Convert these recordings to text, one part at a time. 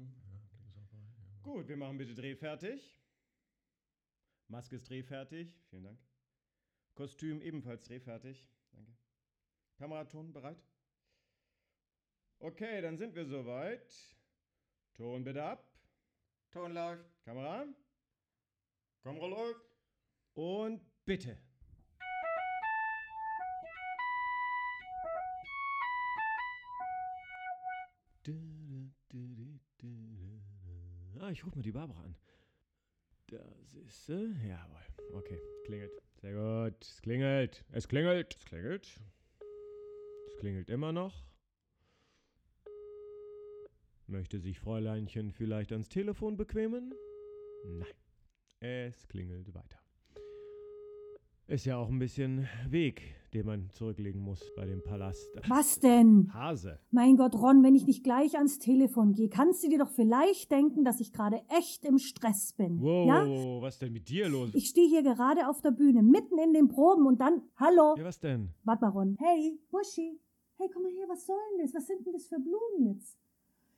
drin. Ja, Link ist auch bei. Ja. Gut, wir machen bitte Dreh fertig. Maske ist drehfertig. Vielen Dank. Kostüm ebenfalls drehfertig. Danke. Kameraton bereit? Okay, dann sind wir soweit. Ton bitte ab. Ton läuft. Kamera. Kamera läuft. Und bitte. Ich rufe mal die Barbara an. Da siehst du. Jawohl. Okay, klingelt. Sehr gut. Es klingelt. Es klingelt. Es klingelt. Es klingelt immer noch. Möchte sich Fräuleinchen vielleicht ans Telefon bequemen? Nein. Es klingelt weiter. Ist ja auch ein bisschen Weg, den man zurücklegen muss bei dem Palast. Was denn? Hase. Mein Gott, Ron, wenn ich nicht gleich ans Telefon gehe, kannst du dir doch vielleicht denken, dass ich gerade echt im Stress bin. Wow, ja? was denn mit dir los? Ich stehe hier gerade auf der Bühne, mitten in den Proben und dann, hallo, ja, was denn? warte mal, Ron. Hey, Buschi. Hey, komm mal her, was soll denn das? Was sind denn das für Blumen jetzt?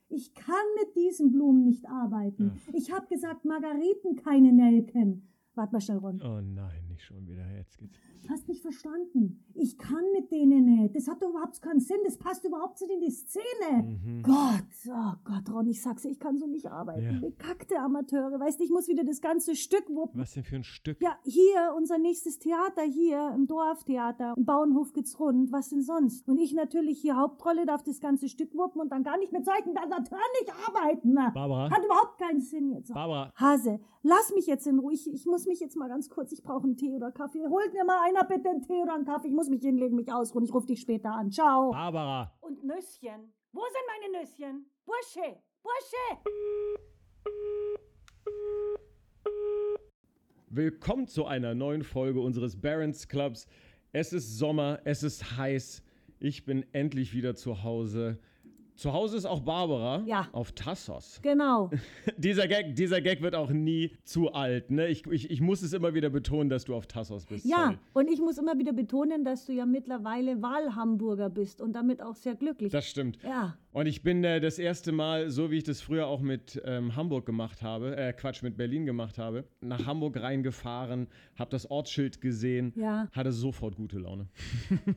Ich kann mit diesen Blumen nicht arbeiten. Ich habe gesagt, Margariten, keine Nelken. Warte mal schnell, Ron. Oh nein, nicht schon wieder. Jetzt geht's. Hast mich verstanden. Ich kann mit denen nicht. Das hat doch überhaupt keinen Sinn. Das passt überhaupt nicht in die Szene. Mhm. Gott, oh Gott, Ron, ich sag's dir, ich kann so nicht arbeiten. Ja. Bekackte Amateure. Weißt du, ich muss wieder das ganze Stück wuppen. Was denn für ein Stück? Ja, hier, unser nächstes Theater hier im Dorftheater, im Bauernhof geht's rund, was denn sonst? Und ich natürlich hier Hauptrolle, darf das ganze Stück wuppen und dann gar nicht mehr zeigen, dann natürlich arbeiten. Barbara? Hat überhaupt keinen Sinn jetzt. Barbara, Hase, lass mich jetzt in Ruhe. Ich, ich muss mich jetzt mal ganz kurz, ich brauche einen Tee oder Kaffee. Holt mir mal einer bitte einen Tee oder einen Kaffee. Ich muss mich hinlegen, mich ausruhen. Ich rufe dich später an. Ciao. Barbara. Und Nüsschen. Wo sind meine Nüsschen? Bursche, Bursche. Willkommen zu einer neuen Folge unseres Barons Clubs. Es ist Sommer, es ist heiß. Ich bin endlich wieder zu Hause. Zu Hause ist auch Barbara. Ja. Auf Tassos. Genau. dieser, Gag, dieser Gag wird auch nie zu alt. Ne? Ich, ich, ich muss es immer wieder betonen, dass du auf Tassos bist. Ja, Sorry. und ich muss immer wieder betonen, dass du ja mittlerweile Wahlhamburger bist und damit auch sehr glücklich. Das stimmt. ja. Und ich bin äh, das erste Mal, so wie ich das früher auch mit ähm, Hamburg gemacht habe, äh, Quatsch, mit Berlin gemacht habe, nach Hamburg reingefahren, habe das Ortsschild gesehen, Ja. hatte sofort gute Laune.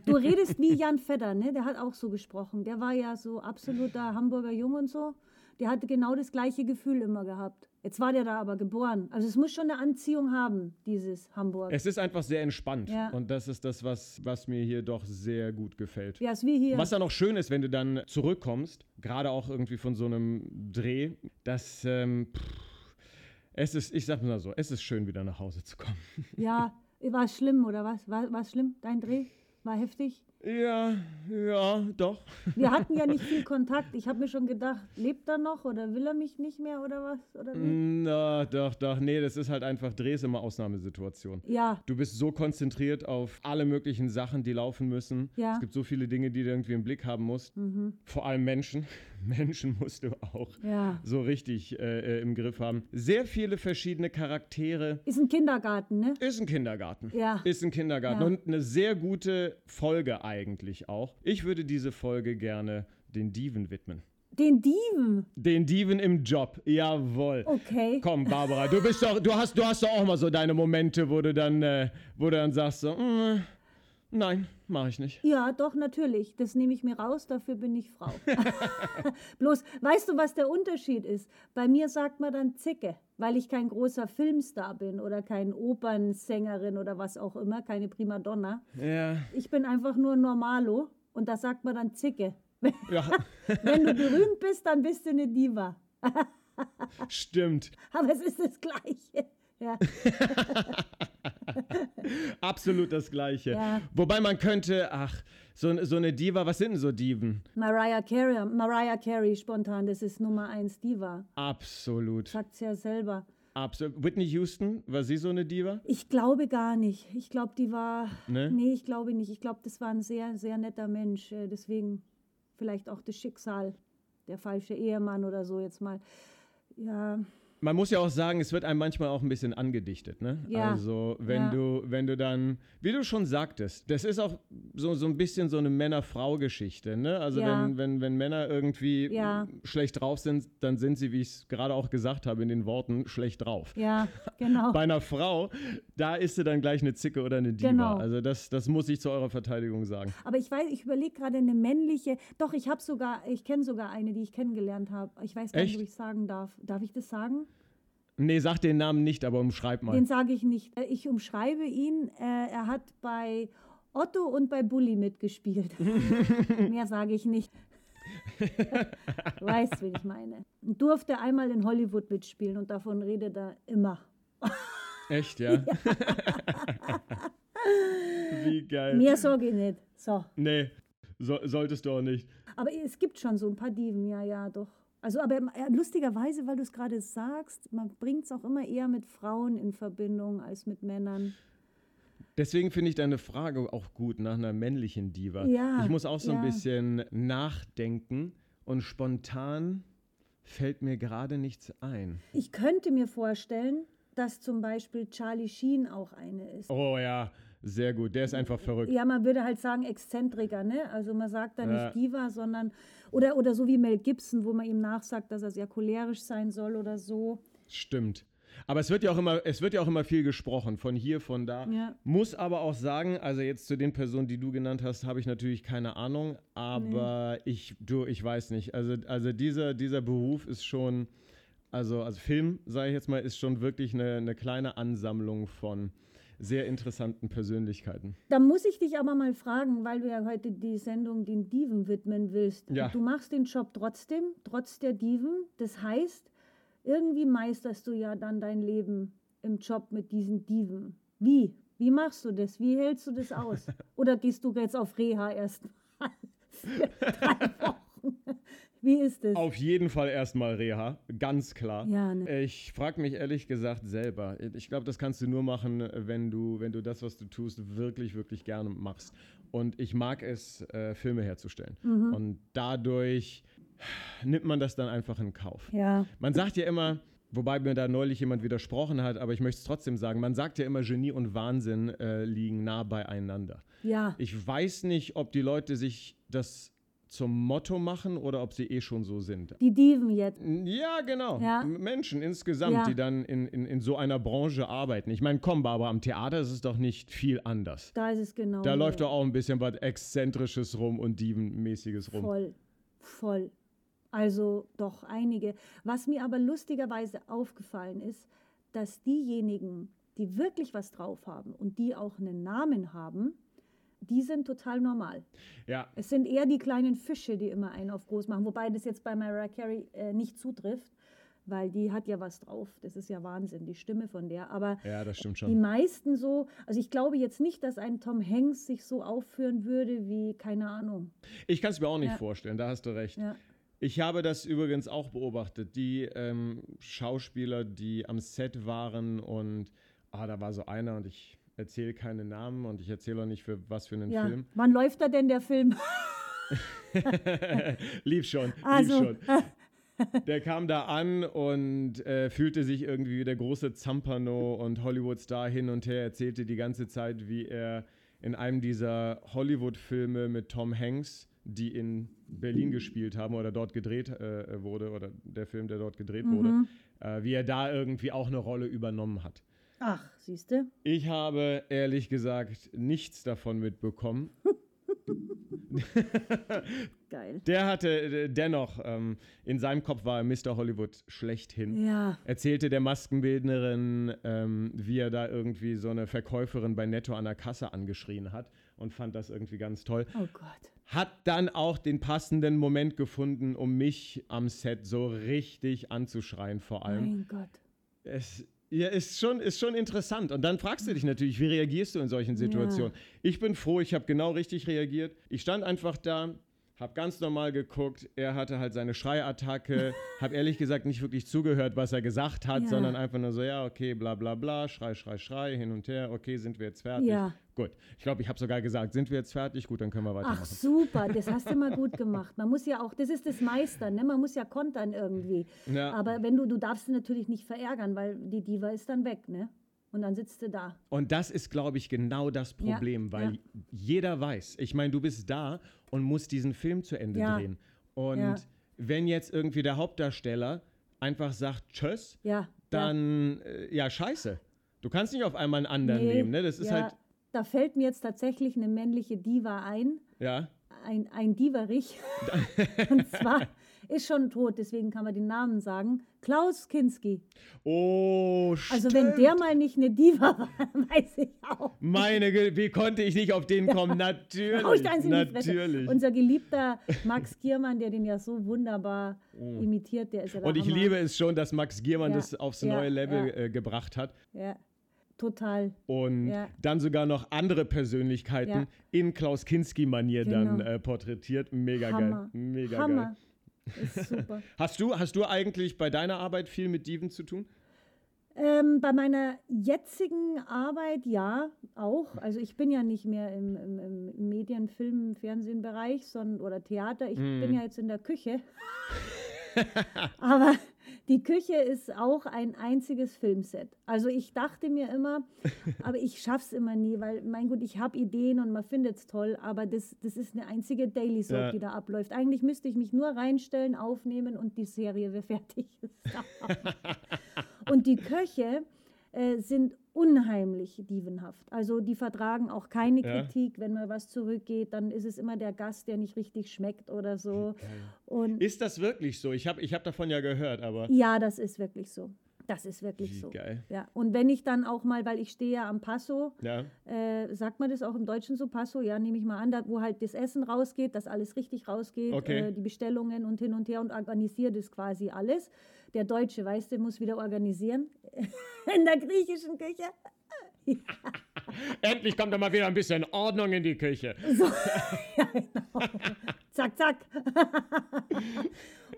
Du redest wie Jan Fedder, ne? Der hat auch so gesprochen. Der war ja so absoluter Hamburger Jung und so. Der hatte genau das gleiche Gefühl immer gehabt. Jetzt war der da aber geboren. Also es muss schon eine Anziehung haben, dieses Hamburg. Es ist einfach sehr entspannt. Ja. Und das ist das, was, was mir hier doch sehr gut gefällt. ja, ist wie hier. Was dann auch schön ist, wenn du dann zurückkommst, gerade auch irgendwie von so einem Dreh, dass ähm, pff, es ist, ich sag mal so, es ist schön, wieder nach Hause zu kommen. Ja, war es schlimm oder was? War, war es schlimm? Dein Dreh? War heftig? Ja, ja, doch. Wir hatten ja nicht viel Kontakt. Ich habe mir schon gedacht, lebt er noch oder will er mich nicht mehr oder was? Oder wie? Na, doch, doch. Nee, das ist halt einfach Dreh ist immer Ausnahmesituation. Ja, Du bist so konzentriert auf alle möglichen Sachen, die laufen müssen. Ja. Es gibt so viele Dinge, die du irgendwie im Blick haben musst. Vor allem Menschen. Menschen musst du auch Ja. so richtig äh, äh, im Griff haben. Sehr viele verschiedene Charaktere. ist ein Kindergarten, ne? Ist ein Kindergarten. Ja. Ist ein Kindergarten. Ja. Und eine sehr gute Folge eigentlich auch. Ich würde diese Folge gerne den Diven widmen. Den Diven. Den Diven im Job. Jawohl. Okay. Komm, Barbara, du bist doch, du hast, du hast doch auch mal so deine Momente, wo du dann, äh, wo du dann sagst so, mm, nein, mache ich nicht. Ja, doch, natürlich. Das nehme ich mir raus, dafür bin ich Frau. Bloß, weißt du, was der Unterschied ist? Bei mir sagt man dann Zicke, weil ich kein großer Filmstar bin oder kein Opernsängerin oder was auch immer, keine Primadonna. Ja, Ich bin einfach nur Normalo und da sagt man dann Zicke. ja, Wenn du berühmt bist, dann bist du eine Diva. stimmt. Aber es ist das Gleiche. Ja, Absolut das Gleiche. Ja. Wobei man könnte, ach, so, so eine Diva, was sind denn so Diven? Mariah Carey, Mariah Carey spontan, das ist Nummer eins Diva. Absolut. Sagt's ja selber. Absolut. Whitney Houston, war sie so eine Diva? Ich glaube gar nicht. Ich glaube, die war. Ne? Nee, ich glaube nicht. Ich glaube, das war ein sehr, sehr netter Mensch. Äh, Deswegen vielleicht auch das Schicksal, der falsche Ehemann oder so jetzt mal. Ja, man muss ja auch sagen, es wird einem manchmal auch ein bisschen angedichtet, ne? Ja. Also, wenn Ja. du, wenn du dann, wie du schon sagtest, das ist auch so, so ein bisschen so eine Männer-Frau-Geschichte, ne? Also, Ja. wenn, wenn, wenn Männer irgendwie schlecht drauf sind, dann sind sie, wie ich es gerade auch gesagt habe in den Worten, schlecht drauf. Ja, genau. Bei einer Frau, da ist sie dann gleich eine Zicke oder eine Diva. Genau. Also, das, das muss ich zu eurer Verteidigung sagen. Aber ich weiß, ich überlege gerade eine männliche. Doch, ich habe sogar, ich kenne sogar eine, die ich kennengelernt habe. Ich weiß gar nicht, ob ich sagen darf. Darf ich das sagen? Nee, sag den Namen nicht, aber umschreib mal. Den sage ich nicht. Ich umschreibe ihn. Äh, er hat bei Otto und bei Bully mitgespielt. Mehr sage ich nicht. du weißt, wen ich meine. Durfte einmal in Hollywood mitspielen und davon redet er immer. Echt, ja? wie geil. Mehr sage ich nicht. So. Nee, so, solltest du auch nicht. Aber es gibt schon so ein paar Diven, ja, ja, doch. Also, aber äh, lustigerweise, weil du es gerade sagst, man bringt es auch immer eher mit Frauen in Verbindung als mit Männern. Deswegen finde ich deine Frage auch gut nach einer männlichen Diva. Ja, ich muss auch so ein ja. bisschen nachdenken und spontan fällt mir gerade nichts ein. Ich könnte mir vorstellen, dass zum Beispiel Charlie Sheen auch eine ist. Oh ja, sehr gut. Der ist einfach verrückt. Ja, man würde halt sagen Exzentriker, ne? Also man sagt da Ja. nicht Diva, sondern oder, oder so wie Mel Gibson, wo man ihm nachsagt, dass er sehr cholerisch sein soll oder so. Stimmt. Aber es wird ja auch immer, es wird ja auch immer viel gesprochen, von hier, von da. Ja. Muss aber auch sagen, also jetzt zu den Personen, die du genannt hast, habe ich natürlich keine Ahnung, aber ich, du, ich weiß nicht. Also, also dieser, dieser Beruf ist schon, also, also Film, sage ich jetzt mal, ist schon wirklich eine, eine kleine Ansammlung von sehr interessanten Persönlichkeiten. Da muss ich dich aber mal fragen, weil du ja heute die Sendung den Diven widmen willst. Ja. Du machst den Job trotzdem, trotz der Diven. Das heißt, irgendwie meisterst du ja dann dein Leben im Job mit diesen Diven. Wie? Wie machst du das? Wie hältst du das aus? Oder gehst du jetzt auf Reha erst mal für drei Wochen? Wie ist es? Auf jeden Fall erstmal Reha, ganz klar. Ja, ne? Ich frage mich ehrlich gesagt selber. Ich glaube, das kannst du nur machen, wenn du, wenn du das, was du tust, wirklich, wirklich gerne machst. Und ich mag es, äh, Filme herzustellen. Mhm. Und dadurch nimmt man das dann einfach in Kauf. Ja, Man sagt ja immer, wobei mir da neulich jemand widersprochen hat, aber ich möchte es trotzdem sagen, man sagt ja immer, Genie und Wahnsinn äh, liegen nah beieinander. ja. Ich weiß nicht, ob die Leute sich das zum Motto machen oder ob sie eh schon so sind. Die Diven jetzt. Ja, genau. Ja. Menschen insgesamt, Ja. die dann in, in, in so einer Branche arbeiten. Ich meine, komm, aber am Theater ist es doch nicht viel anders. Da ist es genau. Da so. läuft doch auch ein bisschen was Exzentrisches rum und Dievenmäßiges rum. Voll, voll. Also doch einige. Was mir aber lustigerweise aufgefallen ist, dass diejenigen, die wirklich was drauf haben und die auch einen Namen haben, die sind total normal. Ja, Es sind eher die kleinen Fische, die immer einen auf groß machen, wobei das jetzt bei Mariah Carey äh, nicht zutrifft, weil die hat ja was drauf. Das ist ja Wahnsinn, die Stimme von der. Aber ja, das stimmt die schon. meisten so, also ich glaube jetzt nicht, dass ein Tom Hanks sich so aufführen würde wie, keine Ahnung. Ich kann es mir auch nicht Ja. vorstellen, da hast du recht. Ja. Ich habe das übrigens auch beobachtet. Die ähm, Schauspieler, die am Set waren und ah, da war so einer und ich erzähle keine Namen und ich erzähle auch nicht für was für einen Ja. Film. Wann läuft da denn der Film? lief schon, Also. lief schon. Der kam da an und äh, fühlte sich irgendwie wie der große Zampano und Hollywood-Star hin und her, erzählte die ganze Zeit, wie er in einem dieser Hollywood-Filme mit Tom Hanks, die in Berlin gespielt haben oder dort gedreht äh, wurde, oder der Film, der dort gedreht wurde, äh, wie er da irgendwie auch eine Rolle übernommen hat. Ach, siehst du? Ich habe ehrlich gesagt nichts davon mitbekommen. Geil. Der hatte dennoch, ähm, in seinem Kopf war Mr. Hollywood schlechthin. Ja. Erzählte der Maskenbildnerin, ähm, wie er da irgendwie so eine Verkäuferin bei Netto an der Kasse angeschrien hat und fand das irgendwie ganz toll. Oh Gott. Hat dann auch den passenden Moment gefunden, um mich am Set so richtig anzuschreien, vor allem. Mein Gott. Es ja, ist, schon, ist schon interessant. Und dann fragst du dich natürlich, wie reagierst du in solchen Situationen? Ich bin froh, ich habe genau richtig reagiert. Ich stand einfach da, hab ganz normal geguckt. Er hatte halt seine Schreiattacke. hab ehrlich gesagt nicht wirklich zugehört, was er gesagt hat, Ja. sondern einfach nur so, ja, okay, bla bla bla, Schrei, Schrei, Schrei, hin und her. Okay, sind wir jetzt fertig? Ja. Gut. Ich glaube, ich habe sogar gesagt, sind wir jetzt fertig? Gut, dann können wir weitermachen. Ach super, das hast du mal gut gemacht. Man muss ja auch, das ist das Meistern, ne? man muss ja kontern irgendwie. Ja. Aber wenn du, du darfst natürlich nicht verärgern, weil die Diva ist dann weg, ne? Und dann sitzt du da. Und das ist, glaube ich, genau das Problem, weil ja. jeder weiß, ich meine, du bist da und musst diesen Film zu Ende Ja. drehen. Und Ja. wenn jetzt irgendwie der Hauptdarsteller einfach sagt Tschüss, Ja. ja. dann äh, ja, scheiße. Du kannst nicht auf einmal einen anderen Nee, nehmen, ne? Das ist ja, halt, Da fällt mir jetzt tatsächlich eine männliche Diva ein, ja. ein, ein Diverich. Und zwar ist schon tot, deswegen kann man den Namen sagen. Klaus Kinski. Oh, Also stimmt. wenn der mal nicht eine Diva war, dann weiß ich auch. Meine, Güte, wie konnte ich nicht auf den kommen? Natürlich. Hau ich eins in die Fresse. natürlich. Unser geliebter Max Giermann, der den ja so wunderbar imitiert, der ist ja der. Und ich Hammer. liebe es schon, dass Max Giermann Ja, das aufs ja, neue Level ja. äh, gebracht hat. Ja, total. und Ja. dann sogar noch andere Persönlichkeiten Ja. in Klaus Kinski-Manier dann Genau. äh, porträtiert. Mega Hammer. geil. Mega Hammer. geil. Ist super. Hast du, hast du eigentlich bei deiner Arbeit viel mit Diven zu tun? ähm, bei meiner jetzigen Arbeit ja auch. Also ich bin ja nicht mehr im, im, im Medien-, Film-, Fernsehen-Bereich sondern, oder Theater. Ich Mhm. bin ja jetzt in der Küche. Aber die Küche ist auch ein einziges Filmset. Also ich dachte mir immer, aber ich schaff's immer nie, weil, mein Gott, ich habe Ideen und man findet es toll, aber das, das ist eine einzige Daily Soap, Ja. die da abläuft. Eigentlich müsste ich mich nur reinstellen, aufnehmen und die Serie wäre fertig. und die Köche äh, sind unheimlich dievenhaft. Also die vertragen auch keine Ja. Kritik. Wenn mal was zurückgeht, dann ist es immer der Gast, der nicht richtig schmeckt oder so. Und Ist das wirklich so? Ich habe ich hab davon ja gehört, aber ja, das ist wirklich so. Das ist wirklich Wie so. geil. Ja. Und wenn ich dann auch mal, weil ich stehe ja am Passo, ja. äh, sagt man das auch im Deutschen so Passo? Ja, nehme ich mal an, da, wo halt das Essen rausgeht, dass alles richtig rausgeht, Okay. äh, die Bestellungen und hin und her und organisiert das quasi alles. Der Deutsche, weißt du, muss wieder organisieren in der griechischen Küche. Endlich kommt da mal wieder ein bisschen Ordnung in die Küche. ja, genau. zack, zack.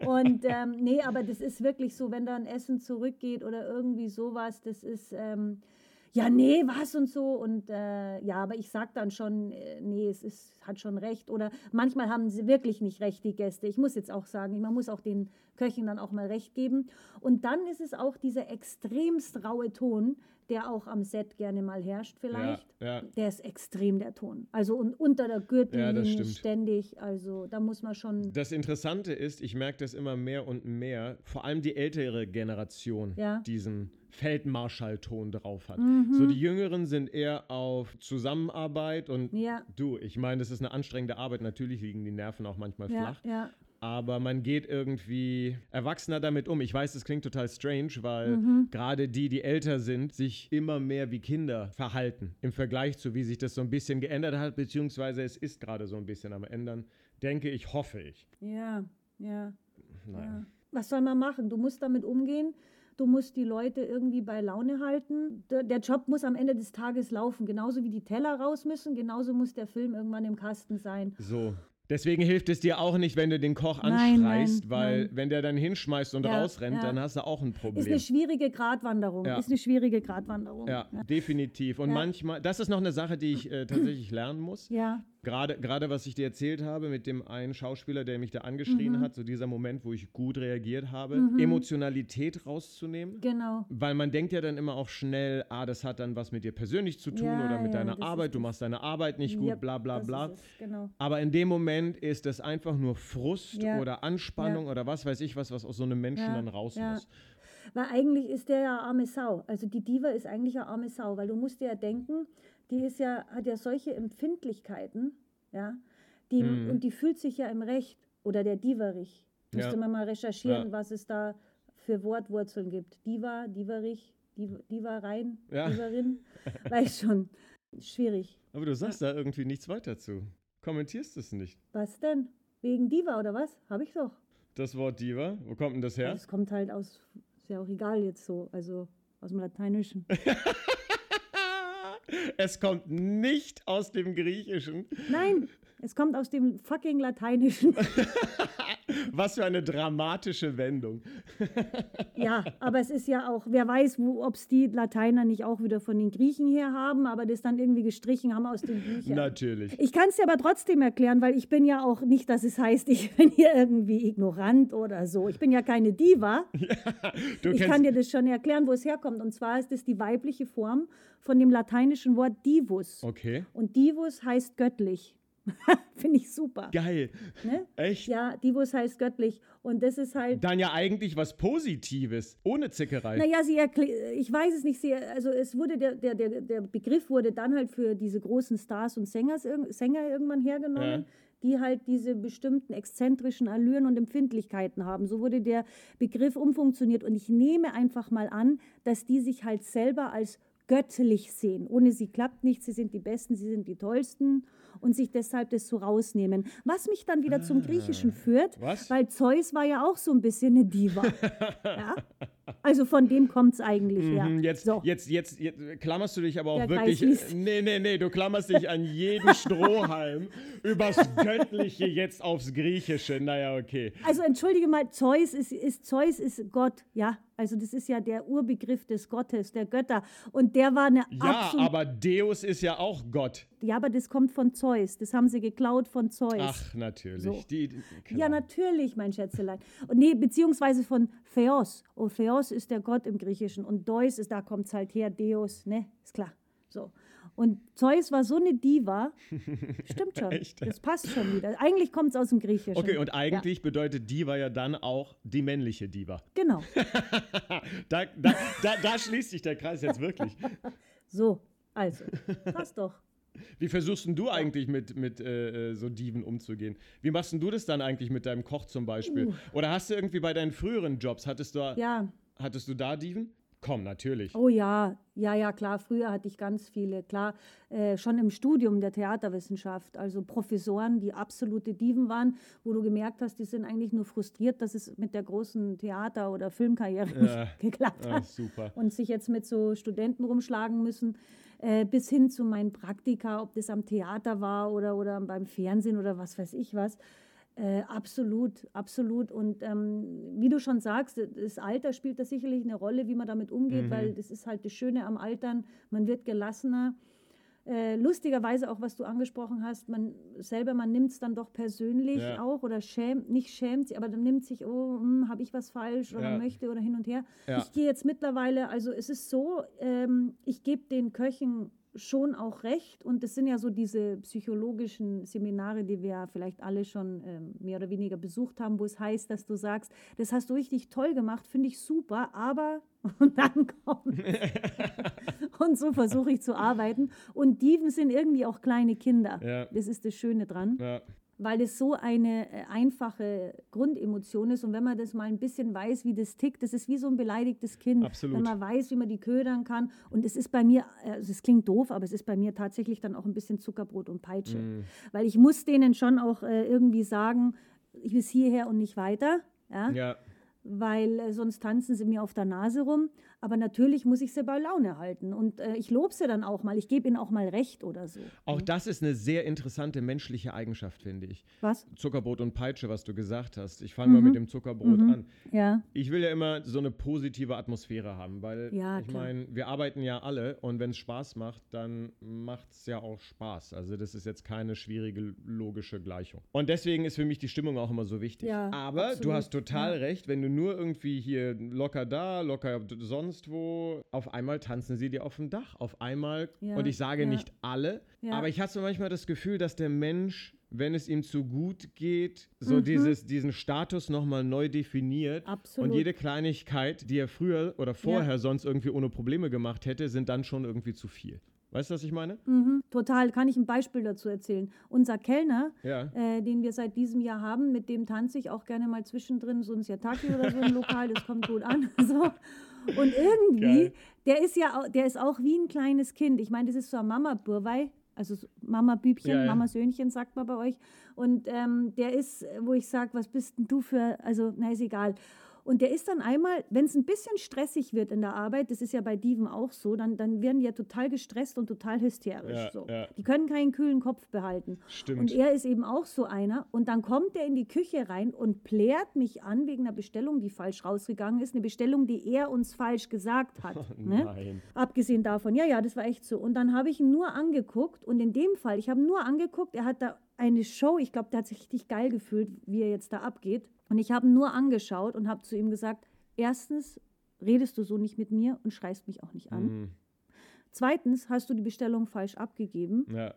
und ähm, nee, aber das ist wirklich so, wenn da ein Essen zurückgeht oder irgendwie sowas, das ist, ähm, ja, nee, was und so. Und äh, ja, aber ich sag dann schon, äh, nee, es ist, hat schon recht. Oder manchmal haben sie wirklich nicht recht, die Gäste. Ich muss jetzt auch sagen, man muss auch den Köchen dann auch mal recht geben. Und dann ist es auch dieser extremst raue Ton, der auch am Set gerne mal herrscht vielleicht. Ja, ja. Der ist extrem, der Ton. Also und unter der Gürtellinie stimmt. ständig. Also da muss man schon. Das Interessante ist, ich merke das immer mehr und mehr, vor allem die ältere Generation Ja. diesen Feldmarschallton drauf hat. Mhm. So die Jüngeren sind eher auf Zusammenarbeit und Ja. du, ich meine, das ist eine anstrengende Arbeit. Natürlich liegen die Nerven auch manchmal Ja, flach. Aber man geht irgendwie erwachsener damit um. Ich weiß, das klingt total strange, weil Mhm. gerade die, die älter sind, sich immer mehr wie Kinder verhalten im Vergleich zu, wie sich das so ein bisschen geändert hat, beziehungsweise es ist gerade so ein bisschen am Ändern. Denke ich, hoffe ich. ja, ja. Naja. ja. Was soll man machen? Du musst damit umgehen. Du musst die Leute irgendwie bei Laune halten. Der, der Job muss am Ende des Tages laufen. Genauso wie die Teller raus müssen, genauso muss der Film irgendwann im Kasten sein. So. Deswegen hilft es dir auch nicht, wenn du den Koch Nein, anschreist, nein, weil nein. wenn der dann hinschmeißt und Ja, rausrennt, ja. dann hast du auch ein Problem. Ist eine schwierige Gratwanderung. Ja. Ist eine schwierige Gratwanderung. ja, definitiv. Und manchmal, das ist noch eine Sache, die ich äh, tatsächlich lernen muss. Ja, Gerade, gerade was ich dir erzählt habe mit dem einen Schauspieler, der mich da angeschrien Mhm. hat, so dieser Moment, wo ich gut reagiert habe, Emotionalität rauszunehmen. genau. Weil man denkt ja dann immer auch schnell, ah, das hat dann was mit dir persönlich zu tun Ja, oder mit ja, deiner Arbeit, du machst deine Arbeit nicht gut, Yep, bla bla bla. Genau. Aber in dem Moment ist das einfach nur Frust Ja. oder Anspannung oder was weiß ich was, was aus so einem Menschen dann raus muss. Weil eigentlich ist der ja arme Sau. Also die Diva ist eigentlich eine arme Sau, weil du musst dir ja denken, die ist ja, hat ja solche Empfindlichkeiten, ja, die, Mhm. und die fühlt sich ja im Recht. Oder der Diverich. Müsste Ja. man mal recherchieren, Ja. was es da für Wortwurzeln gibt. Diva, Diverich, Div, Diva rein, Ja. Diverin. Weiß schon. Schwierig. Aber du sagst da irgendwie nichts weiter zu. Kommentierst es nicht. Was denn? Wegen Diva oder was? Habe ich doch. Das Wort Diva, wo kommt denn das her? Das kommt halt aus, ist ja auch egal jetzt so, also aus dem Lateinischen. es kommt nicht aus dem Griechischen. Nein, Es kommt aus dem fucking Lateinischen. Was für eine dramatische Wendung. ja, aber es ist ja auch, wer weiß, ob es die Lateiner nicht auch wieder von den Griechen her haben, aber das dann irgendwie gestrichen haben aus den Büchern. Natürlich. Ich kann es dir aber trotzdem erklären, weil ich bin ja auch nicht, dass es heißt, ich bin hier irgendwie ignorant oder so. Ich bin ja keine Diva. Du ich kann dir das schon erklären, wo es herkommt. Und zwar ist es die weibliche Form von dem lateinischen Wort divus. okay. Und divus heißt göttlich. Finde ich super. Geil. Ne? Echt? Ja, divus heißt göttlich. Und das ist halt. Dann ja eigentlich was Positives, ohne Zickerei. Naja, sie ich weiß es nicht, sie, also es wurde, der, der, der, der Begriff wurde dann halt für diese großen Stars und Sängers, Sänger irgendwann hergenommen, Ja. die halt diese bestimmten exzentrischen Allüren und Empfindlichkeiten haben. So wurde der Begriff umfunktioniert und ich nehme einfach mal an, dass die sich halt selber als göttlich sehen. Ohne sie klappt nichts, sie sind die Besten, sie sind die Tollsten und sich deshalb das so rausnehmen. Was mich dann wieder zum Griechischen führt, Ah. Was? weil Zeus war ja auch so ein bisschen eine Diva. ja? Also von dem kommt es eigentlich her. Mhm, Jetzt, so. jetzt, jetzt, jetzt klammerst du dich aber auch Der wirklich. Schließt. Nee, nee, nee, du klammerst dich an jeden Strohhalm übers Göttliche jetzt aufs Griechische. Naja, okay. Also entschuldige mal, Zeus ist, ist Zeus ist Gott, ja. Also das ist ja der Urbegriff des Gottes, der Götter. Und der war eine Ja, aber Deus ist ja auch Gott. ja, aber das kommt von Zeus. Das haben sie geklaut von Zeus. Ach, natürlich. So. Die. Ja, natürlich, mein Schätzelein. Und nee, beziehungsweise von Theos. Oh, Theos ist der Gott im Griechischen. Und Deus ist, da kommt es halt her, Deus, ne? Ist klar. So. Und Zeus war so eine Diva. Stimmt schon. Echt? Das passt schon wieder. Eigentlich kommt es aus dem Griechischen. Okay, und eigentlich bedeutet Diva ja dann auch die männliche Diva. Ja, genau. Da, da, da, da schließt sich der Kreis jetzt wirklich. So, also. Passt doch. Wie versuchst du eigentlich mit, mit äh, äh, so Diven umzugehen? Wie machst du das dann eigentlich mit deinem Koch zum Beispiel? Oder hast du irgendwie bei deinen früheren Jobs, hattest du, Ja. Hattest du da Diven? Komm, natürlich. Oh ja, ja, ja, klar. Früher hatte ich ganz viele. Klar, äh, schon im Studium der Theaterwissenschaft. Also Professoren, die absolute Diven waren, wo du gemerkt hast, die sind eigentlich nur frustriert, dass es mit der großen Theater- oder Filmkarriere Ja. nicht geklappt Ah, hat. super. Und sich jetzt mit so Studenten rumschlagen müssen. Äh, bis hin zu meinen Praktika, ob das am Theater war oder, oder beim Fernsehen oder was weiß ich was. Äh, absolut, absolut. Und ähm, wie du schon sagst, das Alter spielt da sicherlich eine Rolle, wie man damit umgeht, Mhm. weil das ist halt das Schöne am Altern. Man wird gelassener. Äh, lustigerweise auch, was du angesprochen hast, man selber, man nimmt es dann doch persönlich Ja. auch oder schämt, nicht schämt, sich, aber dann nimmt sich, oh, habe ich was falsch oder Ja. möchte oder hin und her. Ja. Ich gehe jetzt mittlerweile, also es ist so, ähm, ich gebe den Köchen schon auch recht und das sind ja so diese psychologischen Seminare, die wir ja vielleicht alle schon ähm, mehr oder weniger besucht haben, wo es heißt, dass du sagst, das hast du richtig toll gemacht, finde ich super, aber und dann kommt und so versuche ich zu arbeiten und Diven sind irgendwie auch kleine Kinder. Ja. Das ist das Schöne dran Ja. Weil es so eine äh, einfache Grundemotion ist. Und wenn man das mal ein bisschen weiß, wie das tickt, das ist wie so ein beleidigtes Kind. Absolut. Wenn man weiß, wie man die ködern kann. Und es ist bei mir, äh, also es klingt doof, aber es ist bei mir tatsächlich dann auch ein bisschen Zuckerbrot und Peitsche. Mm. Weil ich muss denen schon auch äh, irgendwie sagen, ich bis hierher und nicht weiter. Ja? ja. weil sonst tanzen sie mir auf der Nase rum. Aber natürlich muss ich sie bei Laune halten. Und äh, ich lobe sie dann auch mal. Ich gebe ihnen auch mal recht oder so. Auch das ist eine sehr interessante menschliche Eigenschaft, finde ich. Was? Zuckerbrot und Peitsche, was du gesagt hast. Ich fange mal mit dem Zuckerbrot an. Ja. Ich will ja immer so eine positive Atmosphäre haben, weil Ja, ich meine, wir arbeiten ja alle und wenn es Spaß macht, dann macht es ja auch Spaß. Also das ist jetzt keine schwierige logische Gleichung. Und deswegen ist für mich die Stimmung auch immer so wichtig. Ja, Aber du absolut. hast total recht, wenn du nur irgendwie hier locker da, locker d- sonst wo, auf einmal tanzen sie dir auf dem Dach. Auf einmal, Ja, und ich sage ja. nicht alle, Ja. aber ich hatte so manchmal das Gefühl, dass der Mensch wenn es ihm zu gut geht, so Mhm. dieses, diesen Status nochmal neu definiert. Absolut. Und jede Kleinigkeit, die er früher oder vorher sonst irgendwie ohne Probleme gemacht hätte, sind dann schon irgendwie zu viel. Weißt du, was ich meine? Mhm, total. Kann ich ein Beispiel dazu erzählen? Unser Kellner, Ja. äh, den wir seit diesem Jahr haben, mit dem tanze ich auch gerne mal zwischendrin so ein Siataki oder so im Lokal, das kommt gut an. So. Und irgendwie, Geil. der ist ja der ist auch wie ein kleines Kind. Ich meine, das ist so ein Mama-Burwei, also so Mama-Bübchen, Ja, ja. Mama-Söhnchen, sagt man bei euch. Und ähm, der ist, wo ich sage, was bist denn du für, also, na, ist egal. Und der ist dann einmal, wenn es ein bisschen stressig wird in der Arbeit, das ist ja bei Diven auch so, dann, dann werden die ja total gestresst und total hysterisch. Ja, so. ja. Die können keinen kühlen Kopf behalten. Stimmt. Und er ist eben auch so einer. Und dann kommt er in die Küche rein und plärt mich an wegen einer Bestellung, die falsch rausgegangen ist. Eine Bestellung, die er uns falsch gesagt hat. ne? Nein. Abgesehen davon, ja, ja, das war echt so. Und dann habe ich ihn nur angeguckt und in dem Fall, ich habe nur angeguckt, er hat da eine Show, ich glaube, der hat sich richtig geil gefühlt, wie er jetzt da abgeht. Und ich habe ihn nur angeschaut und habe zu ihm gesagt, erstens redest du so nicht mit mir und schreist mich auch nicht an. Mhm. Zweitens hast du die Bestellung falsch abgegeben. Ja.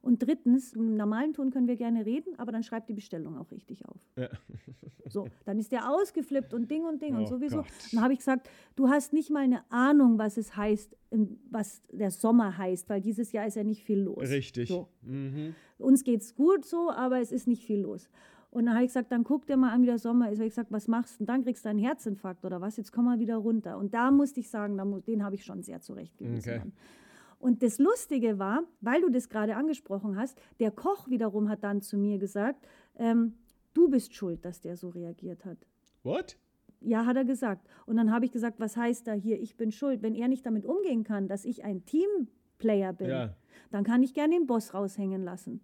Und drittens, im normalen Ton können wir gerne reden, aber dann schreibt die Bestellung auch richtig auf. Ja. So, dann ist der ausgeflippt und Ding und Ding und Oh sowieso. Gott. Dann habe ich gesagt, du hast nicht mal eine Ahnung, was es heißt, was der Sommer heißt, weil dieses Jahr ist ja nicht viel los. Richtig. So. Mhm. Uns geht's gut so, aber es ist nicht viel los. Und dann habe ich gesagt, dann guck dir mal an, wie der Sommer ist. Habe ich gesagt, was machst du? Dann kriegst du einen Herzinfarkt oder was? Jetzt komm mal wieder runter. Und da musste ich sagen, den habe ich schon sehr zurechtgewiesen. Okay. Und das Lustige war, weil du das gerade angesprochen hast, der Koch wiederum hat dann zu mir gesagt, ähm, du bist schuld, dass der so reagiert hat. What? Ja, hat er gesagt. Und dann habe ich gesagt, was heißt da hier, ich bin schuld? Wenn er nicht damit umgehen kann, dass ich ein Teamplayer bin, Ja. dann kann ich gerne den Boss raushängen lassen.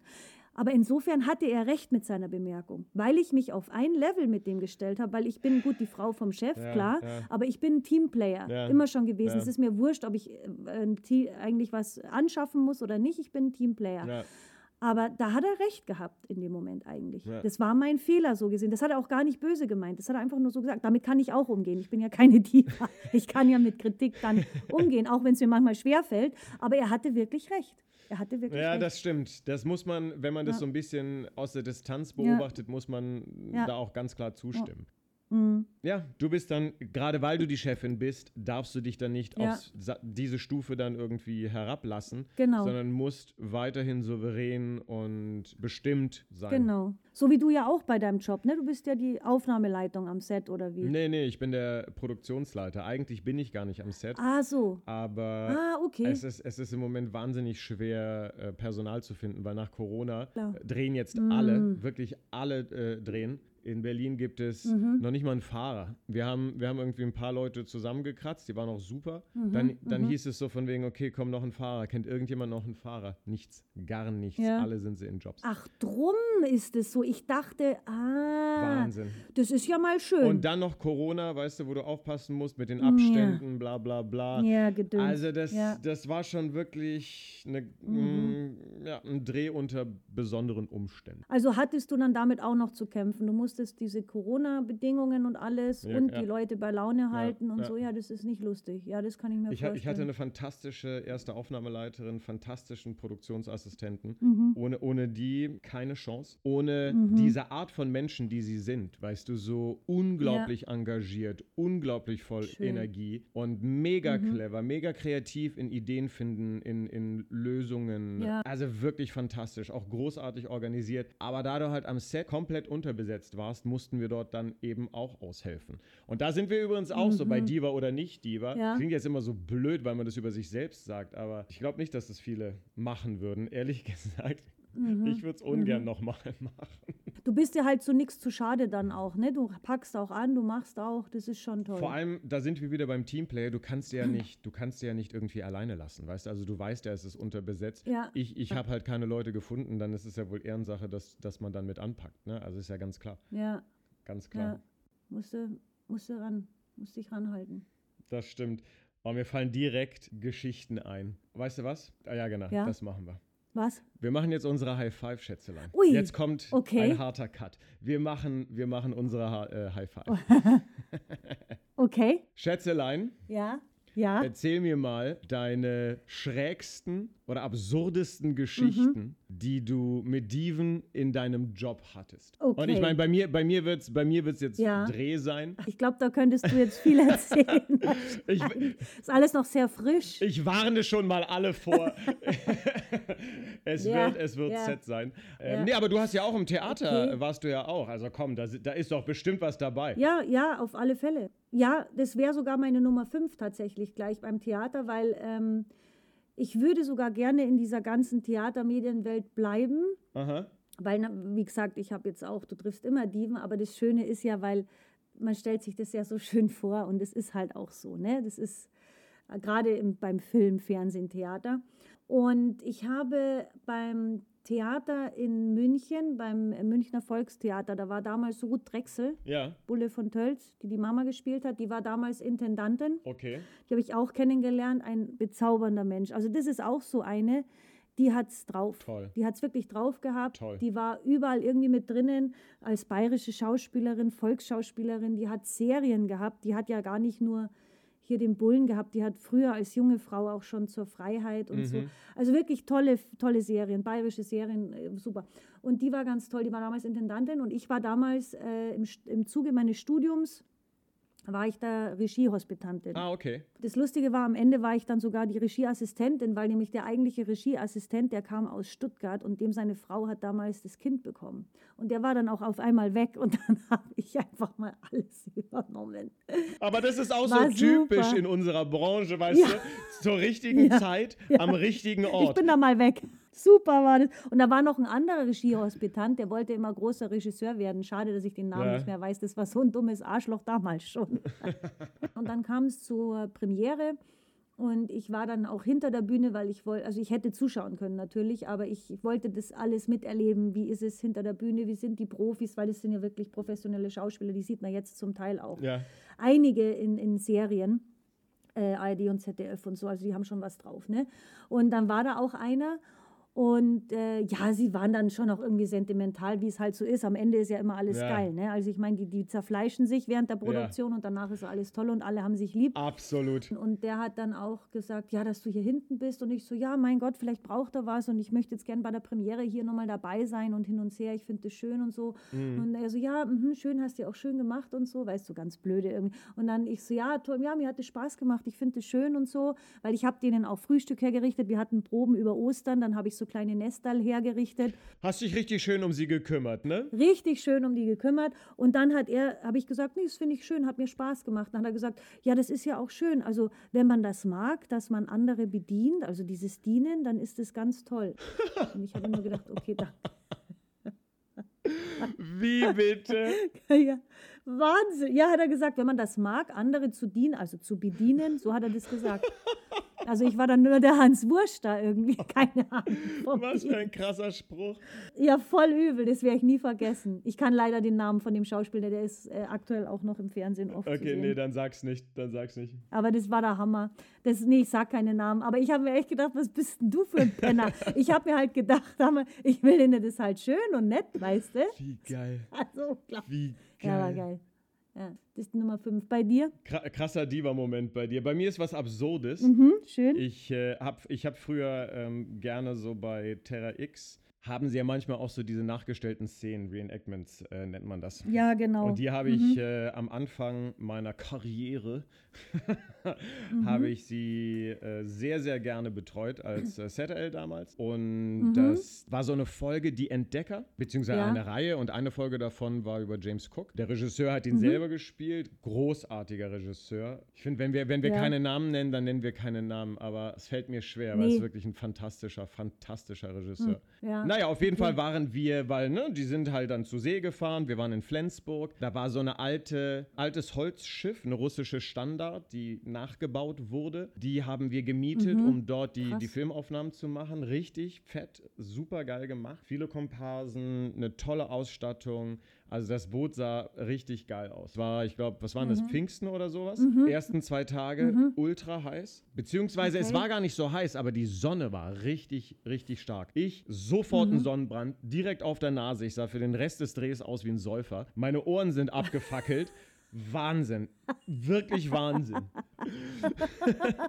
Aber insofern hatte er recht mit seiner Bemerkung, weil ich mich auf ein Level mit dem gestellt habe, weil ich bin gut die Frau vom Chef, Ja, klar, ja. aber ich bin ein Teamplayer, Ja, immer schon gewesen. Es ist mir wurscht, ob ich äh, eigentlich was anschaffen muss oder nicht, ich bin ein Teamplayer. Ja. Aber da hat er recht gehabt in dem Moment eigentlich. Ja. Das war mein Fehler so gesehen. Das hat er auch gar nicht böse gemeint. Das hat er einfach nur so gesagt. Damit kann ich auch umgehen. Ich bin ja keine Diva. Ich kann ja mit Kritik dann umgehen, auch wenn es mir manchmal schwerfällt. Aber er hatte wirklich recht. Er hatte wirklich Ja, recht. das stimmt. Das muss man, wenn man das Ja. so ein bisschen aus der Distanz Ja. beobachtet, muss man Ja. da auch ganz klar zustimmen. Mhm. Ja, du bist dann, gerade weil du die Chefin bist, darfst du dich dann nicht Ja. auf diese Stufe dann irgendwie herablassen, Genau. sondern musst weiterhin souverän und bestimmt sein. Genau. So wie du ja auch bei deinem Job, ne? Du bist ja die Aufnahmeleitung am Set oder wie? Nee, nee, ich bin der Produktionsleiter. Eigentlich bin ich gar nicht am Set, Ah, so. aber Ah, okay. es, ist, es ist im Moment wahnsinnig schwer, äh, Personal zu finden, weil nach Corona Klar. Drehen jetzt alle, wirklich alle äh, drehen. In Berlin gibt es Mhm. noch nicht mal einen Fahrer. Wir haben, wir haben irgendwie ein paar Leute zusammengekratzt, die waren auch super. Mhm, Dann, dann hieß es so von wegen, okay, komm, noch ein Fahrer. Kennt irgendjemand noch einen Fahrer? Nichts, gar nichts. Ja. Alle sind sie in Jobs. Ach, drum ist es so. Ich dachte, ah, Wahnsinn. das ist ja mal schön. Und dann noch Corona, weißt du, wo du aufpassen musst mit den Abständen, bla bla bla. ja, gedöns. Also das, ja. das war schon wirklich eine, Mhm. mm, ja, ein Dreh unter besonderen Umständen. Also hattest du dann damit auch noch zu kämpfen. Du musstest diese Corona-Bedingungen und alles Ja, und ja. die Leute bei Laune halten und ja. so. Ja, das ist nicht lustig. Ja, das kann ich mir Ich, vorstellen. ich hatte eine fantastische erste Aufnahmeleiterin, fantastischen Produktionsassistenten. Mhm. Ohne, ohne die keine Chance. Ohne diese Art von Menschen, die sie sind, weißt du, so unglaublich engagiert, unglaublich voll Schön. Energie und mega clever, mega kreativ in Ideen finden, in, in Lösungen. Also wirklich fantastisch, auch großartig organisiert. Aber da du halt am Set komplett unterbesetzt warst, mussten wir dort dann eben auch aushelfen. Und da sind wir übrigens auch so bei Diva oder nicht Diva. Ja. Klingt jetzt immer so blöd, weil man das über sich selbst sagt, aber ich glaube nicht, dass das viele machen würden, ehrlich gesagt. Ich würde es ungern nochmal machen. Du bist dir halt so nichts zu schade dann auch, ne? Du packst auch an, du machst auch, das ist schon toll. Vor allem, da sind wir wieder beim Teamplay. Du kannst ja nicht, du kannst ja nicht irgendwie alleine lassen, weißt du? Also du weißt ja, es ist unterbesetzt. Ja. Ich, ich habe halt keine Leute gefunden, dann ist es ja wohl Ehrensache, dass, dass man dann mit anpackt. Ne? Also ist ja ganz klar, ja, ganz klar. ja. Musste, musste ran, musste ich ranhalten. Das stimmt. Aber mir fallen direkt Geschichten ein. Weißt du was? Ah ja, genau, Ja. das machen wir. Was? Wir machen jetzt unsere High Five, Schätzelein. Ui, Jetzt kommt okay. ein harter Cut. Wir machen, wir machen unsere ha äh, High Five. Oh. Okay. Schätzelein, Ja. Ja. erzähl mir mal deine schrägsten oder absurdesten Geschichten, die du mit Diven in deinem Job hattest. Und ich Okay. meine, bei mir, bei mir wird es bei mir wird's jetzt Ja. Dreh sein. Ich glaube, da könntest du jetzt viel erzählen. Ich, ist alles noch sehr frisch. ich warne schon mal alle vor. es Ja, wird, es wird ja. Set sein. Ähm, Ja. Nee, aber du hast ja auch im Theater, Okay. warst du ja auch. Also komm, da, da ist doch bestimmt was dabei. Ja, ja, auf alle Fälle. Ja, das wäre sogar meine Nummer 5 tatsächlich gleich beim Theater, weil ähm, ich würde sogar gerne in dieser ganzen Theatermedienwelt bleiben. Aha. Weil, wie gesagt, ich habe jetzt auch, du triffst immer Diven, aber das Schöne ist ja, weil man stellt sich das ja so schön vor und es ist halt auch so, ne? Das ist äh, gerade im- beim Film, Fernsehen, Theater. Und ich habe beim Theater in München, beim Münchner Volkstheater, da war damals Ruth Drechsel, Ja, Bulle von Tölz, die die Mama gespielt hat, die war damals Intendantin. okay. Die habe ich auch kennengelernt, ein bezaubernder Mensch. Also das ist auch so eine, die hat's drauf. Toll. Die hat's wirklich drauf gehabt. Toll. Die war überall irgendwie mit drinnen als bayerische Schauspielerin, Volksschauspielerin. Die hat Serien gehabt. Die hat ja gar nicht nur hier den Bullen gehabt. Die hat früher als junge Frau auch schon zur Freiheit und so. Also wirklich tolle, tolle Serien, bayerische Serien, äh, super. Und die war ganz toll. Die war damals Intendantin und ich war damals äh, im, im Zuge meines Studiums war ich da Regiehospitantin. Ah, okay. Das Lustige war, am Ende war ich dann sogar die Regieassistentin, weil nämlich der eigentliche Regieassistent, der kam aus Stuttgart und dem seine Frau hat damals das Kind bekommen. Und der war dann auch auf einmal weg und dann habe ich einfach mal alles übernommen. Aber das ist auch War so typisch super. in unserer Branche, weißt Ja. du? Zur richtigen Ja. Zeit, am richtigen Ich Ort. bin da mal weg. Super war das. Und da war noch ein anderer Regiehospitant, der wollte immer großer Regisseur werden. Schade, dass ich den Namen Ja. nicht mehr weiß. Das war so ein dummes Arschloch damals schon. und dann kam es zur Premiere. Und ich war dann auch hinter der Bühne, weil ich wollte, also ich hätte zuschauen können natürlich, aber ich, ich wollte das alles miterleben. Wie ist es hinter der Bühne? Wie sind die Profis? Weil das sind ja wirklich professionelle Schauspieler, die sieht man jetzt zum Teil auch ja. einige in, in Serien, äh, ARD und ZDF und so, also die haben schon was drauf. Ne? Und dann war da auch einer und äh, ja, sie waren dann schon auch irgendwie sentimental, wie es halt so ist. Am Ende ist ja immer alles Ja. geil. Ne? Also ich meine, die, die zerfleischen sich während der Produktion und danach ist alles toll und alle haben sich lieb. Absolut. Und der hat dann auch gesagt, ja, dass du hier hinten bist. Und ich so, ja, mein Gott, vielleicht braucht er was. Und ich möchte jetzt gern bei der Premiere hier nochmal dabei sein und hin und her. Ich finde das schön und so. Und er so, ja, mhm, schön, hast du auch schön gemacht und so. Weißt du, ganz blöde irgendwie. Und dann ich so, ja, toll, ja, mir hat es Spaß gemacht. Ich finde es schön und so. Weil ich habe denen auch Frühstück hergerichtet. Wir hatten Proben über Ostern. Dann habe ich so kleine Nestal hergerichtet. Hast dich richtig schön um sie gekümmert, ne? Richtig schön um die gekümmert. Und dann hat er, habe ich gesagt, nee, das finde ich schön, hat mir Spaß gemacht. Dann hat er gesagt, ja, das ist ja auch schön. Also wenn man das mag, dass man andere bedient, also dieses Dienen, dann ist es ganz toll. Und ich habe immer gedacht, okay, danke. Wie bitte? ja, Wahnsinn. Ja, hat er gesagt, wenn man das mag, andere zu dienen, also zu bedienen, so hat er das gesagt. Also ich war dann nur der Hans Wurst da irgendwie, keine Ahnung. Was für ein krasser Spruch. Ja, voll übel, das werde ich nie vergessen. Ich kann leider den Namen von dem Schauspieler, der ist äh, aktuell auch noch im Fernsehen oft zu Okay, sehen. nee, dann sag's nicht. Dann sag's nicht. Aber das war der Hammer. Das, nee, ich sag keine Namen. Aber ich habe mir echt gedacht, was bist denn du für ein Penner? ich habe mir halt gedacht, ich will denen das halt schön und nett, weißt du? Wie geil. Also, klar. Wie geil. Ja, war geil. Ja, das ist Nummer 5. Bei dir? Kra- Krasser Diva-Moment bei dir. Bei mir ist was Absurdes. Mhm, schön. Ich äh, habe ich hab früher ähm, gerne so bei Terra X, haben sie ja manchmal auch so diese nachgestellten Szenen, Reenactments äh, nennt man das. ja, genau. Und die habe ich äh, am Anfang meiner Karriere, habe ich sie äh, sehr, sehr gerne betreut als äh, ZL damals. Und das war so eine Folge, die Entdecker, beziehungsweise Ja. eine Reihe. Und eine Folge davon war über James Cook. Der Regisseur hat ihn selber gespielt. Großartiger Regisseur. Ich finde, wenn wir, wenn wir Ja. keine Namen nennen, dann nennen wir keine Namen. Aber es fällt mir schwer, weil es Nee. wirklich ein fantastischer, fantastischer Regisseur. ja. Naja, auf jeden Fall waren wir, weil, ne, die sind halt dann zur See gefahren. Wir waren in Flensburg. Da war so eine alte, altes Holzschiff, eine russische Standard, die nachgebaut wurde. Die haben wir gemietet, um dort die, Krass. die Filmaufnahmen zu machen. Richtig fett, super geil gemacht. Viele Komparsen, eine tolle Ausstattung. Also das Boot sah richtig geil aus. War, ich glaube, was waren das, Pfingsten oder sowas? Ersten zwei Tage ultra heiß. Beziehungsweise es Okay. war gar nicht so heiß, aber die Sonne war richtig, richtig stark. Ich sofort einen Sonnenbrand, direkt auf der Nase. Ich sah für den Rest des Drehs aus wie ein Säufer. Meine Ohren sind abgefackelt. Wahnsinn. Wirklich Wahnsinn.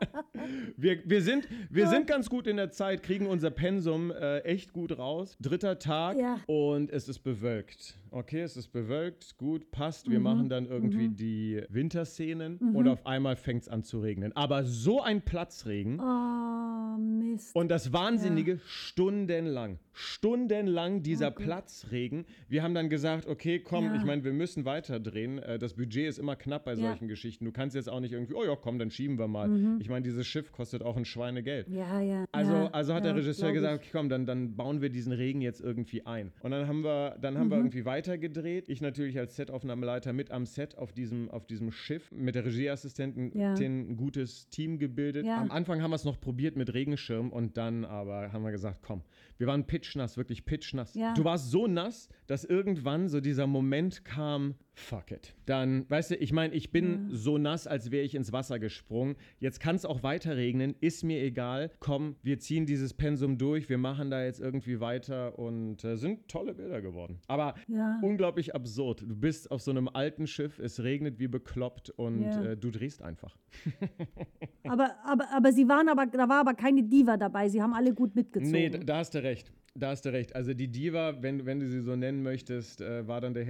wir, wir, sind, wir sind ganz gut in der Zeit, kriegen unser Pensum äh, echt gut raus. Dritter Tag Ja. und es ist bewölkt. Okay, es ist bewölkt, gut, passt. Wir machen dann irgendwie die Winterszenen und auf einmal fängt es an zu regnen. Aber so ein Platzregen. Oh, Mist. Und das Wahnsinnige stundenlang. stundenlang dieser Oh Gott. Platzregen. Wir haben dann gesagt, okay, komm, Ja. ich meine, wir müssen weiterdrehen. Äh, Das Budget ist immer knapp bei Ja. solchen Geschichten. Du kannst jetzt auch nicht irgendwie, oh ja, komm, dann schieben wir mal. Mhm. Ich meine, dieses Schiff kostet auch ein Schweinegeld. Ja, ja. Also, ja, also hat der ja, Regisseur glaub gesagt, okay, komm, dann, dann bauen wir diesen Regen jetzt irgendwie ein. Und dann haben wir, dann haben wir Mhm. irgendwie weitergedreht. Ich natürlich als Setaufnahmeleiter mit am Set auf diesem, auf diesem Schiff mit der Regieassistentin ein gutes Team gebildet. Am Anfang haben wir es noch probiert mit Regenschirm und dann aber haben wir gesagt, komm, wir waren pitchnass, wirklich pitchnass. Du warst so nass, dass irgendwann so dieser Moment kam, fuck it. Dann, weißt du, ich meine, ich bin so nass, als wäre ich ins Wasser gesprungen. Jetzt kann es auch weiter regnen, ist mir egal. Komm, wir ziehen dieses Pensum durch, wir machen da jetzt irgendwie weiter und äh, sind tolle Bilder geworden. Aber Ja. unglaublich absurd. Du bist auf so einem alten Schiff, es regnet wie bekloppt und Ja. äh, du drehst einfach. Aber, aber, aber sie waren aber, da war aber keine Diva dabei. Sie haben alle gut mitgezogen. Nee, da, da hast du recht. Da hast du recht. Also die Diva, wenn, wenn du sie so nennen möchtest, äh, war dann der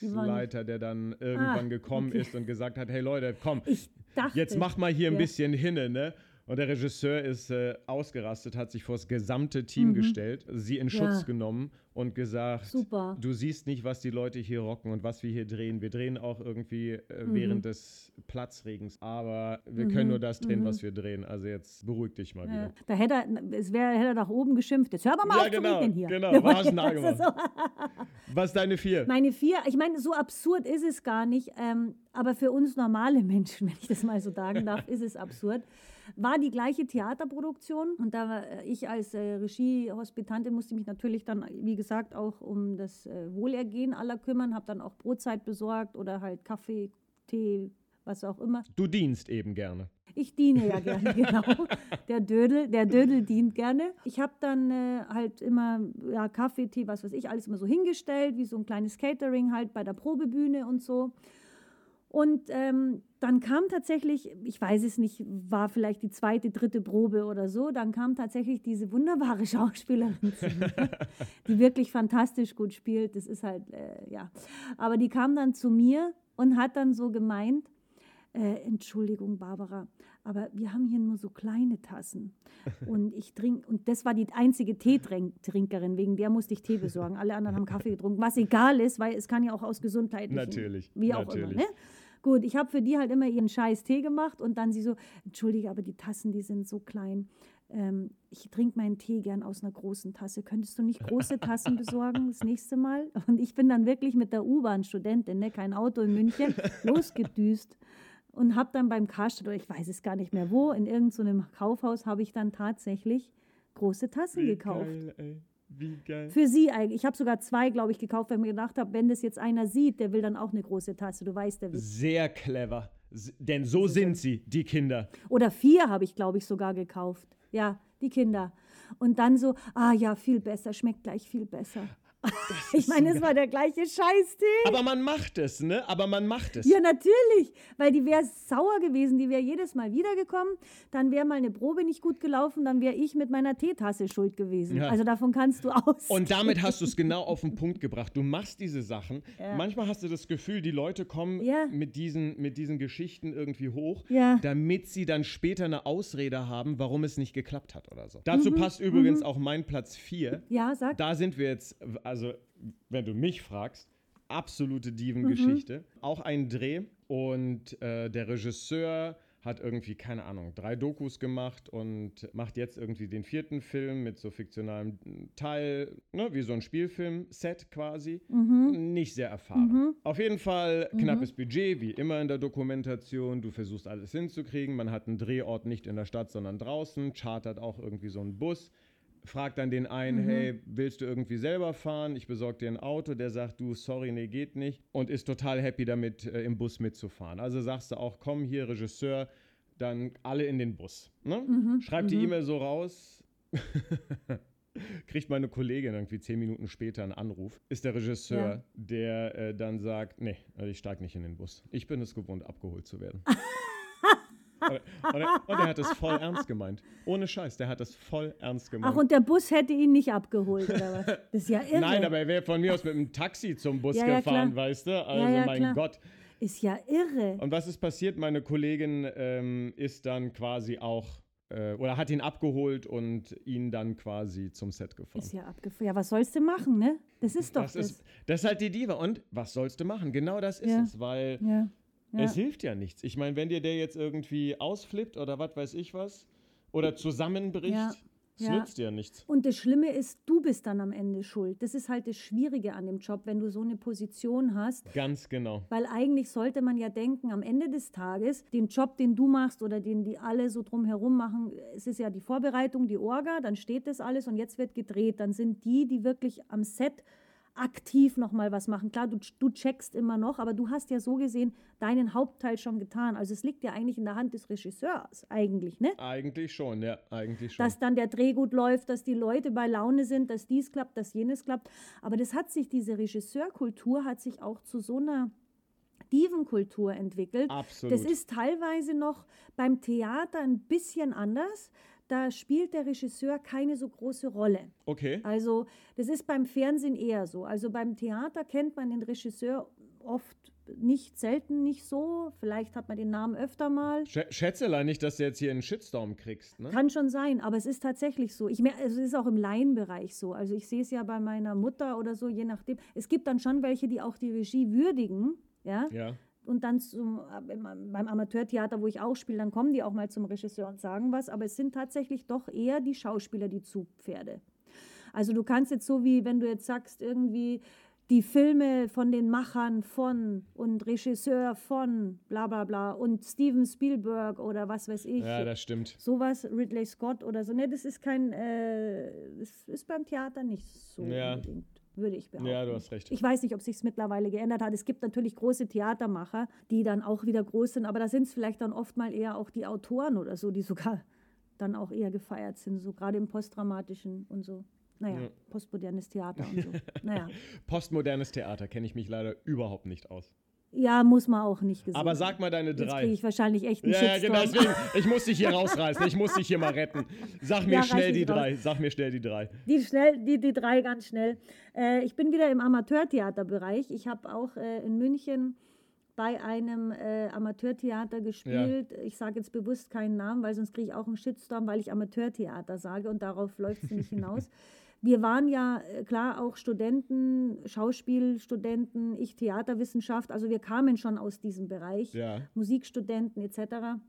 Herstellungsleiter, der dann irgendwann Ah, gekommen okay. ist und gesagt hat, hey Leute, komm, jetzt mach mal hier ein bisschen hinne, ne? Und der Regisseur ist äh, ausgerastet, hat sich vor das gesamte Team gestellt, sie in Schutz Mhm. Ja. genommen und gesagt, Super. du siehst nicht, was die Leute hier rocken und was wir hier drehen. Wir drehen auch irgendwie äh, Mhm. während des Platzregens, aber wir können nur das drehen, was wir drehen. Also jetzt beruhig dich mal Ja, wieder. da hätte er, es wäre, hätte er nach oben geschimpft. Jetzt hör aber mal Ja, auf zu genau, regnen hier. genau. War gemacht. so. Was deine vier? Meine vier, ich meine, so absurd ist es gar nicht, ähm, aber für uns normale Menschen, wenn ich das mal so sagen darf, ist es absurd. War die gleiche Theaterproduktion und da war äh, ich als äh, Regiehospitantin musste mich natürlich dann, wie gesagt, auch um das äh, Wohlergehen aller kümmern, habe dann auch Brotzeit besorgt oder halt Kaffee, Tee, was auch immer. Du dienst eben gerne. Ich diene ja gerne, genau. Der Dödel, der Dödel dient gerne. Ich habe dann äh, halt immer ja, Kaffee, Tee, was weiß ich, alles immer so hingestellt, wie so ein kleines Catering halt bei der Probebühne und so. Und ähm, dann kam tatsächlich, ich weiß es nicht, war vielleicht die zweite, dritte Probe oder so, dann kam tatsächlich diese wunderbare Schauspielerin zu mir, die wirklich fantastisch gut spielt. Das ist halt, äh, ja. Aber die kam dann zu mir und hat dann so gemeint, äh, Entschuldigung, Barbara, aber wir haben hier nur so kleine Tassen. Und ich trinke, und das war die einzige Teetrinkerin, wegen der musste ich Tee besorgen. Alle anderen haben Kaffee getrunken, was egal ist, weil es kann ja auch aus gesundheitlichen, Natürlich, wie auch natürlich. immer. Ne? Gut, ich habe für die halt immer ihren scheiß Tee gemacht und dann sie so, entschuldige, aber die Tassen, die sind so klein. Ähm, ich trinke meinen Tee gern aus einer großen Tasse. Könntest du nicht große Tassen besorgen das nächste Mal? Und ich bin dann wirklich mit der U-Bahn Studentin, ne, kein Auto in München, losgedüst und habe dann beim Karstadt, oder ich weiß es gar nicht mehr wo, in irgendeinem Kaufhaus habe ich dann tatsächlich große Tassen gekauft. geil. Für sie eigentlich. Ich habe sogar zwei, glaube ich, gekauft, weil ich mir gedacht habe, wenn das jetzt einer sieht, der will dann auch eine große Tasse. Du weißt, der will. Sehr clever. S- Denn so sind sie, die Kinder. Oder vier habe ich, glaube ich, sogar gekauft. Ja, die Kinder. Und dann so, ah ja, viel besser, schmeckt gleich viel besser. Ich meine, es war der gleiche Scheißtee. Aber man macht es, ne? Aber man macht es. Ja, natürlich, weil die wäre sauer gewesen, die wäre jedes Mal wiedergekommen, dann wäre mal eine Probe nicht gut gelaufen, dann wäre ich mit meiner Teetasse schuld gewesen. Ja. Also davon kannst du aus. Und damit hast du es genau auf den Punkt gebracht. Du machst diese Sachen. Manchmal hast du das Gefühl, die Leute kommen Ja. mit, diesen, mit diesen Geschichten irgendwie hoch, Ja. damit sie dann später eine Ausrede haben, warum es nicht geklappt hat oder so. Mhm, Dazu passt übrigens auch mein Platz 4. ja, sag. Da sind wir jetzt, also wenn du mich fragst, absolute Dievengeschichte. Auch ein Dreh und äh, der Regisseur hat irgendwie, keine Ahnung, drei Dokus gemacht und macht jetzt irgendwie den vierten Film mit so fiktionalem Teil, ne, wie so ein Spielfilm-Set quasi. Nicht sehr erfahren. Auf jeden Fall knappes Budget, wie immer in der Dokumentation. Du versuchst alles hinzukriegen. Man hat einen Drehort nicht in der Stadt, sondern draußen, chartert auch irgendwie so einen Bus fragt dann den einen, hey, willst du irgendwie selber fahren? Ich besorge dir ein Auto. Der sagt, du, sorry, nee, geht nicht. Und ist total happy damit, äh, im Bus mitzufahren. Also sagst du auch, komm hier, Regisseur, dann alle in den Bus. Ne? Schreibt die E-Mail so raus. Kriegt meine Kollegin irgendwie zehn Minuten später einen Anruf. Ist der Regisseur, Ja. der äh, dann sagt, nee, also ich steige nicht in den Bus. Ich bin es gewohnt, abgeholt zu werden. und, und, er, und er hat es voll ernst gemeint. Ohne Scheiß, der hat es voll ernst gemeint. Ach, und der Bus hätte ihn nicht abgeholt, oder was? Das ist ja irre. Nein, aber er wäre von mir aus mit dem Taxi zum Bus Ja, ja, gefahren, klar. weißt du? Also ja, mein klar. Gott. Ist ja irre. Und was ist passiert? Meine Kollegin ähm, ist dann quasi auch äh, oder hat ihn abgeholt und ihn dann quasi zum Set gefahren. Ist ja abgefahren. Ja, was sollst du machen, ne? Das ist doch das, das. ist, das ist halt die Diva. Und was sollst du machen? Genau das ist Ja. es, weil ja. Ja. es hilft ja nichts. Ich meine, wenn dir der jetzt irgendwie ausflippt oder was weiß ich was oder zusammenbricht, Ja. es Ja. nützt dir nichts. Und das Schlimme ist, du bist dann am Ende schuld. Das ist halt das Schwierige an dem Job, wenn du so eine Position hast. Ganz genau. Weil eigentlich sollte man ja denken, am Ende des Tages, den Job, den du machst oder den die alle so drumherum machen, es ist ja die Vorbereitung, die Orga, dann steht das alles und jetzt wird gedreht. Dann sind die, die wirklich am Set aktiv nochmal was machen. Klar, du, du checkst immer noch, aber du hast ja so gesehen deinen Hauptteil schon getan. Also es liegt ja eigentlich in der Hand des Regisseurs, eigentlich, ne? Eigentlich schon, ja, eigentlich schon. dass dann der Dreh gut läuft, dass die Leute bei Laune sind, dass dies klappt, dass jenes klappt. Aber das hat sich, diese Regisseurkultur hat sich auch zu so einer Divenkultur entwickelt. Absolut. Das ist teilweise noch beim Theater ein bisschen anders. Da spielt der Regisseur keine so große Rolle. okay. Also das ist beim Fernsehen eher so. Also beim Theater kennt man den Regisseur oft nicht, selten nicht so. Vielleicht hat man den Namen öfter mal. Sch Schätzelein nicht, dass du jetzt hier einen Shitstorm kriegst, ne? Kann schon sein, aber es ist tatsächlich so. Ich mer- also es ist auch im Laienbereich so. Also ich sehe es ja bei meiner Mutter oder so, je nachdem. Es gibt dann schon welche, die auch die Regie würdigen, ja. Ja. Und dann zum, äh, im- beim Amateurtheater, wo ich auch spiele, dann kommen die auch mal zum Regisseur und sagen was. Aber es sind tatsächlich doch eher die Schauspieler, die Zugpferde. Also du kannst jetzt so wie, wenn du jetzt sagst, irgendwie die Filme von den Machern von und Regisseur von bla bla bla und Steven Spielberg oder was weiß ich. Ja, das stimmt. Sowas, Ridley Scott oder so. Ne, das ist kein, äh, das ist beim Theater nicht so Ja. unbedingt, würde ich behaupten. Ja, du hast recht. Ich weiß nicht, ob sich mittlerweile geändert hat. Es gibt natürlich große Theatermacher, die dann auch wieder groß sind, aber da sind es vielleicht dann oft mal eher auch die Autoren oder so, die sogar dann auch eher gefeiert sind, so gerade im Postdramatischen und so. Naja, Ja. postmodernes Theater und so. naja. Postmodernes Theater kenne ich mich leider überhaupt nicht aus. Ja, muss man auch nicht gesehen Aber sag mal deine Jetzt kriege drei. ich wahrscheinlich echt einen Ja, ja, genau, deswegen, ich muss dich hier rausreißen, ich muss dich hier mal retten. Sag mir Ja, schnell die raus. drei, sag mir schnell die drei. Die, schnell, die, die drei ganz schnell. Äh, ich bin wieder im Amateurtheaterbereich. Ich habe auch äh, in München bei einem äh, Amateurtheater gespielt. Ich sage jetzt bewusst keinen Namen, weil sonst kriege ich auch einen Shitstorm, weil ich Amateurtheater sage und darauf läuft es nicht hinaus. Wir waren ja äh, klar auch Studenten, Schauspielstudenten, ich Theaterwissenschaft, also wir kamen schon aus diesem Bereich, Ja. Musikstudenten etc.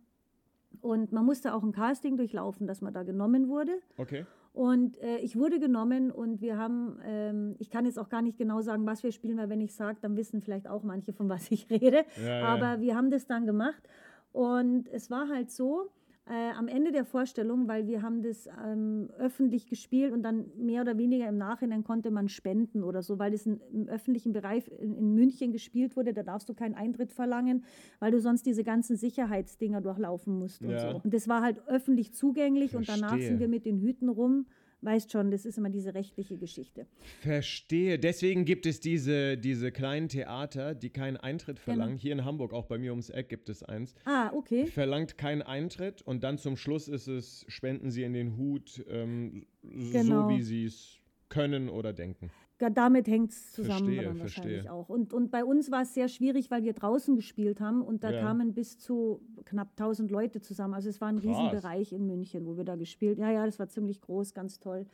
Und man musste auch ein Casting durchlaufen, dass man da genommen wurde. Okay. Und äh, ich wurde genommen und wir haben, ähm, ich kann jetzt auch gar nicht genau sagen, was wir spielen, weil wenn ich sage, dann wissen vielleicht auch manche, von was ich rede. Ja, ja. Aber wir haben das dann gemacht und es war halt so, äh, am Ende der Vorstellung, weil wir haben das ähm, öffentlich gespielt und dann mehr oder weniger im Nachhinein konnte man spenden oder so, weil das in, im öffentlichen Bereich in, in München gespielt wurde, da darfst du keinen Eintritt verlangen, weil du sonst diese ganzen Sicherheitsdinger durchlaufen musst und Ja. so. Und das war halt öffentlich zugänglich und danach Verstehe. sind wir mit den Hüten rum. Weißt schon, das ist immer diese rechtliche Geschichte. Verstehe. Deswegen gibt es diese, diese kleinen Theater, die keinen Eintritt Genau. verlangen. Hier in Hamburg, auch bei mir ums Eck, gibt es eins. Ah, okay. Verlangt keinen Eintritt und dann zum Schluss ist es, spenden Sie in den Hut, ähm, Genau. so wie Sie es können oder denken. Damit hängt es zusammen Verstehe, dann wahrscheinlich verstehe. auch. Und, und bei uns war es sehr schwierig, weil wir draußen gespielt haben und da Ja. kamen bis zu knapp 1000 Leute zusammen. Also es war ein Krass. Riesenbereich in München, wo wir da gespielt Ja, ja, das war ziemlich groß, ganz toll.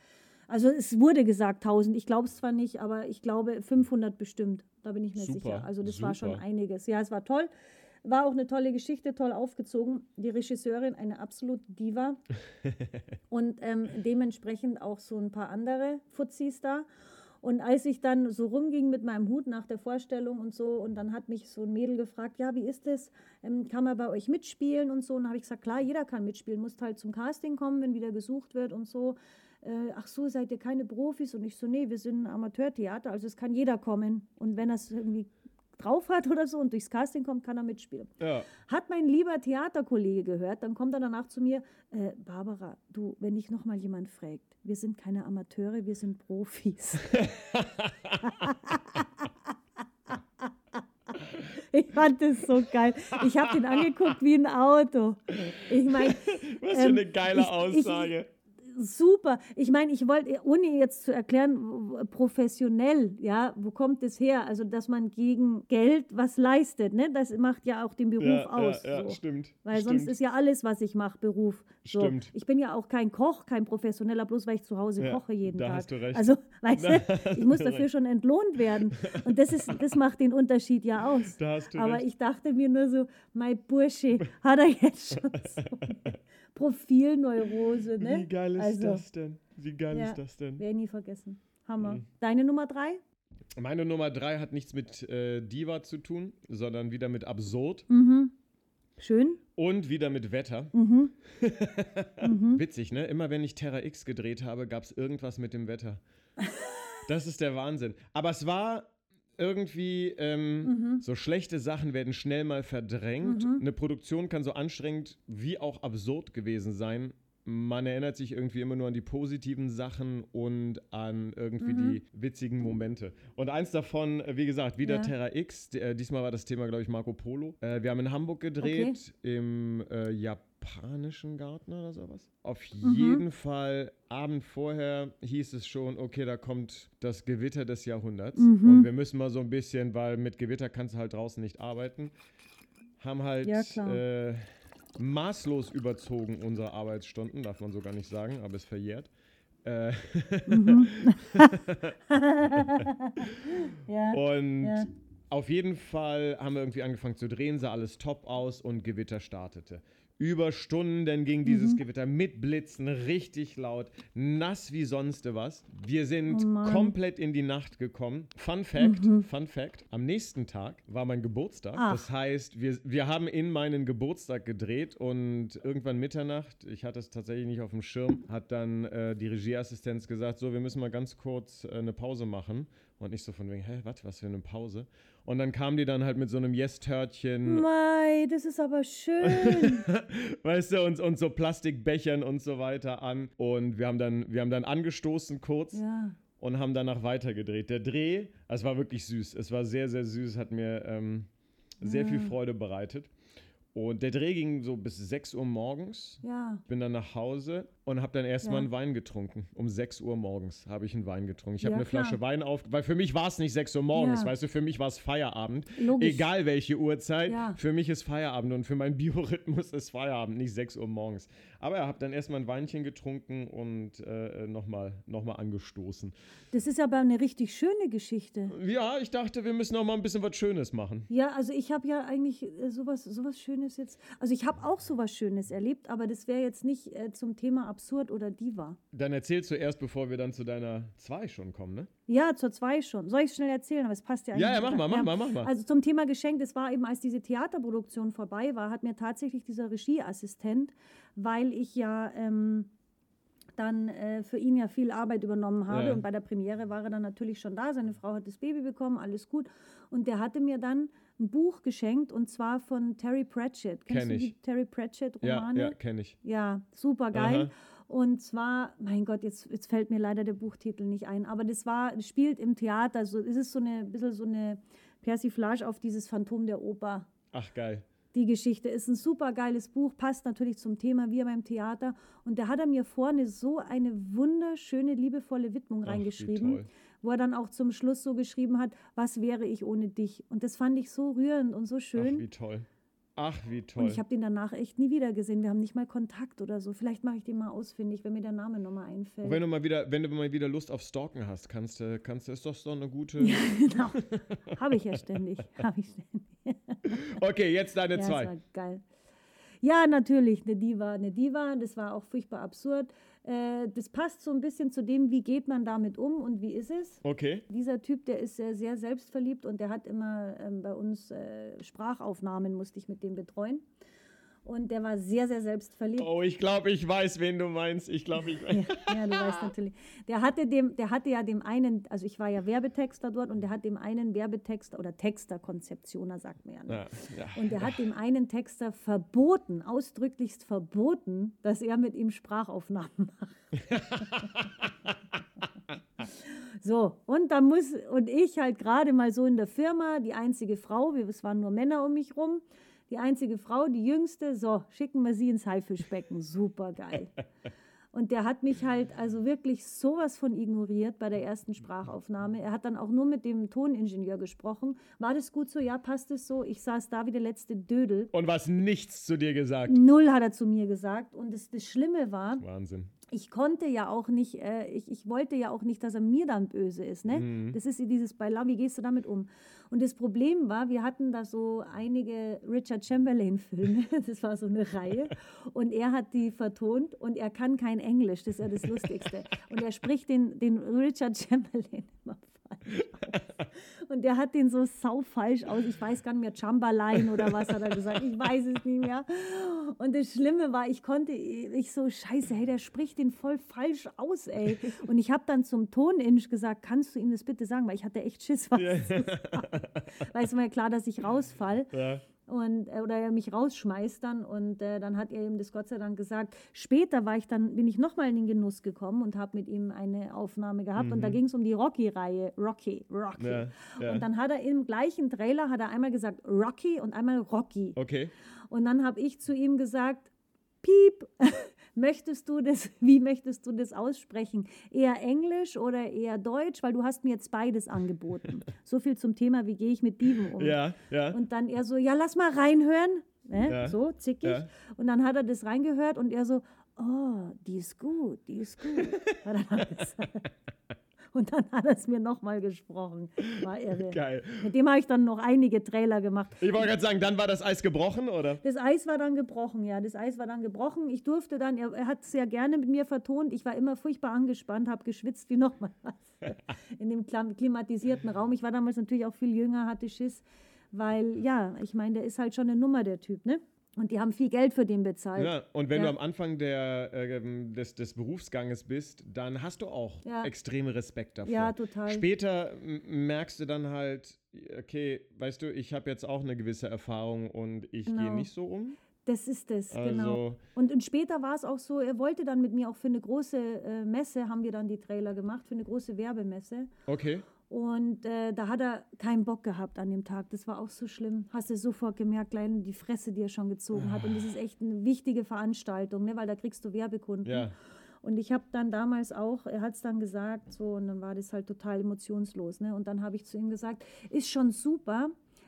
Also es wurde gesagt 1000, ich glaube es zwar nicht, aber ich glaube 500 bestimmt, da bin ich mir Super, sicher. Also das war schon super. einiges. Ja, es war toll. War auch eine tolle Geschichte, toll aufgezogen. Die Regisseurin, eine absolute Diva. und ähm, dementsprechend auch so ein paar andere Fuzis da. Und als ich dann so rumging mit meinem Hut nach der Vorstellung und so, und dann hat mich so ein Mädel gefragt, ja, wie ist das? Ähm, kann man bei euch mitspielen und so? Und habe ich gesagt, klar, jeder kann mitspielen, muss halt zum Casting kommen, wenn wieder gesucht wird und so. Äh, ach so, seid ihr keine Profis? Und ich so, nee, wir sind ein Amateurtheater, also es kann jeder kommen. Und wenn es irgendwie drauf hat oder so und durchs Casting kommt, kann er mitspielen. Ja. Hat mein lieber Theaterkollege gehört, dann kommt er danach zu mir, äh, Barbara, du, wenn dich noch mal jemand fragt, wir sind keine Amateure, wir sind Profis. ich fand das so geil. Ich habe ihn angeguckt wie ein Auto. Ich meine, Was für Ähm, eine geile ich- ich- Aussage. Super. Ich meine, ich wollte, ohne jetzt zu erklären, professionell, ja, wo kommt es her? Also, dass man gegen Geld was leistet, ne? Das macht ja auch den Beruf aus. so. stimmt. Weil stimmt. sonst ist ja alles, was ich mache, Beruf. So. Stimmt. Ich bin ja auch kein Koch, kein Professioneller, bloß weil ich zu Hause Ja, koche jeden da Tag. hast du recht. Also, weißt Da du, ich muss dafür recht. schon entlohnt werden. Und das, ist, das macht den Unterschied ja aus. Da hast du Aber recht. ich dachte mir nur so, mein Bursche, hat er jetzt schon so Profilneurose, ne? Wie geil ist also, das denn? Wie geil Ja. ist das denn? Werde nie vergessen. Hammer. Mhm. Deine Nummer drei? Meine Nummer drei hat nichts mit äh, Diva zu tun, sondern wieder mit absurd Mhm. Schön. und wieder mit Wetter. Mhm. mhm. Witzig, ne? Immer wenn ich Terra X gedreht habe, gab es irgendwas mit dem Wetter. Das ist der Wahnsinn. Aber es war irgendwie, ähm, Mhm. so schlechte Sachen werden schnell mal verdrängt. Mhm. Eine Produktion kann so anstrengend wie auch absurd gewesen sein. Man erinnert sich irgendwie immer nur an die positiven Sachen und an irgendwie Mhm. die witzigen Momente. Und eins davon, äh, wie gesagt, wieder Ja. Terra X. Äh, diesmal war das Thema, glaube ich, Marco Polo. Äh, wir haben in Hamburg gedreht, im äh, japanischen Garten oder sowas. Auf Mhm. jeden Fall, Abend vorher hieß es schon, okay, da kommt das Gewitter des Jahrhunderts. Mhm. Und wir müssen mal so ein bisschen, weil mit Gewitter kannst du halt draußen nicht arbeiten, haben halt Ja, äh, maßlos überzogen unsere Arbeitsstunden, darf man so gar nicht sagen, aber es verjährt. Äh, Mhm. ja. und Ja. auf jeden Fall haben wir irgendwie angefangen zu drehen, sah alles top aus und Gewitter startete. Über Stunden ging dieses Mhm. Gewitter mit Blitzen, richtig laut, nass wie sonst was. Wir sind Oh komplett in die Nacht gekommen. Fun Fact, Mhm. Fun Fact, am nächsten Tag war mein Geburtstag. Ach. Das heißt, wir, wir haben in meinen Geburtstag gedreht und irgendwann Mitternacht, ich hatte es tatsächlich nicht auf dem Schirm, hat dann äh, die Regieassistenz gesagt, so, wir müssen mal ganz kurz äh, eine Pause machen. Und nicht so von wegen, hä, was, was für eine Pause? Und dann kam die dann halt mit so einem Yes-Törtchen Mei, das ist aber schön. weißt du, und, und so Plastikbechern und so weiter an. Und wir haben dann, wir haben dann angestoßen kurz ja. und haben danach weitergedreht. Der Dreh, es war wirklich süß. Es war sehr, sehr süß, hat mir ähm, sehr viel Ja. Freude bereitet. Und der Dreh ging so bis 6 Uhr morgens. Ja. Bin dann nach Hause und habe dann erstmal Ja. einen Wein getrunken. Um 6 Uhr morgens habe ich einen Wein getrunken. Ich habe Ja, eine klar. Flasche Wein auf, weil für mich war es nicht 6 Uhr morgens, Ja. weißt du, für mich war es Feierabend. Logisch. Egal welche Uhrzeit, Ja. für mich ist Feierabend und für meinen Biorhythmus ist Feierabend, nicht 6 Uhr morgens. Aber ich habe dann erstmal ein Weinchen getrunken und äh, nochmal noch mal angestoßen. Das ist aber eine richtig schöne Geschichte. Ja, ich dachte, wir müssen noch mal ein bisschen was Schönes machen. Ja, also ich habe ja eigentlich äh, sowas, sowas Schönes jetzt. Also ich habe auch sowas Schönes erlebt, aber das wäre jetzt nicht äh, zum Thema absurd oder Diva. Dann erzähl zuerst, bevor wir dann zu deiner 2 schon kommen, ne? Ja, zur zwei schon. Soll ich schnell erzählen? Aber es passt ja eigentlich. Ja, ja, mach mal, mach Ja. mal, mach mal. Also zum Thema Geschenk, das war eben, als diese Theaterproduktion vorbei war, hat mir tatsächlich dieser Regieassistent, weil ich ja ähm, dann äh, für ihn ja viel Arbeit übernommen habe Ja. und bei der Premiere war er dann natürlich schon da, seine Frau hat das Baby bekommen, alles gut. Und der hatte mir dann ein Buch geschenkt und zwar von Terry Pratchett. Kennst Kenn du ich. die Terry Pratchett-Romane? Ja, ja, kenne ich. Ja, super geil. Aha. Und zwar, mein Gott, jetzt, jetzt fällt mir leider der Buchtitel nicht ein, aber das war, spielt im Theater, so, es ist so eine bisschen so eine Persiflage auf dieses Phantom der Oper. Ach, geil. Die Geschichte ist ein super geiles Buch, passt natürlich zum Thema Wir beim Theater. Und da hat er mir vorne so eine wunderschöne, liebevolle Widmung Ach, wie reingeschrieben, toll. Wo er dann auch zum Schluss so geschrieben hat, was wäre ich ohne dich? Und das fand ich so rührend und so Ach, schön. wie toll. Ach, wie Und toll. ich habe den danach echt nie wieder gesehen. Wir haben nicht mal Kontakt oder so. Vielleicht mache ich den mal ausfindig, wenn mir der Name nochmal einfällt. Wenn du mal wieder, wenn du mal wieder Lust auf Stalken hast, kannst du, kannst du, ist doch so eine gute. genau. Habe ich ja ständig. Habe ich ständig. Okay, jetzt deine Ja, das zwei. war geil. Ja, natürlich, eine Diva, eine Diva. Das war auch furchtbar absurd. Äh, das passt so ein bisschen zu dem, wie geht man damit um und wie ist es. Okay. Dieser Typ, der ist sehr, sehr selbstverliebt und der hat immer ähm, bei uns äh, Sprachaufnahmen, musste ich mit dem betreuen. Und der war sehr, sehr selbstverliebt. Oh, ich glaube, ich weiß, wen du meinst. Ich glaube, ich weiß. Ja, ja, du weißt natürlich. Der hatte, dem, der hatte ja dem einen, also ich war ja Werbetexter dort und der hat dem einen Werbetexter oder Texter-Konzeptioner, sagt man ja. Ne? Ja, ja. Und der hat dem einen Texter verboten, ausdrücklichst verboten, dass er mit ihm Sprachaufnahmen macht. so, und da muss, und ich halt gerade mal so in der Firma, die einzige Frau, es waren nur Männer um mich rum, die einzige Frau, die jüngste, so, schicken wir sie ins Haifischbecken. Super geil. Und der hat mich halt also wirklich sowas von ignoriert bei der ersten Sprachaufnahme. Er hat dann auch nur mit dem Toningenieur gesprochen. War das gut so? Ja, passt es so? Ich saß da wie der letzte Dödel. Und was nichts zu dir gesagt. Null hat er zu mir gesagt. Und das, das Schlimme war, Wahnsinn. Ich konnte ja auch nicht, äh, ich, ich wollte ja auch nicht, dass er mir dann böse ist. Ne? Mhm. Das ist dieses bei Love, wie gehst du damit um? Und das Problem war, wir hatten da so einige Richard Chamberlain-Filme, das war so eine Reihe, und er hat die vertont und er kann kein Englisch, das ist ja das Lustigste. Und er spricht den, den Richard Chamberlain immer. Und der hat den so sau falsch aus. Ich weiß gar nicht mehr, Chamberlain oder was hat er gesagt. Ich weiß es nicht mehr. Und das Schlimme war, ich konnte, ich so, scheiße, hey, der spricht den voll falsch aus, ey. Und ich habe dann zum Toninch gesagt, kannst du ihm das bitte sagen? Weil ich hatte echt Schiss, was zu sagen. Weil es war ja klar, dass ich rausfall Ja. Und äh, oder er mich rausschmeißt dann und äh, dann hat er ihm das Gott sei Dank gesagt. Später war ich dann bin ich noch mal in den Genuss gekommen und habe mit ihm eine Aufnahme gehabt und da ging es um die Rocky-Reihe, Rocky, Rocky. Mhm. Ja, ja. Und dann hat er im gleichen Trailer hat er einmal gesagt Rocky und einmal Rocky. Okay. Und dann habe ich zu ihm gesagt, Piep, möchtest du das, wie möchtest du das aussprechen? Eher Englisch oder eher Deutsch? Weil du hast mir jetzt beides angeboten. so viel zum Thema, wie gehe ich mit Dieben um? Ja, ja. Und dann er so, ja, lass mal reinhören. Ne? Ja. So, zickig. Ja. Und dann hat er das reingehört und er so, oh, die ist gut, die ist gut. Hat er dann gesagt. Und dann hat er es mir nochmal gesprochen. War irre. Geil. Mit dem habe ich dann noch einige Trailer gemacht. Ich wollte gerade sagen, dann war das Eis gebrochen, oder? Das Eis war dann gebrochen, ja. Das Eis war dann gebrochen. Ich durfte dann, er, er hat es sehr gerne mit mir vertont. Ich war immer furchtbar angespannt, habe geschwitzt wie nochmal was in dem klimatisierten Raum. Ich war damals natürlich auch viel jünger, hatte Schiss, weil, ja, ich meine, der ist halt schon eine Nummer, der Typ, ne? Und die haben viel Geld für den bezahlt. Ja, und wenn Ja. du am Anfang der, ähm, des, des Berufsganges bist, dann hast du auch Ja. extreme Respekt davor. Ja, total. Später merkst du dann halt, okay, weißt du, ich habe jetzt auch eine gewisse Erfahrung und ich gehe Genau. nicht so um. Das ist es, genau. Also, Und, und später war es auch so, er wollte dann mit mir auch für eine große äh, Messe, haben wir dann die Trailer gemacht, für eine große Werbemesse. okay. Und äh, da hat er keinen Bock gehabt an dem Tag. Das war auch so schlimm. Hast du sofort gemerkt, klein, die Fresse, die er schon gezogen hat. Und das ist echt eine wichtige Veranstaltung, ne? weil da kriegst du Werbekunden. Ja. Und ich habe dann damals auch, er hat es dann gesagt, so, und dann war das halt total emotionslos. Ne? Und dann habe ich zu ihm gesagt, ist schon super.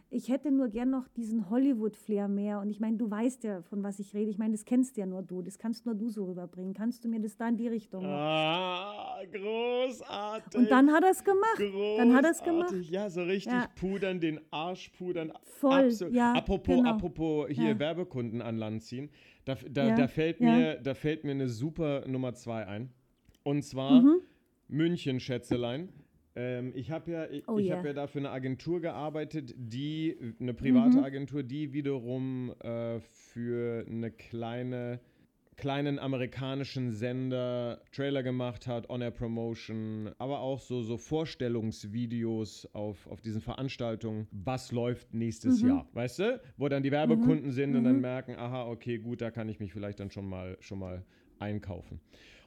Ich hätte nur gern noch diesen Hollywood-Flair mehr. Und ich meine, du weißt ja, von was ich rede. Ich meine, das kennst ja nur du. Das kannst nur du so rüberbringen. Kannst du mir das da in die Richtung machen? Ah, großartig. Und dann hat er es gemacht. Dann hat er es Großartig. gemacht. Ja, so richtig Ja. pudern, den Arsch pudern. Voll, Absolut. ja, apropos, genau. apropos hier Ja. Werbekunden an Land ziehen. Da, da, Ja, da, fällt mir, da fällt mir eine super Nummer zwei ein. Und zwar Mhm. München, Schätzelein. Ähm, ich habe ja, ich, Oh ich yeah. hab ja da für eine Agentur gearbeitet, die, eine private Mhm. Agentur, die wiederum äh, für eine kleine, kleinen amerikanischen Sender Trailer gemacht hat, On-Air Promotion, aber auch so, so Vorstellungsvideos auf, auf diesen Veranstaltungen, was läuft nächstes Mhm. Jahr, weißt du? Wo dann die Werbekunden sind und dann merken, aha, okay, gut, da kann ich mich vielleicht dann schon mal, schon mal einkaufen.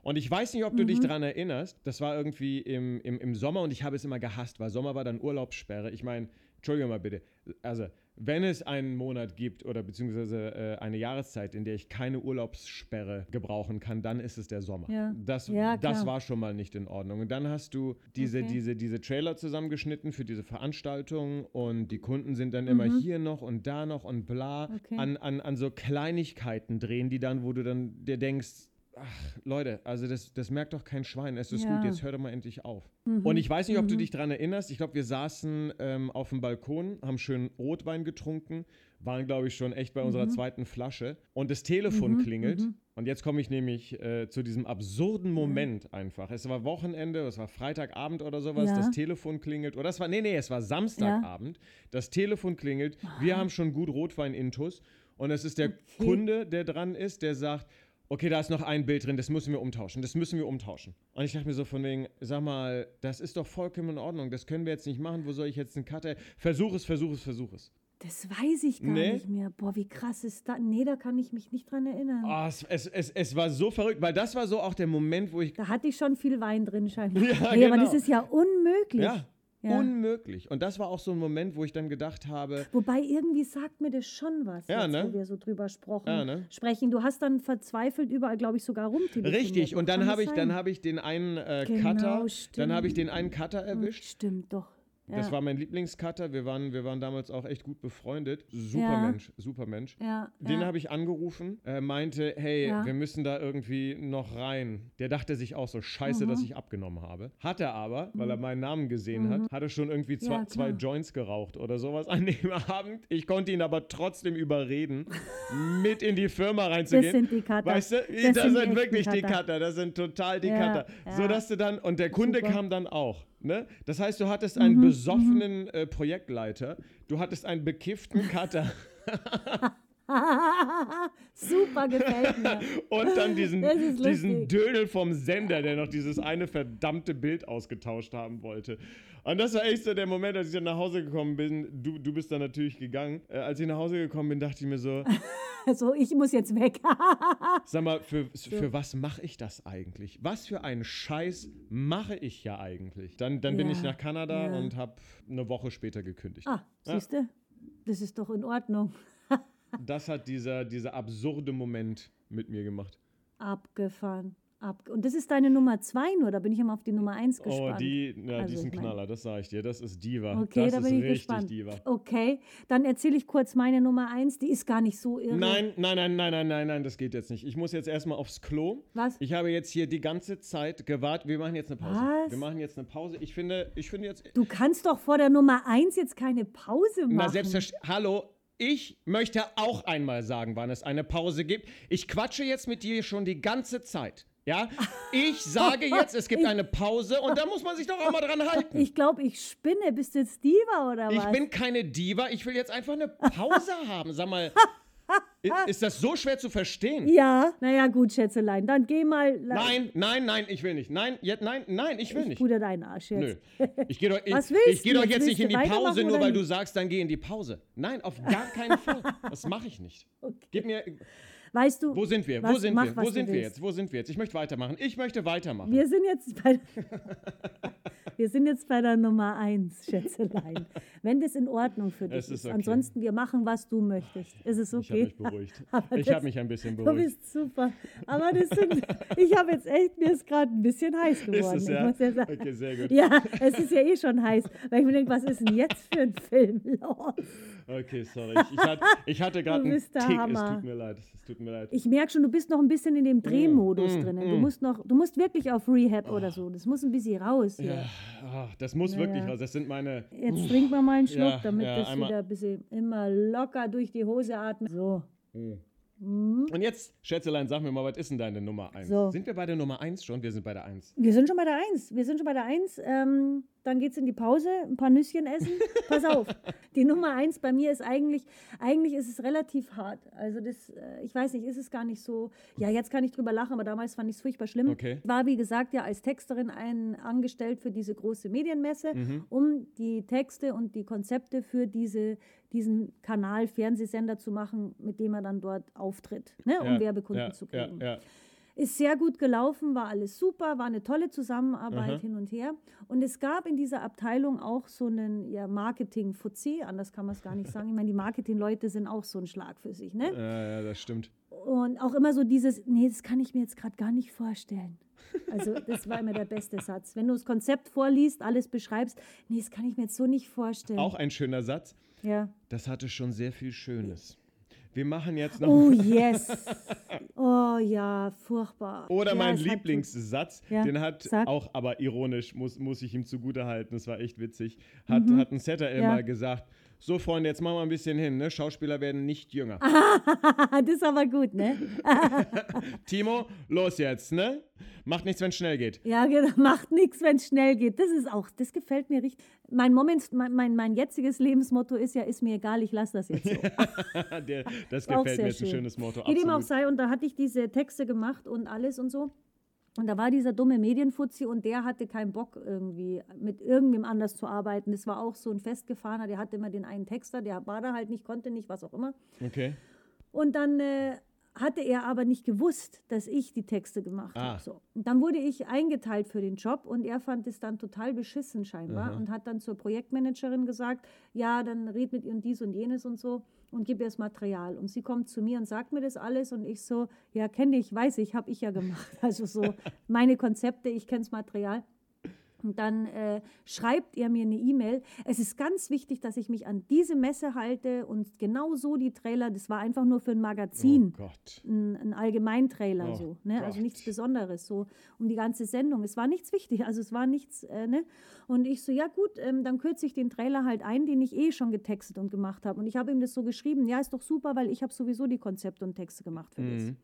Und ich weiß nicht, ob du dich Mhm. daran erinnerst, das war irgendwie im, im, im Sommer und ich habe es immer gehasst, weil Sommer war dann Urlaubssperre. Ich meine, Entschuldigung mal bitte, also wenn es einen Monat gibt oder beziehungsweise äh, eine Jahreszeit, in der ich keine Urlaubssperre gebrauchen kann, dann ist es der Sommer. Ja. Das, Ja, das war schon mal nicht in Ordnung. Und dann hast du diese, Okay. diese, diese Trailer zusammengeschnitten für diese Veranstaltung und die Kunden sind dann immer hier noch und da noch und bla Mhm. Okay. an, an, an so Kleinigkeiten drehen, die dann, wo du dann dir denkst, ach Leute, also das, das merkt doch kein Schwein, es ist Ja. gut, jetzt hör doch mal endlich auf. Mhm. Und ich weiß nicht, ob du dich daran erinnerst, ich glaube, wir saßen ähm, auf dem Balkon, haben schön Rotwein getrunken, waren, glaube ich, schon echt bei unserer Mhm. zweiten Flasche und das Telefon klingelt. Und jetzt komme ich nämlich äh, zu diesem absurden Moment einfach. Es war Wochenende, es war Freitagabend oder sowas, Ja. das Telefon klingelt. Oder es war, nee, nee, es war Samstagabend. Das Telefon klingelt, wir haben schon gut Rotwein-Intus und es ist der Okay. Kunde, der dran ist, der sagt, okay, da ist noch ein Bild drin, das müssen wir umtauschen, das müssen wir umtauschen. Und ich dachte mir so von wegen, sag mal, das ist doch vollkommen in Ordnung, das können wir jetzt nicht machen, wo soll ich jetzt einen Cutter? Versuch es, versuch es, versuch es. Das weiß ich gar Nee? nicht mehr. Boah, wie krass ist das? Nee, da kann ich mich nicht dran erinnern. Oh, es, es, es, es war so verrückt, weil das war so auch der Moment, wo ich, Da hatte ich schon viel Wein drin scheinbar. Ja, nee, aber genau. das ist ja unmöglich. ja, Ja. Unmöglich. Und das war auch so ein Moment, wo ich dann gedacht habe, Wobei irgendwie sagt mir das schon was, Ja, jetzt, ne? wo wir so drüber gesprochen, Ja, ne? sprechen. Du hast dann verzweifelt überall, glaube ich, sogar rumtelefoniert. richtig. Und dann habe ich, dann habe ich den einen äh, Genau, Cutter, dann stimmt. habe ich den einen Cutter erwischt. Stimmt doch. Ja. Das war mein Lieblingscutter. Wir waren, wir waren damals auch echt gut befreundet. Super Ja. Mensch, super Mensch. ja, Den habe ich angerufen, äh, meinte, hey, wir müssen da irgendwie noch rein. Der dachte sich auch so, scheiße, Mhm. dass ich abgenommen habe. Hat er aber, weil er meinen Namen gesehen hat, hat er schon irgendwie zwei, zwei. Joints geraucht oder sowas an dem Abend. Ich konnte ihn aber trotzdem überreden, mit in die Firma reinzugehen. Das sind die Cutter. Weißt du, Das das, sind sind, wirklich die Cutter. Cutter, das sind total die Cutter. So dass du dann, und der Kunde Super. kam dann auch. Ne? Das heißt, du hattest einen Mhm, besoffenen äh, Projektleiter, du hattest einen bekifften Cutter Super gefällt mir. und dann diesen, diesen. Dödel vom Sender, der noch dieses eine verdammte Bild ausgetauscht haben wollte. Und das war echt so der Moment, als ich dann nach Hause gekommen bin. Du, du bist dann natürlich gegangen. Äh, als ich nach Hause gekommen bin, dachte ich mir so, Also ich muss jetzt weg. Sag mal, für, für was mache ich das eigentlich? Was für einen Scheiß mache ich ja eigentlich? Dann, dann bin Ja, ich nach Kanada ja. und habe eine Woche später gekündigt. ah, siehst du? Das ist doch in Ordnung. Das hat dieser, dieser absurde Moment mit mir gemacht. Abgefahren. Ab und das ist deine Nummer zwei nur, da bin ich immer auf die Nummer eins gespannt. Oh, die, ja, Also, die ist ein Knaller, das sage ich dir. Das ist Diva. Okay, das da ist bin ich richtig gespannt. Diva. Okay, dann erzähle ich kurz meine Nummer eins. Die ist gar nicht so irre. Nein, nein, nein, nein, nein, nein, nein, das geht jetzt nicht. Ich muss jetzt erstmal aufs Klo. Was? Ich habe jetzt hier die ganze Zeit gewartet. Wir machen jetzt eine Pause. Was? Wir machen jetzt eine Pause. Ich finde, ich finde jetzt. Du kannst doch vor der Nummer eins jetzt keine Pause machen. Na, selbstverständlich. Hallo, ich möchte auch einmal sagen, wann es eine Pause gibt. Ich quatsche jetzt mit dir schon die ganze Zeit. Ja? Ich sage jetzt, es gibt eine Pause und da muss man sich doch auch mal dran halten. Ich glaube, ich spinne. Bist du jetzt Diva oder Ich was? bin keine Diva, ich will jetzt einfach eine Pause haben. Sag mal, ist das so schwer zu verstehen? ja, naja, gut, Schätzelein. Dann geh mal. Nein, nein, nein, ich will nicht. Nein, jetzt, nein, nein, ich will Ich nicht. puder deinen Arsch Nö. jetzt. Ich gehe doch, ich, Was willst ich geh doch jetzt? nicht in die Pause, nur weil du sagst, dann geh in die Pause. Nein, auf gar keinen Fall. Das mache ich nicht. Gib mir. Weißt du, Wo sind wir? Wo was- sind mach, wir? Wo du sind wir willst. jetzt? Wo sind wir jetzt? Ich möchte weitermachen. Ich möchte weitermachen. Wir sind jetzt bei, wir sind jetzt bei der Nummer eins, Schätzelein. Wenn das in Ordnung für dich Es ist ist. okay. Ansonsten, wir machen, was du möchtest. Ist es Ich habe okay? mich beruhigt. Aber Ich habe mich ein bisschen Du beruhigt. bist super. Aber das sind, ich habe jetzt echt, mir ist gerade ein bisschen heiß geworden. Ist es, ja? ja. Okay, sehr gut. Ja, es ist ja eh schon heiß, weil ich mir denke, was ist denn jetzt für ein Film los? Okay, sorry. Ich, hatte, ich hatte gerade einen Tick. Es Hammer. tut mir leid. Es tut mir leid. Ich merke schon, du bist noch ein bisschen in dem Drehmodus mm, drinnen. Du mm. musst noch, du musst wirklich auf Rehab oder so. Das muss ein bisschen raus ja, ah, das muss Ja, wirklich ja. raus. Das sind meine. Jetzt trinken wir mal einen Schluck, Ja, damit das einmal- wieder ein bisschen immer locker durch die Hose atmet. So. Und jetzt, Schätzelein, sag mir mal, was ist denn deine Nummer 1? So. Sind wir bei der Nummer 1 schon? Wir sind bei der 1. Wir sind schon bei der Eins. Wir sind schon bei der Eins. Ähm, dann geht's in die Pause, ein paar Nüsschen essen. Pass auf. Die Nummer eins bei mir ist eigentlich, eigentlich ist es relativ hart. Also das, äh, ich weiß nicht, ist es gar nicht so. Ja, jetzt kann ich drüber lachen, aber damals fand ich es furchtbar schlimm. Okay. Ich war, wie gesagt, ja als Texterin ein, angestellt für diese große Medienmesse, Mhm. um die Texte und die Konzepte für diese, diesen Kanal, Fernsehsender zu machen, mit dem er dann dort auftritt, ne, um Ja, Werbekunden ja, zu kriegen. ja. Ist sehr gut gelaufen, war alles super, war eine tolle Zusammenarbeit Aha. hin und her. Und es gab in dieser Abteilung auch so einen ja, Marketing-Fuzzi, anders kann man es gar nicht sagen. Ich meine, die Marketing-Leute sind auch so ein Schlag für sich. Ne? Ja, ja, das stimmt. Und auch immer so dieses, nee, das kann ich mir jetzt gerade gar nicht vorstellen. Also das war immer der beste Satz. Wenn du das Konzept vorliest, alles beschreibst, nee, das kann ich mir jetzt so nicht vorstellen. Auch ein schöner Satz. Ja. Das hatte schon sehr viel Schönes. Wir machen jetzt noch. Oh yes. Oh ja, furchtbar. Oder ja, mein Lieblingssatz, Ja, den hat sag. auch, aber ironisch, muss, muss ich ihm zugute halten, das war echt witzig, hat, hat ein Setter Mhm. Ja. immer gesagt, so Freunde, jetzt machen wir ein bisschen hin, ne? Schauspieler werden nicht jünger. das ist aber gut, ne? Timo, los jetzt, ne? Macht nichts, wenn es schnell geht. Ja, genau, macht nichts, wenn es schnell geht. Das ist auch, das gefällt mir richtig. Mein Moment, mein, mein, mein jetziges Lebensmotto ist ja, ist mir egal, ich lasse das jetzt so. Der, das gefällt mir, ist ein schön. schönes Motto. Wie dem auch sei, und da hatte ich diese Texte gemacht und alles und so. Und da war dieser dumme Medienfuzzi und der hatte keinen Bock irgendwie mit irgendwem anders zu arbeiten. Das war auch so ein festgefahrener, der hatte immer den einen Texter, der war da halt nicht, konnte nicht, was auch immer. Okay. Und dann äh, hatte er aber nicht gewusst, dass ich die Texte gemacht Ah. habe. So. Und dann wurde ich eingeteilt für den Job und er fand es dann total beschissen scheinbar Aha. und hat dann zur Projektmanagerin gesagt, ja, dann red mit ihr und dies und jenes und so und gib ihr das Material. Und sie kommt zu mir und sagt mir das alles und ich so, ja, kenne ich, weiß ich, habe ich ja gemacht. Also so meine Konzepte, ich kenne das Material. Und dann äh, schreibt er mir eine E-Mail. Es ist ganz wichtig, dass ich mich an diese Messe halte und genau so die Trailer, das war einfach nur für ein Magazin Oh Gott. ein, ein Allgemeintrailer Oh so, ne? also nichts Besonderes so um die ganze Sendung. Es war nichts wichtig, also es war nichts, äh, ne? Und ich so, ja gut, ähm, dann kürze ich den Trailer halt ein, den ich eh schon getextet und gemacht habe. Und ich habe ihm das so geschrieben, ja ist doch super, weil ich habe sowieso die Konzepte und Texte gemacht für das.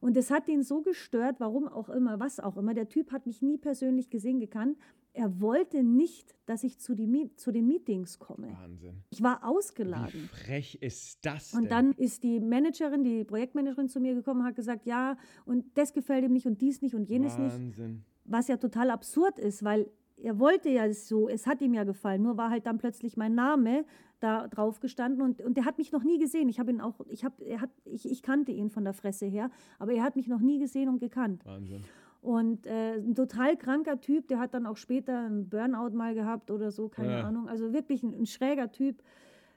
Und das hat ihn so gestört, warum auch immer, was auch immer. Der Typ hat mich nie persönlich gesehen, gekannt. Er wollte nicht, dass ich zu, die zu den Meetings komme. Wahnsinn. Ich war Wie ausgeladen. frech ist das Und denn? dann ist die Managerin, die Projektmanagerin zu mir gekommen, hat gesagt, ja, und das gefällt ihm nicht und dies nicht und jenes nicht. Wahnsinn. Was ja total absurd ist, weil er wollte ja so, es hat ihm ja gefallen, nur war halt dann plötzlich mein Name da drauf gestanden und, und der hat mich noch nie gesehen. Ich habe ihn auch, ich habe, er hat, ich, ich kannte ihn von der Fresse her, aber er hat mich noch nie gesehen und gekannt. Wahnsinn. Und äh, ein total kranker Typ, der hat dann auch später einen Burnout mal gehabt oder so, keine Ja. Ahnung. Also wirklich ein, ein schräger Typ,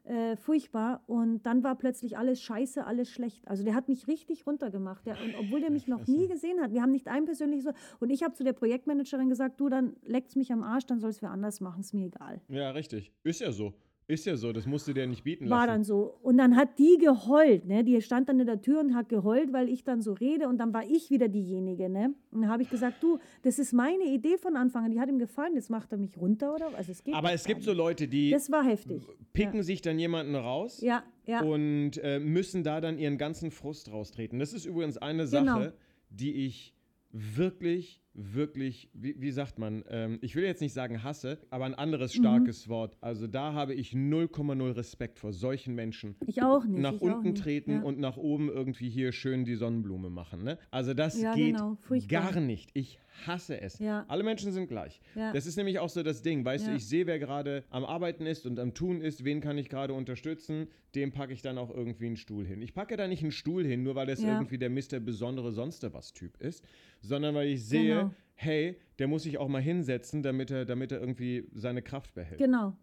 äh, furchtbar. Und dann war plötzlich alles scheiße, alles schlecht. Also der hat mich richtig runtergemacht. Der, und obwohl der mich noch nie gesehen hat. Wir haben nicht ein persönliches so. Und ich habe zu der Projektmanagerin gesagt, du, dann leckt's mich am Arsch, dann soll es wer anders machen, ist mir egal. Ja, richtig. Ist ja so. Ist ja so. Das musst du dir nicht bieten War lassen. dann so. Und dann hat die geheult, ne? Die stand dann in der Tür und hat geheult, weil ich dann so rede und dann war ich wieder diejenige, ne? Und dann habe ich gesagt, du, das ist meine Idee von Anfang an, die hat ihm gefallen, jetzt macht er mich runter oder? Also es geht Aber es gibt so. Leute, die Das war heftig. picken sich dann jemanden raus Ja, ja. und äh, müssen da dann ihren ganzen Frust raustreten. Das ist übrigens eine Genau. Sache, die ich wirklich, wirklich, wie, wie sagt man, ähm, ich will jetzt nicht sagen hasse, aber ein Mhm. anderes starkes Wort. Also da habe ich 0,0 Respekt vor solchen Menschen. Ich auch nicht. nach unten nicht. treten ja. und nach oben irgendwie hier schön die Sonnenblume machen. Ne? Also das Ja, geht genau. Gar nicht. Ich hasse es. Ja. Alle Menschen sind gleich. Das ist nämlich auch so das Ding. Weißt du, ich sehe, wer gerade am Arbeiten ist und am Tun ist, wen kann ich gerade unterstützen, dem packe ich dann auch irgendwie einen Stuhl hin. Ich packe da nicht einen Stuhl hin, nur weil das irgendwie der Mr. Besondere sonst was Typ ist, sondern weil ich sehe, Genau. Hey, der muss sich auch mal hinsetzen, damit er, damit er irgendwie seine Kraft behält. Genau.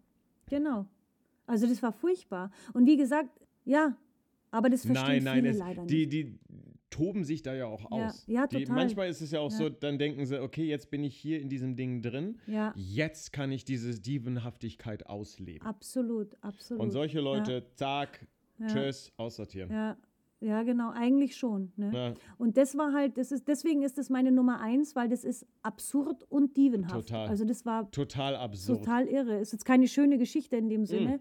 Genau. Also das war furchtbar. Und wie gesagt, ja, aber das verstehen Nein, nein, viele es, leider nicht. die, die toben sich da ja auch Ja, aus. ja, die, total. manchmal ist es ja auch Ja. so, dann denken sie, okay, jetzt bin ich hier in diesem Ding drin, ja, jetzt kann ich diese Dievenhaftigkeit ausleben. absolut, absolut. Und solche Leute, zack, Ja. tschüss, aussortieren. Ja, ja, genau, eigentlich schon. Ne? Na, Und das war halt, das ist, deswegen ist das meine Nummer eins, weil das ist absurd und dievenhaft. Total. Also das war total absurd. total irre. Ist jetzt keine schöne Geschichte in Mm. dem Sinne,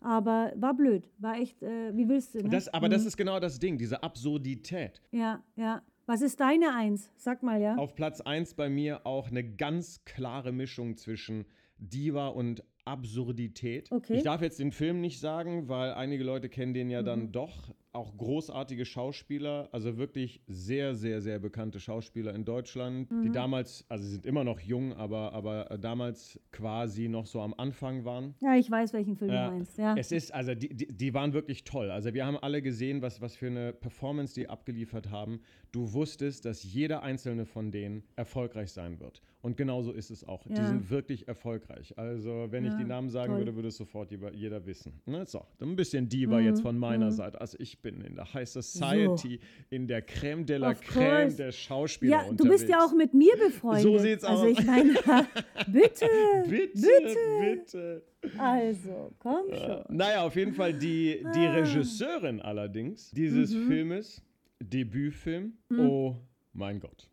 aber war blöd. War echt, äh, wie willst du, ne? Das, aber das Mhm. ist genau das Ding, diese Absurdität. Ja, ja. Was ist deine Eins? Sag mal, ja. Auf Platz 1 bei mir auch eine ganz klare Mischung zwischen Diva und Absurdität. Okay. Ich darf jetzt den Film nicht sagen, weil einige Leute kennen den ja Mhm. dann doch. Auch großartige Schauspieler, also wirklich sehr, sehr, sehr bekannte Schauspieler in Deutschland, Mhm. die damals, also sie sind immer noch jung, aber, aber äh, damals quasi noch so am Anfang waren. Ja, ich weiß, welchen Film Ja, du meinst. Ja. Es ist, also die, die, die waren wirklich toll. Also wir haben alle gesehen, was, was für eine Performance die abgeliefert haben. Du wusstest, dass jeder einzelne von denen erfolgreich sein wird. Und genauso ist es auch. Die Ja. sind wirklich erfolgreich. Also wenn ich Ja, die Namen sagen toll. würde, würde es sofort jeder, wissen. Ne? So, ein bisschen Diva Mhm, jetzt von meiner Seite. Also ich bin in der High Society, in der Creme de la Of Creme course. der Schauspieler Ja, du bist ja auch mit mir befreundet. So sieht's also aus. ich meine, bitte, Bitte, bitte. Also, komm schon. Naja, auf jeden Fall die, die Ah. Regisseurin allerdings dieses Mhm. Filmes, Debütfilm, oh mein Gott.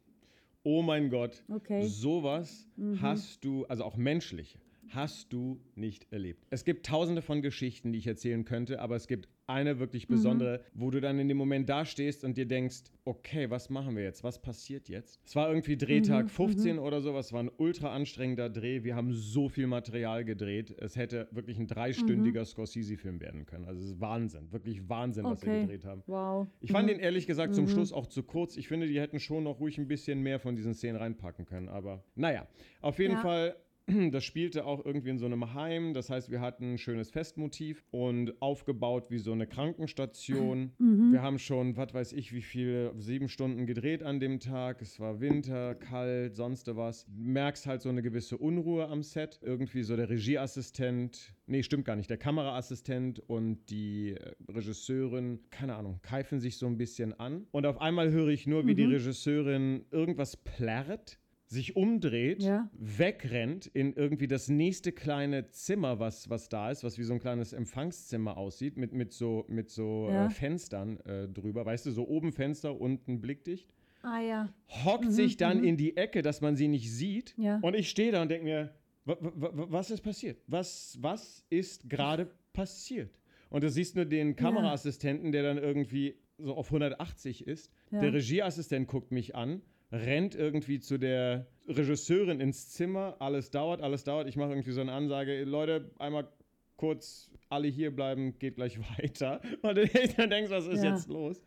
Oh mein Gott, Okay. Mhm. sowas hast du, also auch menschlich, hast du nicht erlebt. Es gibt tausende von Geschichten, die ich erzählen könnte, aber es gibt eine wirklich Mhm. besondere, wo du dann in dem Moment dastehst und dir denkst, okay, was machen wir jetzt? Was passiert jetzt? Es war irgendwie Mhm, Drehtag 15 oder sowas, es war ein ultra anstrengender Dreh. Wir haben so viel Material gedreht. Es hätte wirklich ein dreistündiger Scorsese-Film werden können. Also es ist Wahnsinn, wirklich Wahnsinn, was wir Okay. gedreht haben. Wow. Ich fand den ehrlich gesagt zum Schluss auch zu kurz. Ich finde, die hätten schon noch ruhig ein bisschen mehr von diesen Szenen reinpacken können. Aber naja, auf jeden Ja. Fall Das spielte auch irgendwie in so einem Heim. Das heißt, wir hatten ein schönes Festmotiv und aufgebaut wie so eine Krankenstation. Mhm. Wir haben schon, was weiß ich, wie viele, sieben Stunden gedreht an dem Tag. Es war Winter, kalt, sonst was. Merkst halt so eine gewisse Unruhe am Set. Irgendwie so der Regieassistent, nee, stimmt gar nicht, der Kameraassistent und die äh, Regisseurin, keine Ahnung, keifen sich so ein bisschen an. Und auf einmal höre ich nur, wie die Mhm. Regisseurin irgendwas plärrt sich umdreht, Ja. wegrennt in irgendwie das nächste kleine Zimmer, was, was da ist, was wie so ein kleines Empfangszimmer aussieht, mit, mit so, mit so Ja. äh, Fenstern äh, drüber. Weißt du, so oben Fenster, unten blickdicht. Ah ja. Hockt Mhm, sich dann mhm. in die Ecke, dass man sie nicht sieht. Ja. Und ich stehe da und denke mir, wa- wa- wa- was ist passiert? Was, was ist gerade passiert? Und du siehst nur den Kameraassistenten, der dann irgendwie so auf 180 ist. Der Regieassistent guckt mich an, rennt irgendwie zu der Regisseurin ins Zimmer. Alles dauert, alles dauert. Ich mache irgendwie so eine Ansage: Leute, einmal kurz alle hier bleiben, geht gleich weiter. Und du dann denkst, was ist Ja. jetzt los?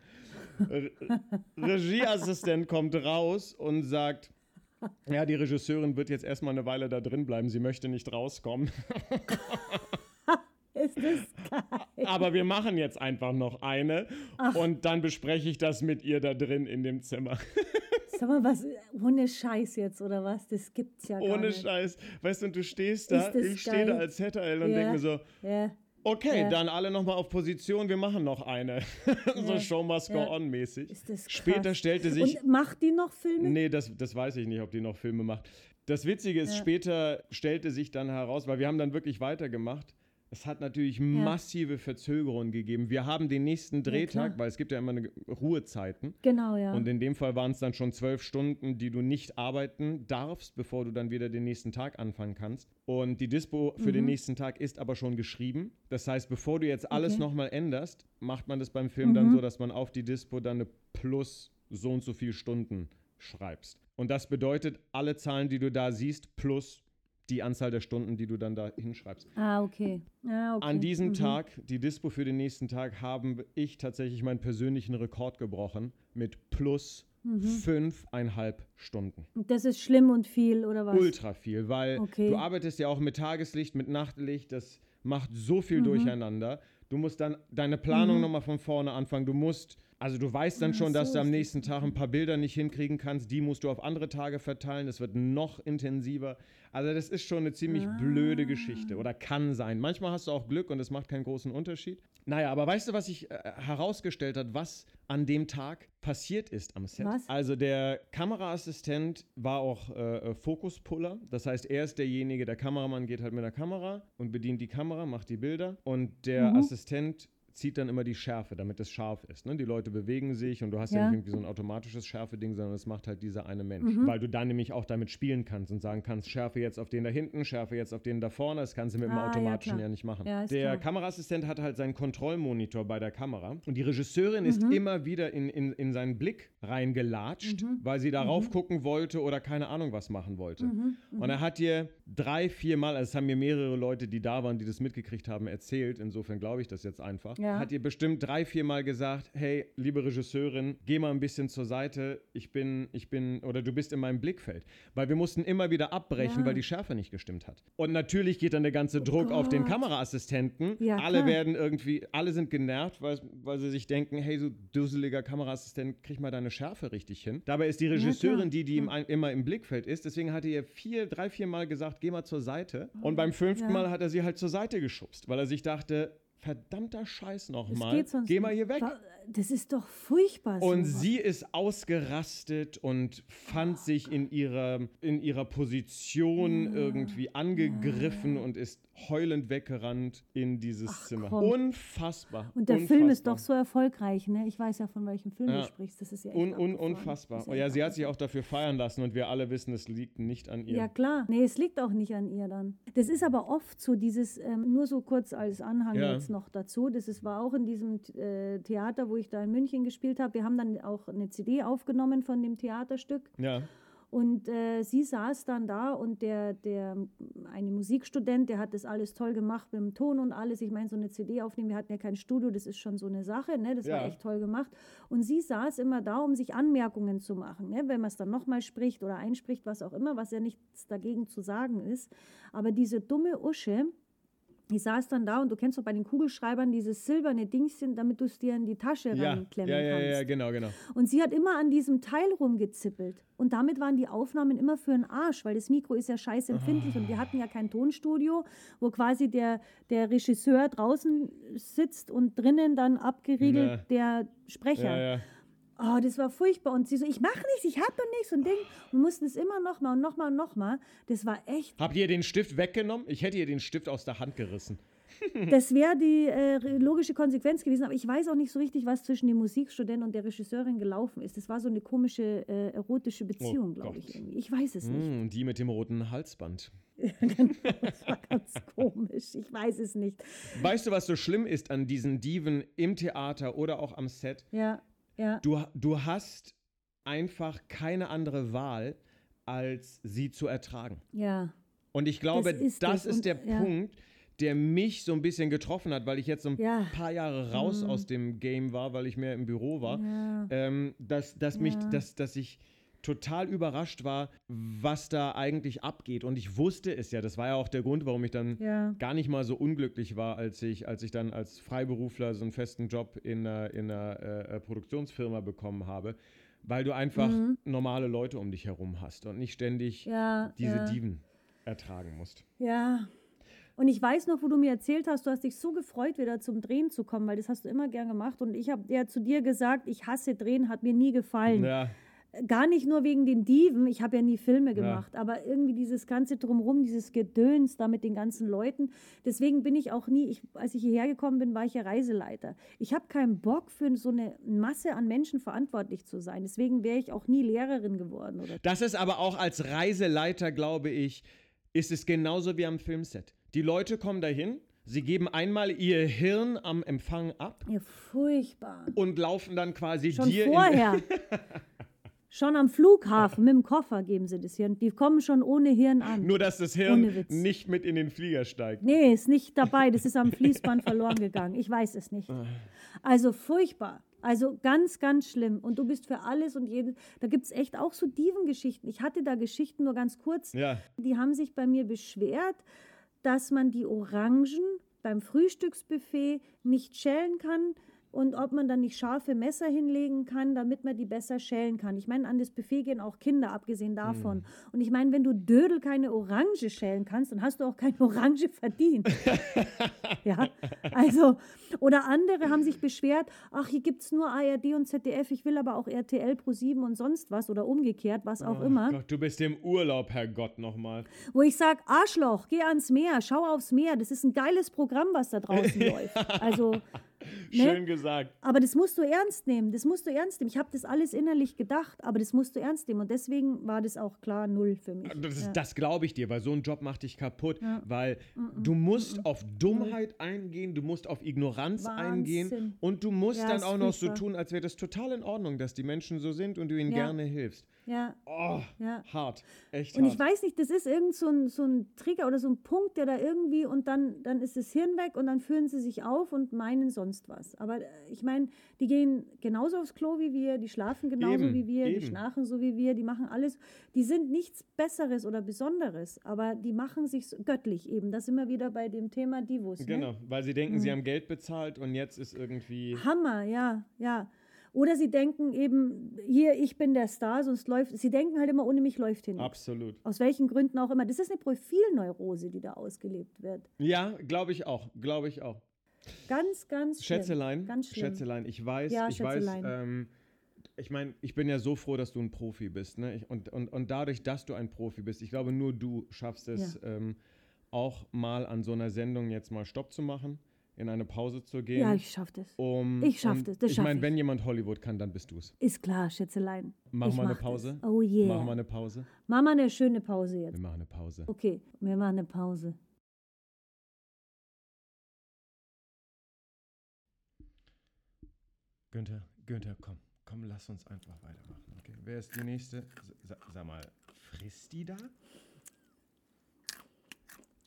Re Regieassistent kommt raus und sagt, ja, die Regisseurin wird jetzt erstmal eine Weile da drin bleiben, sie möchte nicht rauskommen. Ist das geil. Aber wir machen jetzt einfach noch eine und dann bespreche ich das mit ihr da drin in dem Zimmer. Sag mal, was, ohne Scheiß jetzt, oder was? Das gibt's ja gar Ohne nicht. Scheiß. Weißt du, und du stehst da, ich stehe da als ZL und Ja. denke mir so, Ja. okay, Ja. dann alle nochmal auf Position, wir machen noch eine. so. Show must go on mäßig. Ist das krass. Später stellte sich Und macht die noch Filme? Nee, das, das weiß ich nicht, ob die noch Filme macht. Das Witzige ist, später stellte sich dann heraus, weil wir haben dann wirklich weitergemacht. Es hat natürlich massive Verzögerungen gegeben. Wir haben den nächsten Drehtag, klar. weil es gibt ja immer eine Ruhezeiten. Genau, ja. Und in dem Fall waren es dann schon zwölf Stunden, die du nicht arbeiten darfst, bevor du dann wieder den nächsten Tag anfangen kannst. Und die Dispo für den Mhm. nächsten Tag ist aber schon geschrieben. Das heißt, bevor du jetzt alles Okay. nochmal änderst, macht man das beim Film dann Mhm. so, dass man auf die Dispo dann eine plus so und so viel Stunden schreibst. Und das bedeutet, alle Zahlen, die du da siehst, plus die Anzahl der Stunden, die du dann da hinschreibst. ah, okay. Ah, okay. An diesem Mhm. Tag, die Dispo für den nächsten Tag, habe ich tatsächlich meinen persönlichen Rekord gebrochen mit plus Mhm. fünfeinhalb Stunden. Und Das ist schlimm und viel, oder was? Ultra viel, weil Okay. du arbeitest ja auch mit Tageslicht, mit Nachtlicht, das macht so viel Mhm. durcheinander. Du musst dann deine Planung nochmal von vorne anfangen. Du musst, also du weißt dann Ach schon, dass so du am nächsten Tag ein paar Bilder nicht hinkriegen kannst. Die musst du auf andere Tage verteilen. Das wird noch intensiver. Also das ist schon eine ziemlich blöde Ah. Geschichte oder kann sein. Manchmal hast du auch Glück und es macht keinen großen Unterschied. Naja, aber weißt du, was sich äh, herausgestellt hat, was an dem Tag passiert ist am Set? Was? Also der Kameraassistent war auch äh, äh, Fokuspuller. Das heißt, er ist derjenige, der Kameramann geht halt mit der Kamera und bedient die Kamera, macht die Bilder. Und der Mhm. Assistent zieht dann immer die Schärfe, damit es scharf ist. Ne? Die Leute bewegen sich und du hast ja, Ja. nicht irgendwie so ein automatisches Schärfe-Ding, sondern das macht halt dieser eine Mensch. Mhm. Weil du dann nämlich auch damit spielen kannst und sagen kannst, Schärfe jetzt auf den da hinten, Schärfe jetzt auf den da vorne. Das kannst du mit dem Ah, ja, automatischen klar. ja, nicht machen. Ja, ist der klar. Kameraassistent hat halt seinen Kontrollmonitor bei der Kamera und die Regisseurin ist Mhm. immer wieder in, in, in seinen Blick reingelatscht, Mhm. weil sie darauf gucken wollte oder keine Ahnung was machen wollte. Mhm. Und er hat dir drei, vier Mal, also es haben mir mehrere Leute, die da waren, die das mitgekriegt haben, erzählt, insofern glaube ich das jetzt einfach, Ja. Hat ihr bestimmt drei, vier Mal gesagt, hey, liebe Regisseurin, geh mal ein bisschen zur Seite, ich bin, ich bin, oder du bist in meinem Blickfeld. Weil wir mussten immer wieder abbrechen, Ja. weil die Schärfe nicht gestimmt hat. Und natürlich geht dann der ganze Druck auf den. Kameraassistenten. Ja, alle klar. werden irgendwie, alle sind genervt, weil, weil sie sich denken, hey, so dusseliger Kameraassistent, krieg mal deine Schärfe richtig hin. Dabei ist die Regisseurin die, die immer im Blickfeld ist. Deswegen hatte er vier, drei, vier Mal gesagt, geh mal zur Seite. Und beim fünften Ja. Mal hat er sie halt zur Seite geschubst, weil er sich dachte, verdammter Scheiß nochmal, geh mal hier weg. Das ist doch furchtbar. Und sowas. sie ist ausgerastet und fand sich in ihrer, in ihrer Position irgendwie angegriffen und ist heulend weggerannt in dieses Ach, Zimmer. komm. Unfassbar. Und der unfassbar. Film ist doch so erfolgreich, ne? Ich weiß ja, von welchem Film Ja. du sprichst. Das ist ja echt Un, un, unfassbar. Oh ja, sie hat sich auch dafür feiern lassen und wir alle wissen, es liegt nicht an ihr. Ja, klar. Nee, es liegt auch nicht an ihr dann. Das ist aber oft so, dieses, ähm, nur so kurz als Anhang Ja. jetzt noch dazu. Das ist, war auch in diesem äh, Theater, wo ich da in München gespielt habe. Wir haben dann auch eine CD aufgenommen von dem Theaterstück. Ja. Und äh, sie saß dann da und der, der eine Musikstudent, der hat das alles toll gemacht mit dem Ton und alles. Ich meine, so eine CD aufnehmen, wir hatten ja kein Studio, das ist schon so eine Sache, ne? Das war Ja. echt toll gemacht. Und sie saß immer da, um sich Anmerkungen zu machen, ne? wenn man es dann nochmal spricht oder einspricht, was auch immer, was ja nichts dagegen zu sagen ist. Aber diese dumme Usche, die saß dann da und du kennst doch bei den Kugelschreibern dieses silberne Dingchen, damit du es dir in die Tasche Ja, reinklemmen ja, ja, kannst. ja, genau, genau. Und sie hat immer an diesem Teil rumgezippelt. Und damit waren die Aufnahmen immer für den Arsch, weil das Mikro ist ja scheiß empfindlich. Und wir hatten ja kein Tonstudio, wo quasi der, der Regisseur draußen sitzt und drinnen dann abgeriegelt Ja. der Sprecher. Ja, ja. Oh, das war furchtbar. Und sie so, ich mache nichts, ich habe nichts und Ding. Und mussten es immer noch mal und noch mal und noch mal. Das war echt Habt ihr den Stift weggenommen? Ich hätte ihr den Stift aus der Hand gerissen. Das wäre die äh, logische Konsequenz gewesen, aber ich weiß auch nicht so richtig, was zwischen dem Musikstudenten und der Regisseurin gelaufen ist. Das war so eine komische äh, erotische Beziehung, glaube Oh Gott. ich. Irgendwie. Ich weiß es nicht. Mm, die mit dem roten Halsband. Das war ganz komisch. Ich weiß es nicht. Weißt du, was so schlimm ist an diesen Diven im Theater oder auch am Set? Ja, ja. Du, du hast einfach keine andere Wahl, als sie zu ertragen. Ja, Und ich glaube, Das das ist ist, es. Und, der ja. Punkt, der mich so ein bisschen getroffen hat, weil ich jetzt so ein Ja. paar Jahre raus aus dem Game war, weil ich mehr im Büro war. ja. ähm, dass, dass, mich, dass, dass ich total überrascht war, was da eigentlich abgeht. Und ich wusste es ja. Das war ja auch der Grund, warum ich dann Ja. gar nicht mal so unglücklich war, als ich, als ich dann als Freiberufler so einen festen Job in einer, in einer äh, äh, Produktionsfirma bekommen habe. Weil du einfach normale Leute um dich herum hast und nicht ständig Mhm. Ja, diese ja. Diven ertragen musst. Ja. Und ich weiß noch, wo du mir erzählt hast, du hast dich so gefreut, wieder zum Drehen zu kommen, weil das hast du immer gern gemacht. Und ich habe ja zu dir gesagt, ich hasse Drehen, hat mir nie gefallen. Ja, Gar nicht nur wegen den Diven, ich habe ja nie Filme gemacht, aber irgendwie dieses ganze Drumrum, dieses Gedöns da mit den ganzen Leuten. Deswegen bin ich auch nie, ich, als ich hierher gekommen bin, war ich ja Reiseleiter. Ich habe keinen Bock für so eine Masse an Menschen verantwortlich zu sein. Deswegen wäre ich auch nie Lehrerin geworden. Oder Das ist aber auch als Reiseleiter, glaube ich, ist es genauso wie am Filmset. Die Leute kommen dahin, sie geben einmal ihr Hirn am Empfang ab ja, furchtbar. und laufen dann quasi Schon dir in, vorher. schon am Flughafen mit dem Koffer geben sie das Hirn. Die kommen schon ohne Hirn an. nur dass das Hirn nicht mit in den Flieger steigt. Nee, ist nicht dabei. Das ist am Fließband verloren gegangen. Ich weiß es nicht. Also furchtbar. Also ganz, ganz schlimm. Und du bist für alles und jedes. Da gibt es echt auch so Diven-Geschichten. Ich hatte da Geschichten nur ganz kurz. Ja, Die haben sich bei mir beschwert, dass man die Orangen beim Frühstücksbuffet nicht schälen kann und ob man dann nicht scharfe Messer hinlegen kann, damit man die besser schälen kann. Ich meine, an das Buffet gehen auch Kinder, abgesehen davon. Und ich meine, wenn du Dödel keine Orange schälen kannst, dann hast du auch keine Orange verdient. ja, also, oder andere haben sich beschwert, ach, hier gibt es nur ARD und ZDF, ich will aber auch RTL, Pro7 und sonst was oder umgekehrt, was auch immer. Gott, du bist im Urlaub, Herrgott, nochmal. Wo ich sage, Arschloch, geh ans Meer, schau aufs Meer. Das ist ein geiles Programm, was da draußen läuft. Also, ne? Schön gesagt. aber das musst du ernst nehmen. Das musst du ernst nehmen. Ich habe das alles innerlich gedacht, aber das musst du ernst nehmen. Und deswegen war das auch klar null für mich. Das, ja. das glaube ich dir, weil so ein Job macht dich kaputt, weil du musst auf Dummheit eingehen, du musst auf Ignoranz Wahnsinn. eingehen und du musst Ja, dann auch noch so tun, als wäre das total in Ordnung, dass die Menschen so sind und du ihnen Ja. gerne hilfst. Ja, Oh, ja. hart, echt Und hart. ich weiß nicht, das ist irgend so ein, so ein Trigger oder so ein Punkt, der da irgendwie und dann, dann ist das Hirn weg und dann fühlen sie sich auf und meinen sonst was. Aber äh, ich meine, die gehen genauso aufs Klo wie wir, die schlafen genauso Eben, wie wir, die eben. schnarchen so wie wir, die machen alles. Die sind nichts Besseres oder Besonderes, aber die machen sich göttlich eben. Das sind wir wieder bei dem Thema Divus. Ne? Genau, weil sie denken, Mhm. sie haben Geld bezahlt und jetzt ist irgendwie. Hammer, ja, ja. Oder sie denken eben, hier, ich bin der Star, sonst läuft. Sie denken halt immer, ohne mich läuft hin. Absolut. Aus welchen Gründen auch immer. Das ist eine Profilneurose, die da ausgelebt wird. Ja, glaube ich auch, glaube ich auch. Ganz, ganz schlimm. Schätzelein, Ganz schlimm. Schätzelein, ich weiß, Ja, ich weiß, ähm, ich meine, ich bin ja so froh, dass du ein Profi bist, ne? Ich, und, und, und dadurch, dass du ein Profi bist, ich glaube, nur du schaffst es, ähm, auch mal an so einer Sendung jetzt mal Stopp zu machen, in eine Pause zu gehen. Ja, ich schaff das. um, ich schaff das, das Ich meine, wenn jemand Hollywood kann, dann bist du es. Ist klar, Schätzelein. Machen wir eine mach Pause? Das. Oh yeah. Machen wir eine Pause? Machen wir eine schöne Pause jetzt. Wir machen eine Pause. Okay, wir machen eine Pause. Günther, Günther, komm, komm, lass uns einfach weitermachen. Okay, wer ist die nächste? Sa sag mal, frisst die da?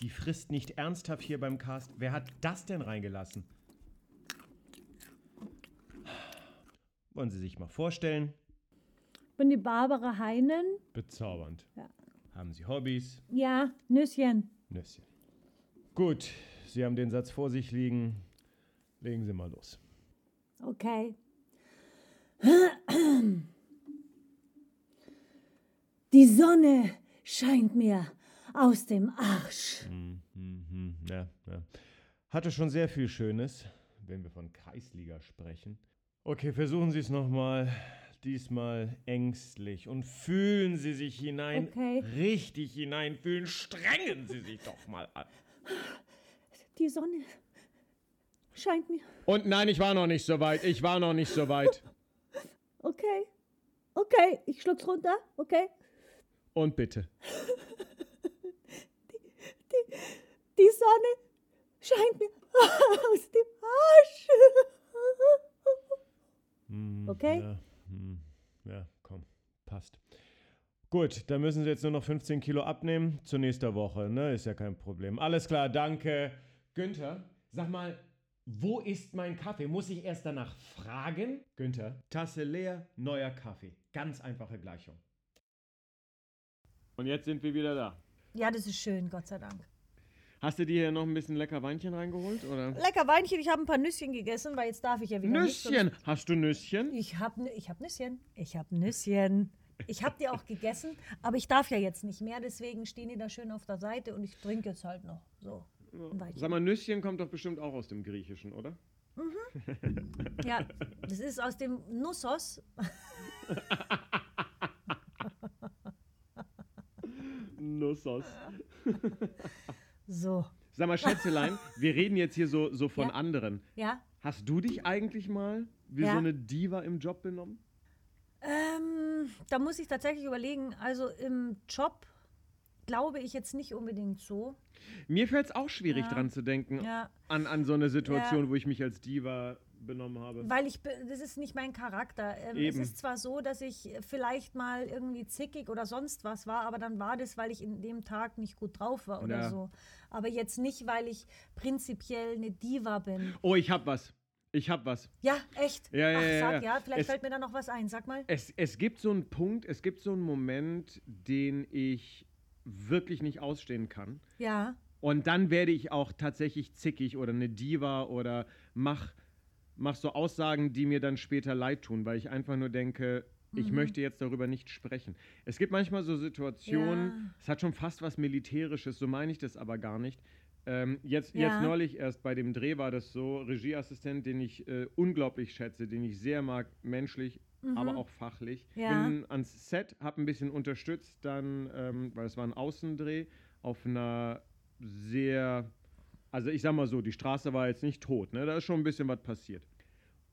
Die frisst nicht ernsthaft hier beim Cast. Wer hat das denn reingelassen? Wollen Sie sich mal vorstellen? Ich bin die Barbara Heinen. Bezaubernd. Ja. Haben Sie Hobbys? Ja, Nüsschen. Nüsschen. Gut, Sie haben den Satz vor sich liegen. Legen Sie mal los. Okay. Die Sonne scheint mir aus dem Arsch. Hm, hm, hm, ja, ja. Hatte schon sehr viel Schönes, wenn wir von Kreisliga sprechen. Okay, versuchen Sie es nochmal. Diesmal ängstlich und fühlen Sie sich hinein, Okay. richtig hineinfühlen. Strengen Sie sich doch mal an. Die Sonne scheint mir. Und nein, ich war noch nicht so weit. Ich war noch nicht so weit. Okay. Okay, ich schluck's runter. Okay. Und bitte. Die Sonne scheint mir aus dem Arsch. Hm, Okay. Ja, hm, ja, komm, passt. Gut, dann müssen Sie jetzt nur noch 15 Kilo abnehmen. Zur nächsten Woche, ne? Ist ja kein Problem. Alles klar, danke. Günther, sag mal, wo ist mein Kaffee? Muss ich erst danach fragen? Günther, Tasse leer, neuer Kaffee. Ganz einfache Gleichung. Und jetzt sind wir wieder da. Ja, das ist schön, Gott sei Dank. Hast du dir hier noch ein bisschen lecker Weinchen reingeholt, oder? Lecker Weinchen, ich habe ein paar Nüsschen gegessen, weil jetzt darf ich ja wieder nicht, Nüsschen! Hast du Nüsschen? Ich habe ich hab Nüsschen. Ich habe Nüsschen. Ich habe die auch gegessen, aber ich darf ja jetzt nicht mehr, deswegen stehen die da schön auf der Seite und ich trinke jetzt halt noch so. Weinchen. Sag mal, Nüsschen kommt doch bestimmt auch aus dem Griechischen, oder? Ja, das ist aus dem Nussos. Nussos. So, Sag mal, Schätzelein, wir reden jetzt hier so, so von Ja. anderen. ja. Hast du dich eigentlich mal wie Ja. so eine Diva im Job benommen? Ähm, da muss ich tatsächlich überlegen. Also im Job glaube ich jetzt nicht unbedingt so. Mir fällt es auch schwierig Ja. dran zu denken, Ja, an, an so eine Situation, Ja. wo ich mich als Diva benommen habe. weil ich, das ist nicht mein Charakter. Ähm, es ist zwar so, dass ich vielleicht mal irgendwie zickig oder sonst was war, aber dann war das, weil ich in dem Tag nicht gut drauf war oder Ja. so. Aber jetzt nicht, weil ich prinzipiell eine Diva bin. Oh, ich hab was. Ich hab was. Ja, echt? Ja, ja, Ach, ja, sag ja. ja, vielleicht Es- fällt mir da noch was ein. Sag mal. Es, es gibt so einen Punkt, es gibt so einen Moment, den ich wirklich nicht ausstehen kann. Ja. Und dann werde ich auch tatsächlich zickig oder eine Diva oder mach, mach so Aussagen, die mir dann später leid tun, weil ich einfach nur denke, Mhm. ich möchte jetzt darüber nicht sprechen. Es gibt manchmal so Situationen, Ja. es hat schon fast was Militärisches, so meine ich das aber gar nicht. Ähm, jetzt, Ja. jetzt neulich erst bei dem Dreh war das so, Regieassistent, den ich äh, unglaublich schätze, den ich sehr mag, menschlich, aber auch fachlich. Mhm. Ja. Bin ans Set, habe ein bisschen unterstützt dann, ähm, weil es war ein Außendreh, auf einer sehr, also ich sag mal so, die Straße war jetzt nicht tot, ne? da ist schon ein bisschen was passiert.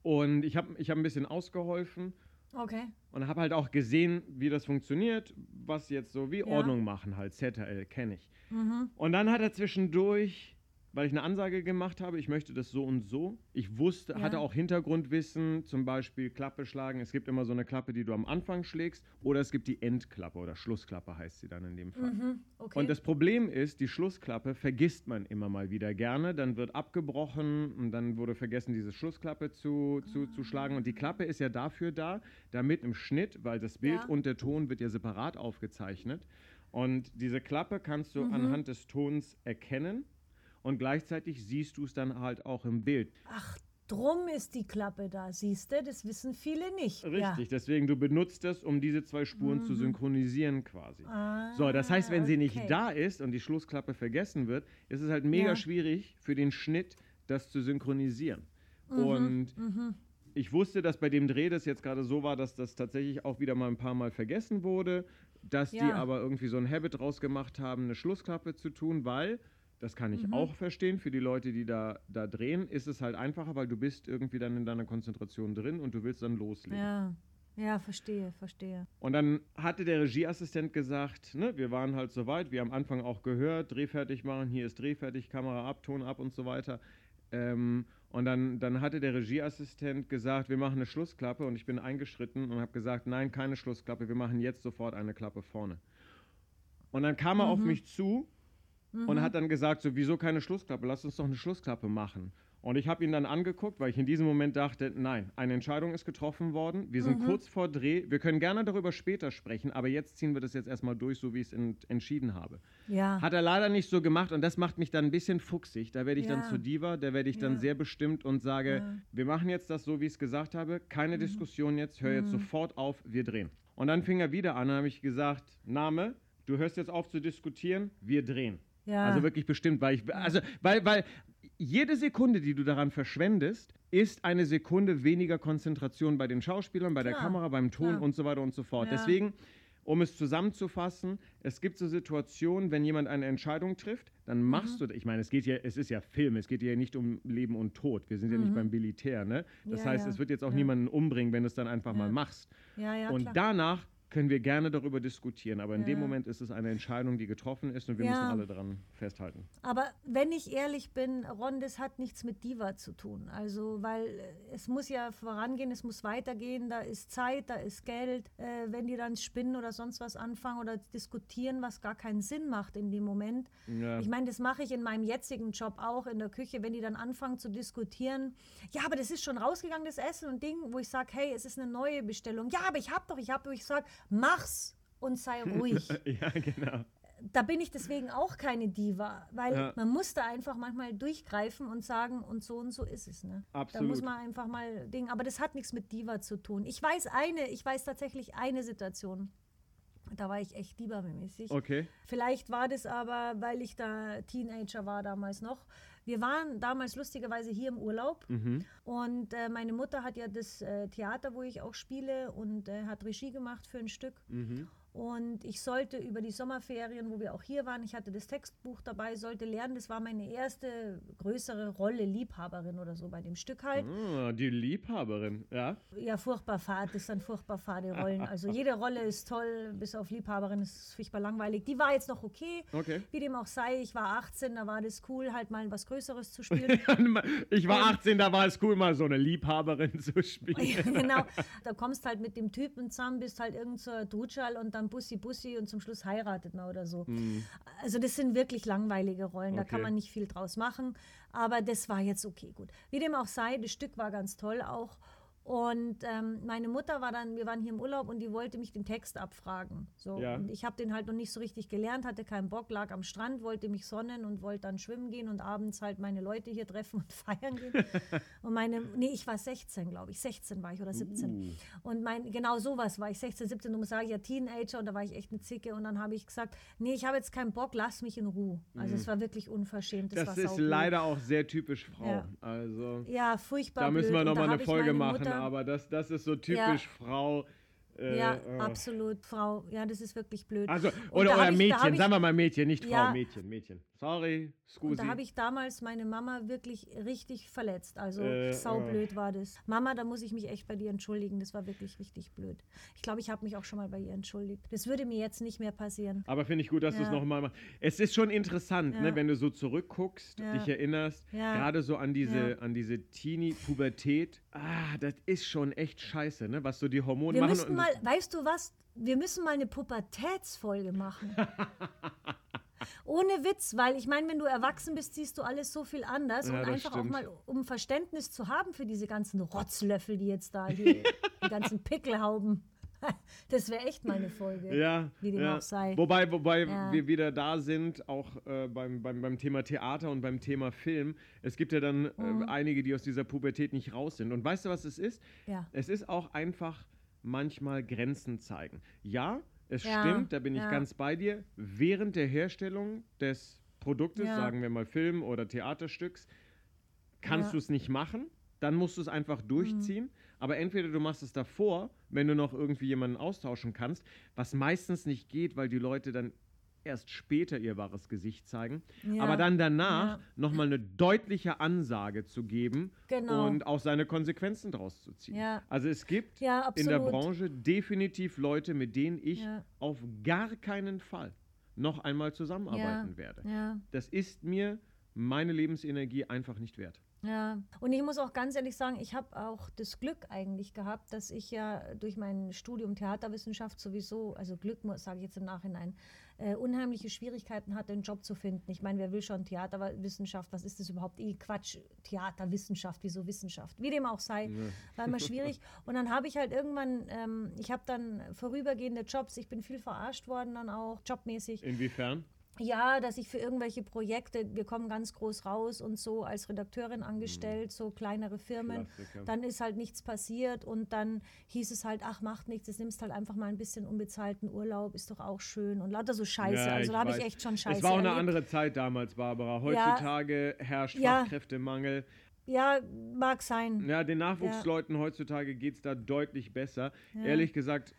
Und ich habe ich hab ein bisschen ausgeholfen Okay. und habe halt auch gesehen, wie das funktioniert, was jetzt so wie Ja. Ordnung machen halt, ZRL kenne ich. Mhm. Und dann hat er zwischendurch, weil ich eine Ansage gemacht habe, ich möchte das so und so. Ich wusste, Ja. hatte auch Hintergrundwissen, zum Beispiel Klappe schlagen. Es gibt immer so eine Klappe, die du am Anfang schlägst, oder es gibt die Endklappe oder Schlussklappe heißt sie dann in dem Fall. Mhm. Okay. Und das Problem ist, die Schlussklappe vergisst man immer mal wieder gerne. Dann wird abgebrochen und dann wurde vergessen, diese Schlussklappe zu, zu, zu schlagen. Und die Klappe ist ja dafür da, damit im Schnitt, weil das Bild Ja. und der Ton wird ja separat aufgezeichnet. Und diese Klappe kannst Mhm. du anhand des Tons erkennen. Und gleichzeitig siehst du es dann halt auch im Bild. Ach, drum ist die Klappe da, siehst du? Das wissen viele nicht. Richtig, deswegen du benutzt das, um diese zwei Spuren zu synchronisieren quasi. Ja. So, das heißt, wenn sie nicht Ah, okay. da ist und die Schlussklappe vergessen wird, ist es halt mega Ja. schwierig für den Schnitt, das zu synchronisieren. Mhm, Und ich wusste, dass bei dem Dreh das jetzt gerade so war, dass das tatsächlich auch wieder mal ein paar Mal vergessen wurde, dass die Ja. aber irgendwie so ein Habit draus gemacht haben, eine Schlussklappe zu tun, weil, das kann Mhm. ich auch verstehen, für die Leute, die da, da drehen, ist es halt einfacher, weil du bist irgendwie dann in deiner Konzentration drin und du willst dann loslegen. Ja. Ja, verstehe, verstehe. Und dann hatte der Regieassistent gesagt, ne, wir waren halt soweit, wir haben am Anfang auch gehört, Dreh fertig machen, hier ist Dreh fertig, Kamera ab, Ton ab und so weiter. Ähm, Und dann, dann hatte der Regieassistent gesagt, wir machen eine Schlussklappe und ich bin eingeschritten und habe gesagt, nein, keine Schlussklappe, wir machen jetzt sofort eine Klappe vorne. Und dann kam er auf mich zu und hat dann gesagt, so, wieso keine Schlussklappe? Lass uns doch eine Schlussklappe machen. Und ich habe ihn dann angeguckt, weil ich in diesem Moment dachte, nein, eine Entscheidung ist getroffen worden. Wir sind kurz vor Dreh. Wir können gerne darüber später sprechen, aber jetzt ziehen wir das jetzt erstmal durch, so wie ich es ent entschieden habe. Ja. Hat er leider nicht so gemacht und das macht mich dann ein bisschen fuchsig. Da werde ich dann Ja. zu Diva, da werde ich dann Ja. sehr bestimmt und sage, wir machen jetzt das so, wie ich es gesagt habe. Keine Mhm. Diskussion jetzt, hör jetzt sofort auf, wir drehen. Und dann fing er wieder an, habe ich gesagt, Name, du hörst jetzt auf zu diskutieren, wir drehen. Ja. Also wirklich bestimmt, weil ich, also, weil, weil jede Sekunde, die du daran verschwendest, ist eine Sekunde weniger Konzentration bei den Schauspielern, bei der Kamera, beim Ton klar. und so weiter und so fort. Ja. Deswegen, um es zusammenzufassen, es gibt so Situationen, wenn jemand eine Entscheidung trifft, dann Mhm. machst du, ich meine, es geht ja, es ist ja Film, es geht ja nicht um Leben und Tod. Wir sind ja nicht beim Militär, ne? Das Mhm. Ja, heißt, ja. es wird jetzt auch Ja. niemanden umbringen, wenn du es dann einfach mal Ja. machst. ja, ja, und klar. danach können wir gerne darüber diskutieren, aber in dem Ja. Moment ist es eine Entscheidung, die getroffen ist und wir Ja. müssen alle daran festhalten. Aber wenn ich ehrlich bin, Ron, das hat nichts mit Diva zu tun. Also, weil äh, es muss ja vorangehen, es muss weitergehen, da ist Zeit, da ist Geld. Äh, wenn die dann spinnen oder sonst was anfangen oder diskutieren, was gar keinen Sinn macht in dem Moment. Ja. Ich meine, das mache ich in meinem jetzigen Job auch in der Küche, wenn die dann anfangen zu diskutieren. Ja, aber das ist schon rausgegangen, das Essen und Ding, wo ich sage, hey, es ist eine neue Bestellung. Ja, aber ich habe doch, ich habe ich sage, mach's und sei ruhig ja, genau. da bin ich deswegen auch keine Diva, weil Ja. man muss da einfach manchmal durchgreifen und sagen, und so und so ist es. Ne? Da Absolut. muss man einfach mal Ding, aber das hat nichts mit Diva zu tun. Ich weiß eine, ich weiß tatsächlich eine Situation. Da war ich echt Diva-mäßig. Okay. Vielleicht war das aber, weil ich da Teenager war damals noch. Wir waren damals lustigerweise hier im Urlaub Mhm. und äh, meine Mutter hat ja das äh, Theater, wo ich auch spiele und äh, hat Regie gemacht für ein Stück. Mhm. Und ich sollte über die Sommerferien, wo wir auch hier waren, ich hatte das Textbuch dabei, sollte lernen. Das war meine erste größere Rolle, Liebhaberin oder so bei dem Stück halt. Ah, die Liebhaberin, ja. Ja, furchtbar fad, das sind furchtbar fade Rollen. Also jede Rolle ist toll, bis auf Liebhaberin ist furchtbar langweilig. Die war jetzt noch okay. Okay. Wie dem auch sei, ich war 18, da war das cool, halt mal was Größeres zu spielen. ich war 18, da war es cool, mal so eine Liebhaberin zu spielen. Genau. Da kommst halt mit dem Typen zusammen, bist halt irgend ein Dutschal und dann Bussi Bussi und zum Schluss heiratet man oder so. Also das sind wirklich langweilige Rollen, da kann Okay. man nicht viel draus machen. Aber das war jetzt okay, gut. Wie dem auch sei, das Stück war ganz toll auch. Und ähm, meine Mutter war dann, wir waren hier im Urlaub und die wollte mich den Text abfragen. So. Ja. Und ich habe den halt noch nicht so richtig gelernt, hatte keinen Bock, lag am Strand, wollte mich sonnen und wollte dann schwimmen gehen und abends halt meine Leute hier treffen und feiern gehen. und meine, nee, ich war 16, glaube ich. 16 war ich oder 17. Und mein, genau sowas war ich 16, 17, du musst sagen, ja, Teenager und da war ich echt eine Zicke und dann habe ich gesagt, nee, ich habe jetzt keinen Bock, lass mich in Ruhe. Also es war wirklich unverschämt. Das, Das ist leider auch sehr typisch Frau. Ja. Also, Ja, furchtbar. da müssen wir nochmal eine Folge machen, Mutter, aber das, das ist so typisch Frau. Äh, Ja, äh. absolut, Frau. Ja, das ist wirklich blöd. Also, oder, oder Mädchen, ich- sagen wir mal Mädchen, nicht Frau, Ja. Mädchen, Mädchen. Sorry, Und scusi. da habe ich damals meine Mama wirklich richtig verletzt. Also Äh, saublöd war das. Mama, da muss ich mich echt bei dir entschuldigen. Das war wirklich richtig blöd. Ich glaube, ich habe mich auch schon mal bei ihr entschuldigt. Das würde mir jetzt nicht mehr passieren. Aber finde ich gut, dass du es Ja. nochmal machst. Es ist schon interessant, Ja. ne, wenn du so zurückguckst, Ja. dich erinnerst, Ja. gerade so an diese, Ja. an diese Teenie-Pubertät. Ah, das ist schon echt scheiße, ne, was so die Hormone Wir machen. müssten und- mal, weißt du was? Wir müssen mal eine Pubertätsfolge machen. Ohne Witz, weil ich meine, wenn du erwachsen bist, siehst du alles so viel anders. Ja, und einfach auch stimmt. mal, um Verständnis zu haben für diese ganzen Rotzlöffel, die jetzt da hier, die ganzen Pickelhauben. Das wäre echt mal eine Folge. Ja, wie dem ja. auch sei. Wobei, wobei Ja. wir wieder da sind, auch äh, beim, beim, beim Thema Theater und beim Thema Film. Es gibt ja dann Mhm. äh, einige, die aus dieser Pubertät nicht raus sind. Und weißt du, was es ist? Ja. Es ist auch einfach manchmal Grenzen zeigen. Ja, es Ja, stimmt, da bin ich ja. ganz bei dir. Während der Herstellung des Produktes, Ja. sagen wir mal Film oder Theaterstücks, kannst du es nicht machen. Dann musst du es einfach durchziehen. Mhm. Aber entweder du machst es davor, wenn du noch irgendwie jemanden austauschen kannst, was meistens nicht geht, weil die Leute dann erst später ihr wahres Gesicht zeigen. Ja. Aber dann danach Ja. nochmal eine deutliche Ansage zu geben Genau. und auch seine Konsequenzen draus zu ziehen. Ja. Also es gibt in der. Branche definitiv Leute, mit denen ich auf gar keinen Fall noch einmal zusammenarbeiten werde. Das ist mir meine Lebensenergie einfach nicht wert. Ja, und ich muss auch ganz ehrlich sagen, ich habe auch das Glück eigentlich gehabt, dass ich ja durch mein Studium Theaterwissenschaft sowieso, also Glück, sage ich jetzt im Nachhinein, äh, unheimliche Schwierigkeiten hatte, einen Job zu finden. Ich meine, wer will schon Theaterwissenschaft? Was ist das überhaupt? Eh Quatsch, Theaterwissenschaft, wieso Wissenschaft? Wie dem auch sei, Ja. war immer schwierig. Und dann habe ich halt irgendwann, ähm, ich habe dann vorübergehende Jobs, ich bin viel verarscht worden dann auch, jobmäßig. Inwiefern? Ja, dass ich für irgendwelche Projekte, wir kommen ganz groß raus und so als Redakteurin angestellt, so kleinere Firmen. Klassiker. Dann ist halt nichts passiert und dann hieß es halt, ach, macht nichts, jetzt nimmst halt einfach mal ein bisschen unbezahlten Urlaub, ist doch auch schön und lauter so Scheiße. Ja, also da habe ich echt schon Scheiße Es war auch eine erlebt. andere Zeit damals, Barbara. Heutzutage herrscht Ja. Fachkräftemangel. Ja, mag sein. Ja, den Nachwuchsleuten heutzutage geht es da deutlich besser. Ja. Ehrlich gesagt,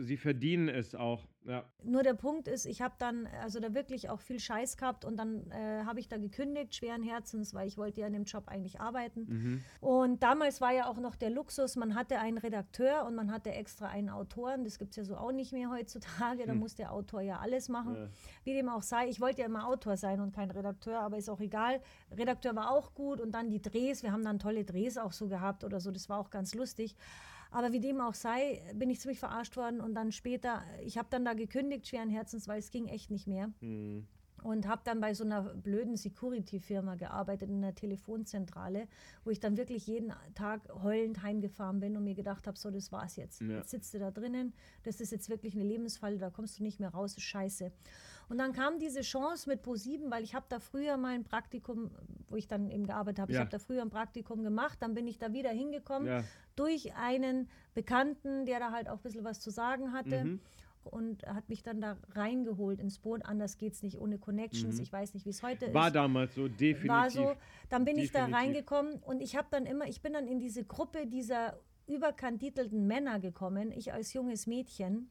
sie verdienen es auch. Ja. Nur der Punkt ist, ich habe dann also da wirklich auch viel Scheiß gehabt und dann äh, habe ich da gekündigt, schweren Herzens, weil ich wollte ja in dem Job eigentlich arbeiten. Mhm. Und damals war ja auch noch der Luxus, man hatte einen Redakteur und man hatte extra einen Autoren. Das gibt es ja so auch nicht mehr heutzutage. Da muss der Autor ja alles machen. Hm. Ja. Wie dem auch sei, ich wollte ja immer Autor sein und kein Redakteur, aber ist auch egal. Redakteur war auch gut und dann die Drehs, wir haben dann tolle Drehs auch so gehabt oder so, das war auch ganz lustig. Aber wie dem auch sei, bin ich ziemlich verarscht worden und dann später, ich habe dann da gekündigt, schweren Herzens, weil es ging echt nicht mehr. Hm. Und habe dann bei so einer blöden Security-Firma gearbeitet, in einer Telefonzentrale, wo ich dann wirklich jeden Tag heulend heimgefahren bin und mir gedacht habe, so, das war's jetzt. Ja. Jetzt sitzt du da drinnen, das ist jetzt wirklich eine Lebensfalle, da kommst du nicht mehr raus, scheiße. Und dann kam diese Chance mit Pro7, weil ich habe da früher mal ein Praktikum, wo ich dann eben gearbeitet habe, ich Ja. habe da früher ein Praktikum gemacht, dann bin ich da wieder hingekommen Ja. durch einen Bekannten, der da halt auch ein bisschen was zu sagen hatte. Mhm. Und hat mich dann da reingeholt ins Boot. Anders geht es nicht ohne Connections. Mhm. Ich weiß nicht, wie es heute War ist. damals so, definitiv. War so. Dann bin ich da Definitiv. reingekommen und ich habe dann immer, ich bin dann in diese Gruppe dieser überkandidelten Männer gekommen, ich als junges Mädchen.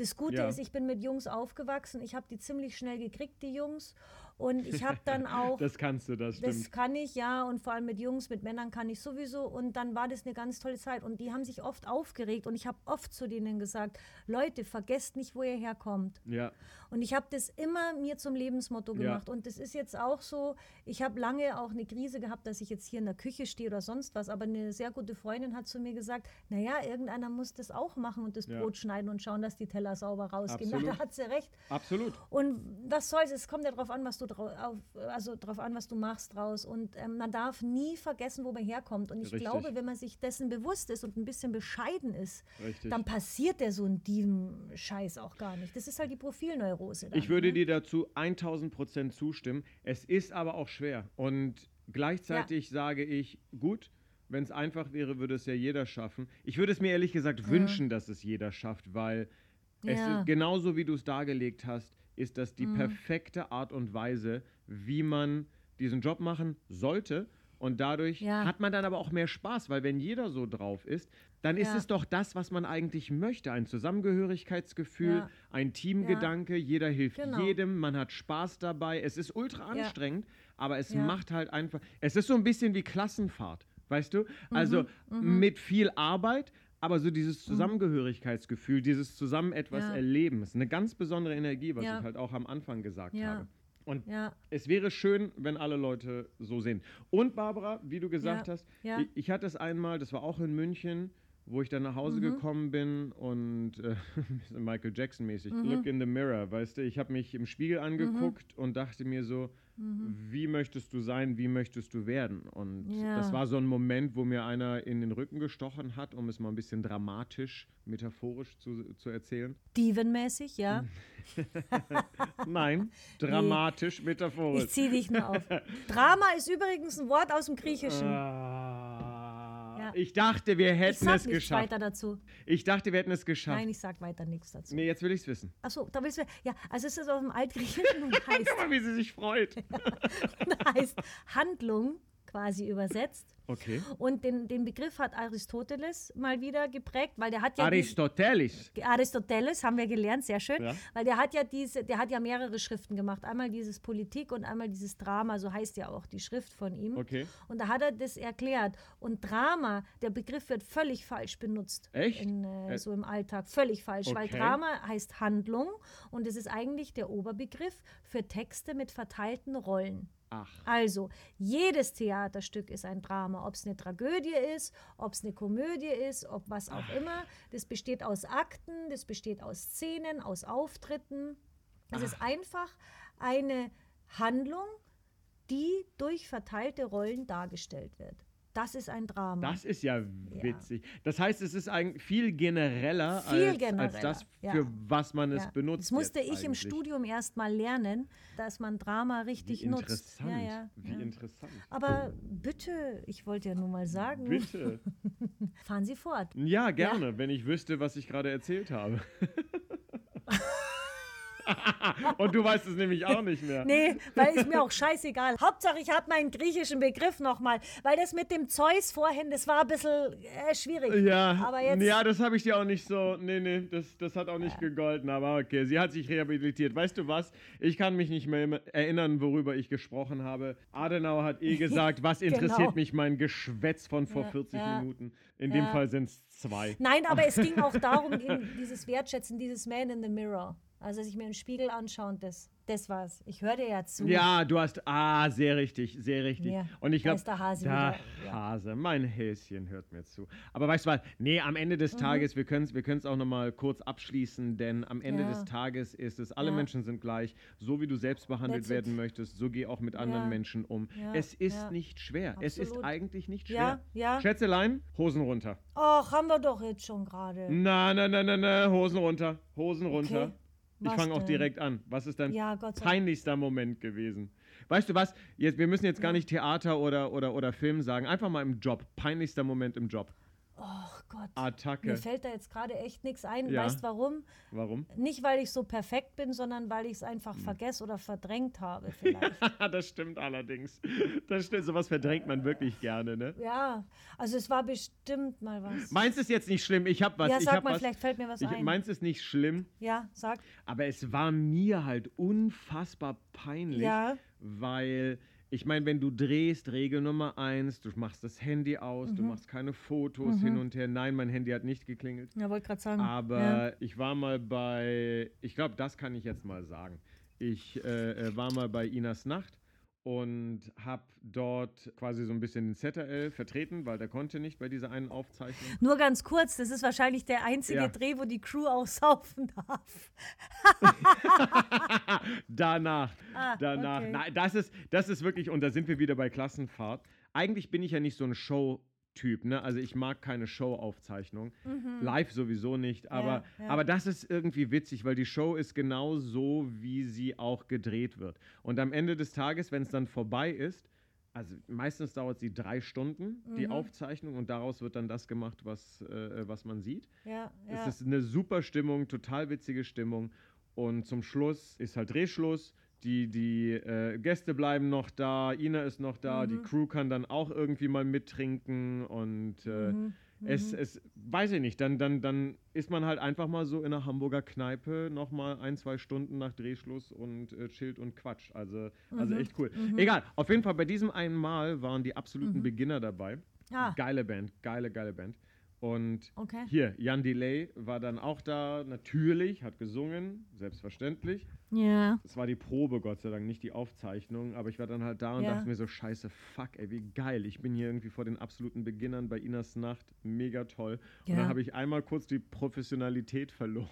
Das Gute Ja. ist, ich bin mit Jungs aufgewachsen. Ich habe die ziemlich schnell gekriegt, die Jungs. Und ich habe dann auch Das kannst du, das stimmt. das kann ich, ja. Und vor allem mit Jungs, mit Männern kann ich sowieso. Und dann war das eine ganz tolle Zeit. Und die haben sich oft aufgeregt. Und ich habe oft zu denen gesagt, Leute, vergesst nicht, wo ihr herkommt. ja. Und ich habe das immer mir zum Lebensmotto Ja. gemacht. Und das ist jetzt auch so, ich habe lange auch eine Krise gehabt, dass ich jetzt hier in der Küche stehe oder sonst was. Aber eine sehr gute Freundin hat zu mir gesagt, naja, irgendeiner muss das auch machen und das Ja. Brot schneiden und schauen, dass die Teller sauber rausgehen. Absolut. da hat sie recht. Absolut. Und was soll's, es kommt ja darauf an, was du drau auf, also drauf an, was du machst draus. Und ähm, man darf nie vergessen, wo man herkommt. Und ich Richtig. glaube, wenn man sich dessen bewusst ist und ein bisschen bescheiden ist, Richtig. dann passiert der so ein Dieven-Scheiß auch gar nicht. Das ist halt die Profilneurose. Dann, Ich würde ne? dir dazu 1000 Prozent zustimmen. Es ist aber auch schwer. Und gleichzeitig sage ich, gut, wenn es einfach wäre, würde es ja jeder schaffen. Ich würde es mir ehrlich gesagt wünschen, dass es jeder schafft, weil es Ja. ist, genauso wie du es dargelegt hast, ist das die perfekte Art und Weise, wie man diesen Job machen sollte. Und dadurch Ja. hat man dann aber auch mehr Spaß, weil wenn jeder so drauf ist, dann ist Ja. es doch das, was man eigentlich möchte. Ein Zusammengehörigkeitsgefühl, Ja. ein Teamgedanke, jeder hilft Genau. jedem, man hat Spaß dabei. Es ist ultra anstrengend, aber es macht halt einfach. Es ist so ein bisschen wie Klassenfahrt, weißt du? Also Mhm, mit viel Arbeit, aber so dieses Zusammengehörigkeitsgefühl, dieses zusammen etwas Ja. erleben, ist eine ganz besondere Energie, was Ja. ich halt auch am Anfang gesagt Ja. habe. Und es wäre schön, wenn alle Leute so sind. Und Barbara, wie du gesagt hast, ich, ich hatte es einmal, das war auch in München, wo ich dann nach Hause Mhm. gekommen bin und äh, Michael Jackson mäßig, Mhm. look in the mirror, weißt du, ich habe mich im Spiegel angeguckt und dachte mir so, wie möchtest du sein, wie möchtest du werden? Und Mhm. Ja. das war so ein Moment, wo mir einer in den Rücken gestochen hat, um es mal ein bisschen dramatisch, metaphorisch zu, zu erzählen. Dievenmäßig, ja. Nein, dramatisch, metaphorisch. Ich ziehe dich nur auf. Drama ist übrigens ein Wort aus dem Griechischen. Ah, Ja. Ich dachte, wir hätten es geschafft. weiter dazu. Ich dachte, wir hätten es geschafft. Nein, ich sag weiter nichts dazu. nee, jetzt will ich es wissen. Achso, da willst du. Ja, also es ist aus dem Altgriechischen und heißt, Guck mal, wie sie sich freut. heißt Handlung quasi übersetzt. Okay. Und den, den Begriff hat Aristoteles mal wieder geprägt, weil der hat ja. Aristoteles. Aristoteles haben wir gelernt, sehr schön, Ja. weil der hat ja diese, der hat ja mehrere Schriften gemacht. Einmal dieses Politik und einmal dieses Drama, so heißt ja auch die Schrift von ihm. Okay. Und da hat er das erklärt. Und Drama, der Begriff wird völlig falsch benutzt. Echt? In, äh, Äh, so im Alltag. Völlig falsch. Weil okay. Drama heißt Handlung und es ist eigentlich der Oberbegriff für Texte mit verteilten Rollen. Ach. Also, jedes Theaterstück ist ein Drama, ob es eine Tragödie ist, ob es eine Komödie ist, ob was auch immer. Das besteht aus Akten, das besteht aus Szenen, aus Auftritten. Es ist einfach eine Handlung, die durch verteilte Rollen dargestellt wird. Das ist ein Drama. Das ist ja witzig. Das heißt, es ist eigentlich viel genereller, Viel als, als genereller, das, ja. für was man es Ja. benutzt. Das musste ich im eigentlich. Studium erst mal lernen, dass man Drama Wie richtig nutzt. interessant. Ja, ja, Wie ja. interessant. Aber bitte, ich wollte ja nur mal sagen, Bitte. fahren Sie fort. Ja, gerne, wenn ich wüsste, was ich gerade erzählt habe. Und du weißt es nämlich auch nicht mehr. Nee, weil ist mir auch scheißegal. Hauptsache, ich habe meinen griechischen Begriff nochmal. Weil das mit dem Zeus vorhin, das war ein bisschen äh, schwierig. Ja, Aber jetzt. ja, das habe ich dir auch nicht so. Nee, nee, das, das hat auch nicht gegolten. Aber okay, sie hat sich rehabilitiert. Weißt du was? Ich kann mich nicht mehr erinnern, worüber ich gesprochen habe. Adenauer hat eh gesagt, was interessiert Genau. mich mein Geschwätz von vor Ja, 40 ja. Minuten. In dem Ja. Fall sind es zwei. Nein, aber es ging auch darum, dieses Wertschätzen, dieses Man in the Mirror. Also, dass ich mir im Spiegel anschaue und das, das war's. Ich höre dir ja zu. Ja, du hast. Ah, sehr richtig, sehr richtig. Ja, Und ich glaube. ist der Hase Da, wieder, ja. Hase, mein Häschen hört mir zu. Aber weißt du was? Nee, am Ende des Mhm. Tages, wir können es wir können's auch nochmal kurz abschließen, denn am Ende Ja. des Tages ist es, alle. Menschen sind gleich. So wie du selbst behandelt That's it. werden möchtest, so geh auch mit anderen. Menschen um. Es ist nicht schwer. Es ist Absolut. eigentlich nicht schwer. Ja, ja. Schätzelein, Hosen runter. Ach, haben wir doch jetzt schon gerade. Na, na, na, na, na, Hosen runter. Hosen runter. Okay. Ich Was fange auch direkt an. Was ist dein Ja, peinlichster Moment gewesen? Weißt du was? Jetzt, wir müssen jetzt gar nicht Theater oder, oder, oder Film sagen. Einfach mal im Job. Peinlichster Moment im Job. Ach Gott. Attacke. Mir fällt da jetzt gerade echt nichts ein. Ja. Weißt warum? Warum? Nicht, weil ich so perfekt bin, sondern weil ich es einfach Hm. vergesse oder verdrängt habe vielleicht. das stimmt allerdings. Das stimmt. Sowas verdrängt man wirklich gerne, ne? ja, also es war bestimmt mal was. Meins ist jetzt nicht schlimm. Ich hab was. ja, ich sag hab mal, was. vielleicht fällt mir was ich, ein. meins ist nicht schlimm, ja, sag. aber es war mir halt unfassbar peinlich, Ja. weil ich meine, wenn du drehst, Regel Nummer eins, du machst das Handy aus, Mhm. du machst keine Fotos hin und her. Nein, mein Handy hat nicht geklingelt. Ja, wollte gerade sagen. Aber ja. ich war mal bei, ich glaube, das kann ich jetzt mal sagen. Ich äh, äh, war mal bei Inas Nacht und habe dort quasi so ein bisschen den ZRL vertreten, weil der konnte nicht bei dieser einen Aufzeichnung. Nur ganz kurz, das ist wahrscheinlich der einzige Ja. Dreh, wo die Crew auch saufen darf. danach, Ah, danach. okay. Nein, das ist, das ist wirklich, und da sind wir wieder bei Klassenfahrt. Eigentlich bin ich ja nicht so ein Show-Typ, ne? Also ich mag keine Show-Aufzeichnung. Live sowieso nicht, aber, Mhm. ja. aber das ist irgendwie witzig, weil die Show ist genau so, wie sie auch gedreht wird. Und am Ende des Tages, wenn es dann vorbei ist, also meistens dauert sie drei Stunden, die Mhm. Aufzeichnung, und daraus wird dann das gemacht, was, äh, was man sieht. Ja, ja. Es ist eine super Stimmung, total witzige Stimmung. Und zum Schluss ist halt Drehschluss. Die, die äh, Gäste bleiben noch da, Ina ist noch da, Mhm. die Crew kann dann auch irgendwie mal mittrinken und äh, Mhm. es, es, weiß ich nicht, dann, dann, dann ist man halt einfach mal so in einer Hamburger Kneipe nochmal ein, zwei Stunden nach Drehschluss und äh, chillt und quatscht. Also, also Mhm. echt cool. Egal, auf jeden Fall bei diesem einen Mal waren die absoluten Beginner dabei. Ah. Geile Band, geile, geile Band. Und Okay. hier, Jan Delay war dann auch da, natürlich, hat gesungen, selbstverständlich. Ja. Es war die Probe, Gott sei Dank, nicht die Aufzeichnung, aber ich war dann halt da und Ja. dachte mir so, scheiße, fuck, ey, wie geil. Ich bin hier irgendwie vor den absoluten Beginnern bei Inas Nacht, mega toll. Und Ja. dann habe ich einmal kurz die Professionalität verloren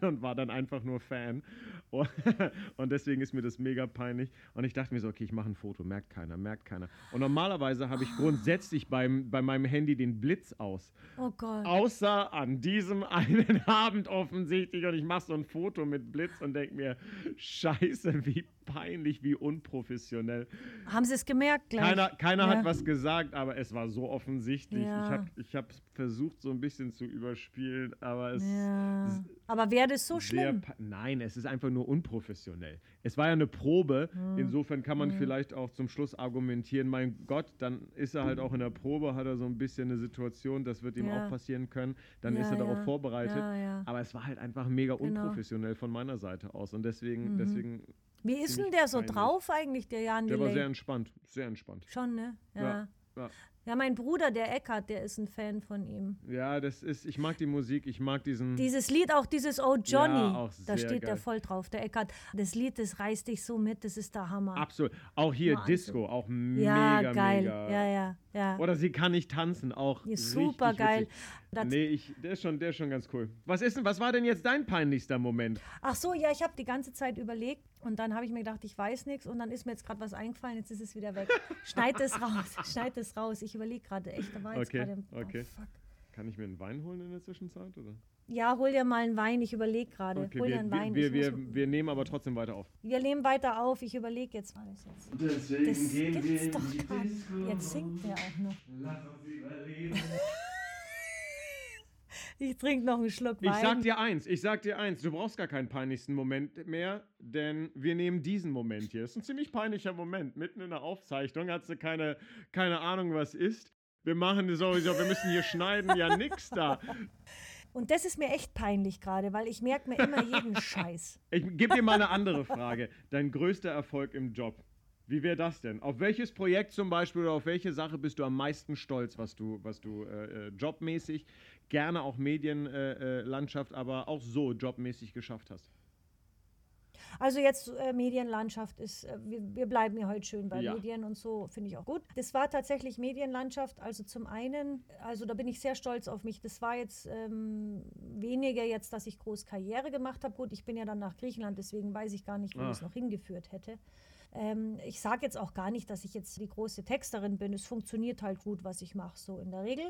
und war dann einfach nur Fan. Und, und deswegen ist mir das mega peinlich. Und ich dachte mir so, okay, ich mache ein Foto, merkt keiner, merkt keiner. Und normalerweise habe ich grundsätzlich beim, bei meinem Handy den Blitz aus. Oh Gott. Außer an diesem einen Abend offensichtlich. Und ich mache so ein Foto mit Blitz und denke mir, scheiße, wie peinlich, wie unprofessionell. Haben Sie es gemerkt gleich? Keiner, keiner Ja. hat was gesagt, aber es war so offensichtlich. Ja. Ich habe hab versucht, so ein bisschen zu überspielen, aber es, Ja. es Aber wäre das so schlimm? Nein, es ist einfach nur unprofessionell. Es war ja eine Probe. Hm. Insofern kann man vielleicht auch zum Schluss argumentieren, mein Gott, dann ist er halt auch in der Probe, hat er so ein bisschen eine Situation, das wird ihm auch passieren können. Dann ist er darauf vorbereitet. Aber es war halt einfach mega Genau. unprofessionell von meiner Seite aus. Und deswegen, Mhm. deswegen, Wie ist denn der so peinlich. drauf eigentlich, der Jan der war sehr entspannt. Sehr entspannt. Schon, ne? Ja. Ja, ja. ja. mein Bruder, der Eckart, der ist ein Fan von ihm. Ja, das ist, ich mag die Musik, ich mag diesen. Dieses Lied, auch dieses Oh Johnny, Ja, auch da steht der geil. voll drauf, der Eckart. Das Lied, das reißt dich so mit, das ist der Hammer. Absolut. Auch hier Wahnsinn. Disco, auch ja, mega, geil. mega. Ja, ja, ja. Oder sie kann nicht tanzen, auch Ja, super geil. Nee, ich, der, ist schon, der ist schon ganz cool. Was, ist denn, was war denn jetzt dein peinlichster Moment? Ach so, ja, ich habe die ganze Zeit überlegt und dann habe ich mir gedacht, ich weiß nichts und dann ist mir jetzt gerade was eingefallen, jetzt ist es wieder weg. Schneid es raus, schneid es raus. Ich überlege gerade echt, da war jetzt Okay, gerade. Oh, okay. fuck. Kann ich mir einen Wein holen in der Zwischenzeit? Oder? Ja, hol dir mal einen Wein, ich überlege gerade. Okay, hol dir wir, einen wir, Wein. wir, ich wir, wir nehmen aber trotzdem weiter auf. wir nehmen weiter auf, ich überlege jetzt mal. Das, jetzt. Deswegen das gibt's doch gar nicht. Jetzt singt der auch noch. Lass uns überleben. Ich trinke noch einen Schluck Ich Wein. sag dir eins, ich sag dir eins, du brauchst gar keinen peinlichsten Moment mehr, denn wir nehmen diesen Moment hier. Das ist ein ziemlich peinlicher Moment. Mitten in der Aufzeichnung hat sie keine, keine Ahnung, was ist. Wir machen sowieso, wir müssen hier schneiden, ja nix da. Und das ist mir echt peinlich gerade, weil ich merke mir immer jeden Scheiß. Ich gebe dir mal eine andere Frage. Dein größter Erfolg im Job. Wie wäre das denn? Auf welches Projekt zum Beispiel oder auf welche Sache bist du am meisten stolz, was du, was du äh, äh, jobmäßig, gerne auch Medienlandschaft, äh, Landschaft, aber auch so jobmäßig geschafft hast? Also jetzt äh, Medienlandschaft ist, äh, wir, wir bleiben ja heute schön bei Ja. Medien und so, finde ich auch gut. Das war tatsächlich Medienlandschaft, also zum einen, also da bin ich sehr stolz auf mich. Das war jetzt ähm, weniger jetzt, dass ich groß Karriere gemacht habe. Gut, ich bin ja dann nach Griechenland, deswegen weiß ich gar nicht, wo Ah. es noch hingeführt hätte. Ähm, ich sage jetzt auch gar nicht, dass ich jetzt die große Texterin bin. Es funktioniert halt gut, was ich mache, so in der Regel.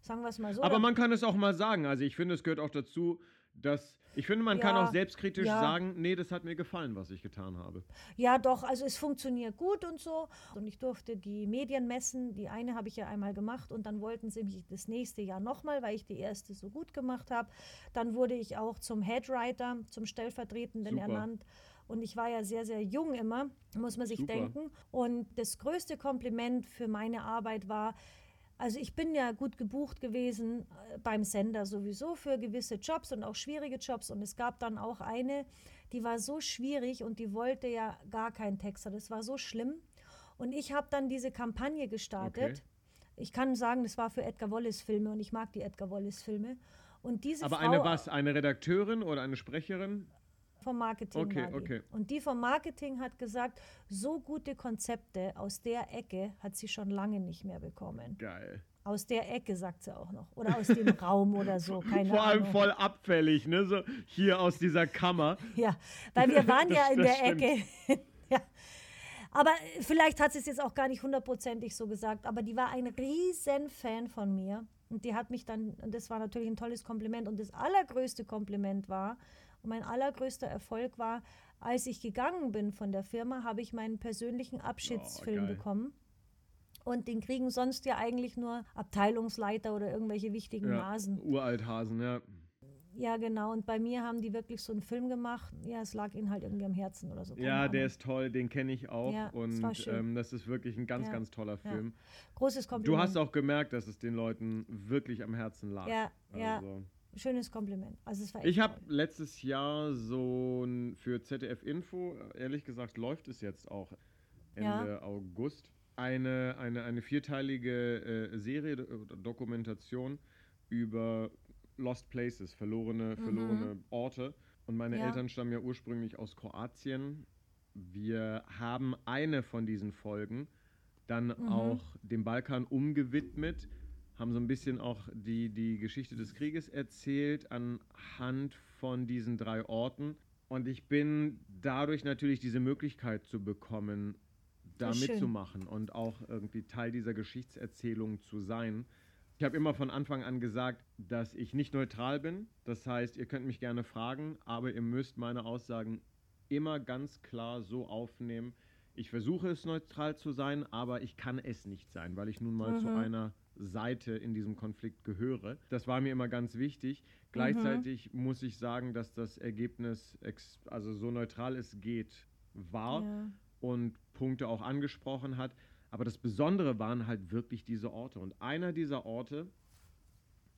Sagen wir es mal so. Aber man kann es auch mal sagen. Also ich finde, es gehört auch dazu, dass ich finde, man kann Ja, auch selbstkritisch ja. sagen, nee, das hat mir gefallen, was ich getan habe. Ja, doch, also es funktioniert gut und so. Und ich durfte die Medien messen. Die eine habe ich ja einmal gemacht und dann wollten sie mich das nächste Jahr nochmal, weil ich die erste so gut gemacht habe. Dann wurde ich auch zum Headwriter, zum Stellvertretenden Super. ernannt. Und ich war ja sehr, sehr jung immer, muss man sich Super. denken. Und das größte Kompliment für meine Arbeit war, also ich bin ja gut gebucht gewesen äh, beim Sender sowieso für gewisse Jobs und auch schwierige Jobs. Und es gab dann auch eine, die war so schwierig und die wollte ja gar keinen Texter. Das war so schlimm. Und ich habe dann diese Kampagne gestartet. Okay. Ich kann sagen, das war für Edgar Wallace Filme und ich mag die Edgar Wallace Filme. Und diese Aber Frau eine was? Eine Redakteurin oder eine Sprecherin? Vom Marketing Okay, okay. Und die vom Marketing hat gesagt, so gute Konzepte aus der Ecke hat sie schon lange nicht mehr bekommen. Geil. Aus der Ecke, sagt sie auch noch. Oder aus dem Raum oder so, keine Vor allem Ahnung. voll abfällig, ne? So hier aus dieser Kammer. Ja, weil wir waren Das- ja in der stimmt. Ecke. ja. Aber vielleicht hat sie es jetzt auch gar nicht hundertprozentig so gesagt, aber die war ein riesen Fan von mir. Und die hat mich dann, und das war natürlich ein tolles Kompliment. Und das allergrößte Kompliment war, und mein allergrößter Erfolg war, als ich gegangen bin von der Firma, habe ich meinen persönlichen Abschiedsfilm Oh, bekommen. Und den kriegen sonst ja eigentlich nur Abteilungsleiter oder irgendwelche wichtigen Ja, Nasen. Uralthasen, ja. Ja, genau. Und bei mir haben die wirklich so einen Film gemacht. Ja, es lag ihnen halt irgendwie am Herzen oder so. Ja, der ist toll, den kenne ich auch. Ja, das und schön. ähm, das ist wirklich ein ganz, Ja, ganz toller ja. Film. Großes Du Kompliment. hast auch gemerkt, dass es den Leuten wirklich am Herzen lag. Ja, ja. Schönes Kompliment. Also es war Ich habe letztes Jahr so ein, für ZDF Info, ehrlich gesagt läuft es jetzt auch Ende Ja. August, eine, eine, eine vierteilige äh, Serie oder Dokumentation über Lost Places, verlorene, verlorene Orte. Und meine Mhm. Ja. Eltern stammen ja ursprünglich aus Kroatien. Wir haben eine von diesen Folgen dann Mhm. auch dem Balkan umgewidmet, haben so ein bisschen auch die, die Geschichte des Krieges erzählt anhand von diesen drei Orten. Und ich bin dadurch natürlich diese Möglichkeit zu bekommen, da schön. mitzumachen und auch irgendwie Teil dieser Geschichtserzählung zu sein. Ich habe immer von Anfang an gesagt, dass ich nicht neutral bin. Das heißt, ihr könnt mich gerne fragen, aber ihr müsst meine Aussagen immer ganz klar so aufnehmen. Ich versuche es neutral zu sein, aber ich kann es nicht sein, weil ich nun mal zu Mhm. einer Seite in diesem Konflikt gehöre. Das war mir immer ganz wichtig. Gleichzeitig muss ich sagen, dass das Ergebnis also so neutral es geht war Ja. und Punkte auch angesprochen hat. Aber das Besondere waren halt wirklich diese Orte. Und einer dieser Orte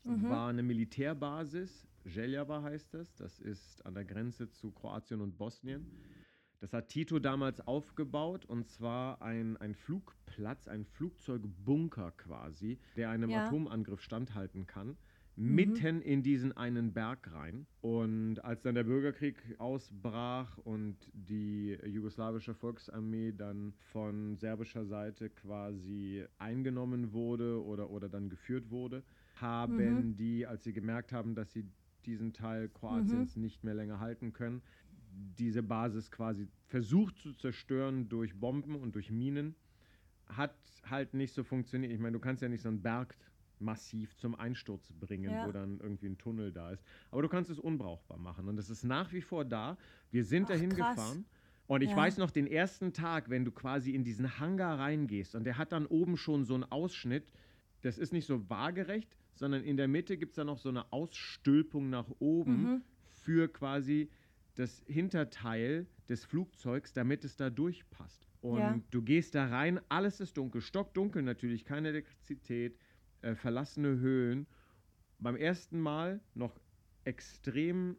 war eine Militärbasis. Željava heißt das. Das ist an der Grenze zu Kroatien und Bosnien. Das hat Tito damals aufgebaut und zwar ein, ein Flugplatz, ein Flugzeugbunker quasi, der einem Ja. Atomangriff standhalten kann. Mitten in diesen einen Berg rein. Und als dann der Bürgerkrieg ausbrach und die jugoslawische Volksarmee dann von serbischer Seite quasi eingenommen wurde oder, oder dann geführt wurde, haben die, als sie gemerkt haben, dass sie diesen Teil Kroatiens nicht mehr länger halten können, diese Basis quasi versucht zu zerstören durch Bomben und durch Minen. Hat halt nicht so funktioniert. Ich meine, du kannst ja nicht so einen Berg massiv zum Einsturz bringen, Ja. wo dann irgendwie ein Tunnel da ist. Aber du kannst es unbrauchbar machen. Und es ist nach wie vor da. Wir sind Ach, dahin krass. gefahren. Und ich Ja. weiß noch, den ersten Tag, wenn du quasi in diesen Hangar reingehst und der hat dann oben schon so einen Ausschnitt, das ist nicht so waagerecht, sondern in der Mitte gibt es dann noch so eine Ausstülpung nach oben Mhm. für quasi das Hinterteil des Flugzeugs, damit es da durchpasst. Und Ja. du gehst da rein, alles ist dunkel, stockdunkel natürlich, keine Elektrizität, äh, verlassene Höhlen. Beim ersten Mal noch extrem,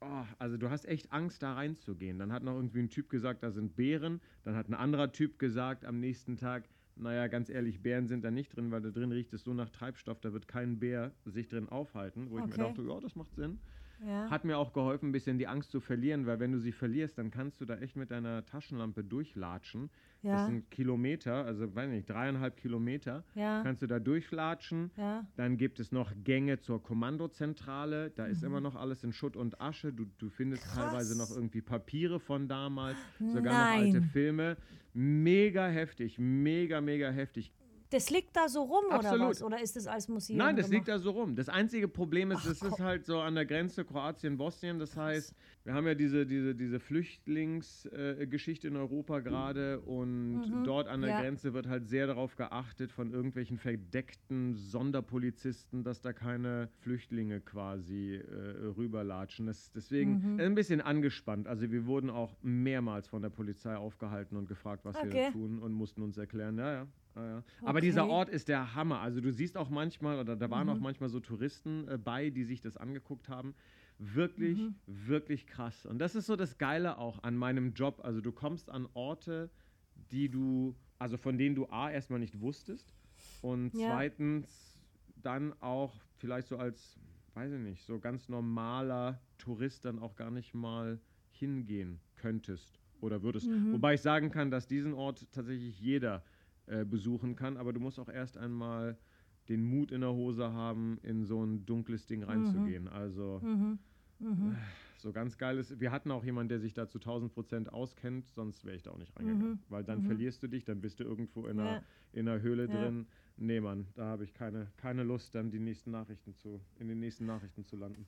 oh, also du hast echt Angst da reinzugehen. Dann hat noch irgendwie ein Typ gesagt, da sind Bären. Dann hat ein anderer Typ gesagt am nächsten Tag, naja, ganz ehrlich, Bären sind da nicht drin, weil da drin riecht es so nach Treibstoff, da wird kein Bär sich drin aufhalten. Wo ich Okay. mir dachte, ja, das macht Sinn. Ja. Hat mir auch geholfen, ein bisschen die Angst zu verlieren, weil wenn du sie verlierst, dann kannst du da echt mit deiner Taschenlampe durchlatschen. Das Ja. sind Kilometer, also weiß nicht, dreieinhalb Kilometer. Ja. Kannst du da durchlatschen. Dann gibt es noch Gänge zur Kommandozentrale. Da ist Mhm. immer noch alles in Schutt und Asche. Du, du findest teilweise noch irgendwie Papiere von damals, sogar noch Nein. alte Filme. Mega heftig, mega, mega heftig. Das liegt da so rum oder Absolut. was? Oder ist das als Museum? Nein, das gemacht? liegt da so rum. Das einzige Problem ist, Ach, es ist halt so an der Grenze Kroatien-Bosnien. Das heißt, wir haben ja diese, diese, diese Flüchtlingsgeschichte äh, in Europa gerade und dort an der Mhm. ja. Grenze wird halt sehr darauf geachtet von irgendwelchen verdeckten Sonderpolizisten, dass da keine Flüchtlinge quasi äh, rüberlatschen. Das, deswegen Mhm. ein bisschen angespannt. Also wir wurden auch mehrmals von der Polizei aufgehalten und gefragt, was wir Okay. da tun und mussten uns erklären, ja, ja. Ja. Aber dieser Okay. Ort ist der Hammer. Also du siehst auch manchmal, oder da waren Mhm. auch manchmal so Touristen äh, bei, die sich das angeguckt haben. Wirklich, Mhm. wirklich krass. Und das ist so das Geile auch an meinem Job. Also du kommst an Orte, die du, also von denen du A erstmal nicht wusstest und Ja. zweitens dann auch vielleicht so als, weiß ich nicht, so ganz normaler Tourist dann auch gar nicht mal hingehen könntest oder würdest. Mhm. Wobei ich sagen kann, dass diesen Ort tatsächlich jeder äh, besuchen kann, aber du musst auch erst einmal den Mut in der Hose haben, in so ein dunkles Ding reinzugehen. Also Mhm. Mhm. so ganz geil ist, wir hatten auch jemanden, der sich da zu 1000 Prozent auskennt, sonst wäre ich da auch nicht reingegangen. Mhm. Weil dann Mhm. verlierst du dich, dann bist du irgendwo in einer, Ja. in einer Höhle Ja. drin. Nee, Mann, da habe ich keine, keine Lust, dann die nächsten Nachrichten zu, in den nächsten Nachrichten zu landen.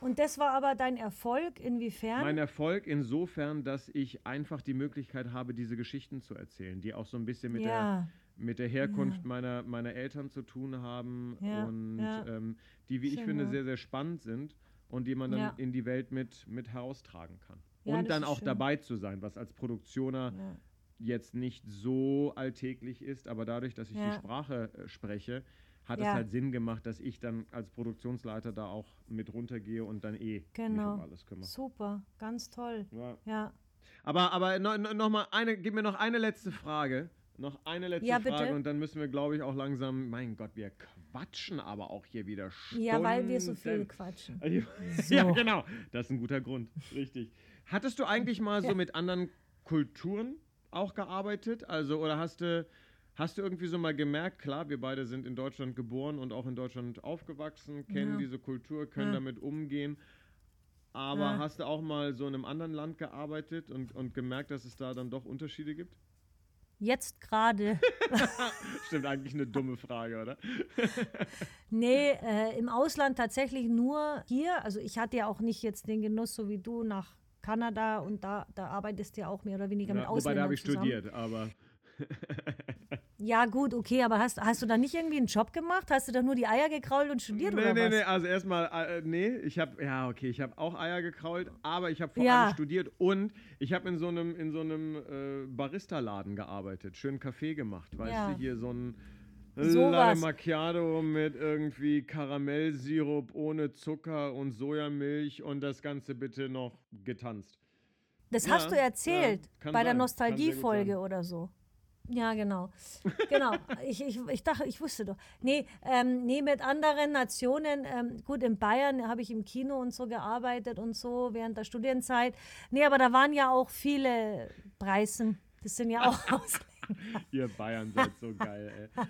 Und das war aber dein Erfolg, inwiefern? Mein Erfolg insofern, dass ich einfach die Möglichkeit habe, diese Geschichten zu erzählen, die auch so ein bisschen mit der ja. mit der Herkunft meiner, meiner Eltern zu tun haben Ja, und ja. ähm, die, wie ich Schön, finde, ja. sehr, sehr spannend sind und die man dann Ja. in die Welt mit, mit heraustragen kann. Ja, und dann auch schön. dabei zu sein, was als Produktioner Ja. jetzt nicht so alltäglich ist, aber dadurch, dass ich Ja. die Sprache äh, spreche, hat es Ja. halt Sinn gemacht, dass ich dann als Produktionsleiter da auch mit runtergehe und dann eh mich Genau. um alles kümmere. Super, ganz toll. Ja. Ja. Aber, aber no, no, noch mal eine, gib mir noch eine letzte Frage. Noch eine letzte Ja, bitte. Frage und dann müssen wir, glaube ich, auch langsam. Mein Gott, wir quatschen aber auch hier wieder Stunden. ja, weil wir so viel quatschen. Ja, genau. Das ist ein guter Grund. Richtig. Hattest du eigentlich mal so mit anderen Kulturen auch gearbeitet? Also, oder hast du, hast du irgendwie so mal gemerkt, klar, wir beide sind in Deutschland geboren und auch in Deutschland aufgewachsen, kennen Ja. diese Kultur, können Ja. damit umgehen. Aber Ja. hast du auch mal so in einem anderen Land gearbeitet und, und gemerkt, dass es da dann doch Unterschiede gibt? Jetzt gerade. Stimmt, eigentlich eine dumme Frage, oder? Nee, äh, im Ausland tatsächlich nur hier. Also ich hatte ja auch nicht jetzt den Genuss, so wie du, nach Kanada und da, da arbeitest du ja auch mehr oder weniger mit Ja, wobei, da Ausländern habe ich zusammen. studiert, aber Ja, gut, okay, aber hast, hast du da nicht irgendwie einen Job gemacht? Hast du da nur die Eier gekrault und studiert nee, oder nee, was? nee, also erstmal, äh, nee, ich habe, ja, okay, ich habe auch Eier gekrault, aber ich habe vor Ja. allem studiert und ich habe in so einem, in so einem äh, Barista-Laden gearbeitet, schön Kaffee gemacht, weißt Ja. du, hier so ein Sowas. Latte Macchiato mit irgendwie Karamellsirup ohne Zucker und Sojamilch und das Ganze bitte noch getanzt. Das Ja, hast du erzählt bei der sein, gut Nostalgiefolge oder so. Ja, genau. Genau. Ich, ich, ich dachte, ich wusste doch. Nee, ähm, nee mit anderen Nationen. Ähm, gut, in Bayern habe ich im Kino und so gearbeitet und so während der Studienzeit. Nee, aber da waren ja auch viele Preisen. Das sind ja auch Ausländer. Ihr Bayern seid so geil, ey.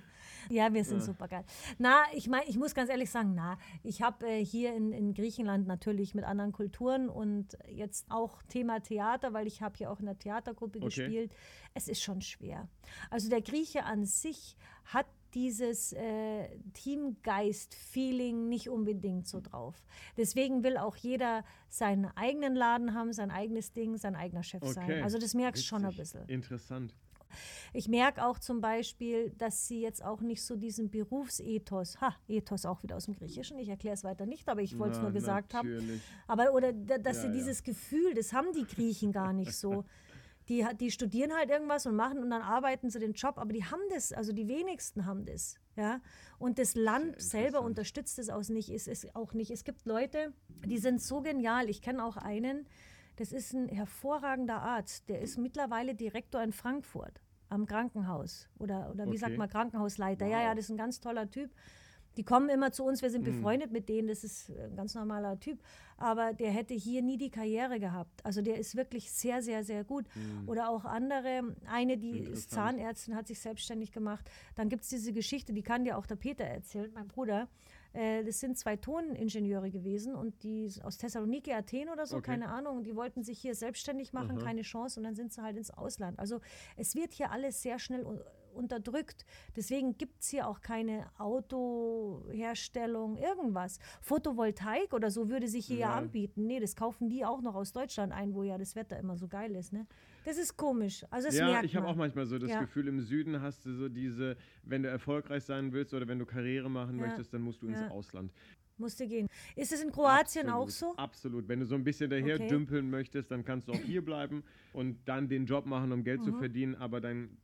Ja, wir sind super geil. Na, ich meine, ich muss ganz ehrlich sagen, na, ich habe äh, hier in, in Griechenland natürlich mit anderen Kulturen und jetzt auch Thema Theater, weil ich habe hier auch in der Theatergruppe Okay. gespielt. Es ist schon schwer. Also der Grieche an sich hat dieses äh, Teamgeist-Feeling nicht unbedingt so drauf. Deswegen will auch jeder seinen eigenen Laden haben, sein eigenes Ding, sein eigener Chef Okay. sein. Also das merkst schon ein bisschen. Interessant. Ich merke auch zum Beispiel, dass sie jetzt auch nicht so diesen Berufsethos, ha, Ethos auch wieder aus dem Griechischen, ich erkläre es weiter nicht, aber ich wollte es nur gesagt haben. Aber oder da- dass Ja, sie ja. dieses Gefühl, das haben die Griechen gar nicht so. Die, die studieren halt irgendwas und machen und dann arbeiten sie den Job, aber die haben das, also die wenigsten haben das. Ja? Und das Land selber unterstützt es auch nicht, ist es auch nicht. Es gibt Leute, die sind so genial. Ich kenne auch einen, das ist ein hervorragender Arzt, der ist mittlerweile Direktor in Frankfurt am Krankenhaus oder, oder wie sagt Okay. man, Krankenhausleiter. Ja, Wow. ja, das ist ein ganz toller Typ. Die kommen immer zu uns, wir Mhm. sind befreundet mit denen, das ist ein ganz normaler Typ. Aber der hätte hier nie die Karriere gehabt. Also der ist wirklich sehr, sehr, sehr gut. Oder auch andere, eine, die ist Mhm. Zahnärztin, hat sich selbstständig gemacht. Dann gibt es diese Geschichte, die kann dir auch der Peter erzählen, mein Bruder. Äh, das sind zwei Toningenieure gewesen und die aus Thessaloniki, Athen oder so, Okay. keine Ahnung. Die wollten sich hier selbstständig machen, Aha. keine Chance. Und dann sind sie halt ins Ausland. Also es wird hier alles sehr schnell unterdrückt. Deswegen gibt es hier auch keine Autoherstellung, irgendwas. Photovoltaik oder so würde sich hier ja, anbieten. Nee, das kaufen die auch noch aus Deutschland ein, wo ja das Wetter immer so geil ist. Ne? Das ist komisch. Also das ja, ich habe auch manchmal so das Ja. Gefühl, im Süden hast du so diese, wenn du erfolgreich sein willst oder wenn du Karriere machen Ja. möchtest, dann musst du ins. Ausland. Musste gehen. Ist es in Kroatien Absolut, auch so? Absolut. Wenn du so ein bisschen daher Okay. dümpeln möchtest, dann kannst du auch hier bleiben und dann den Job machen, um Geld zu verdienen, aber dein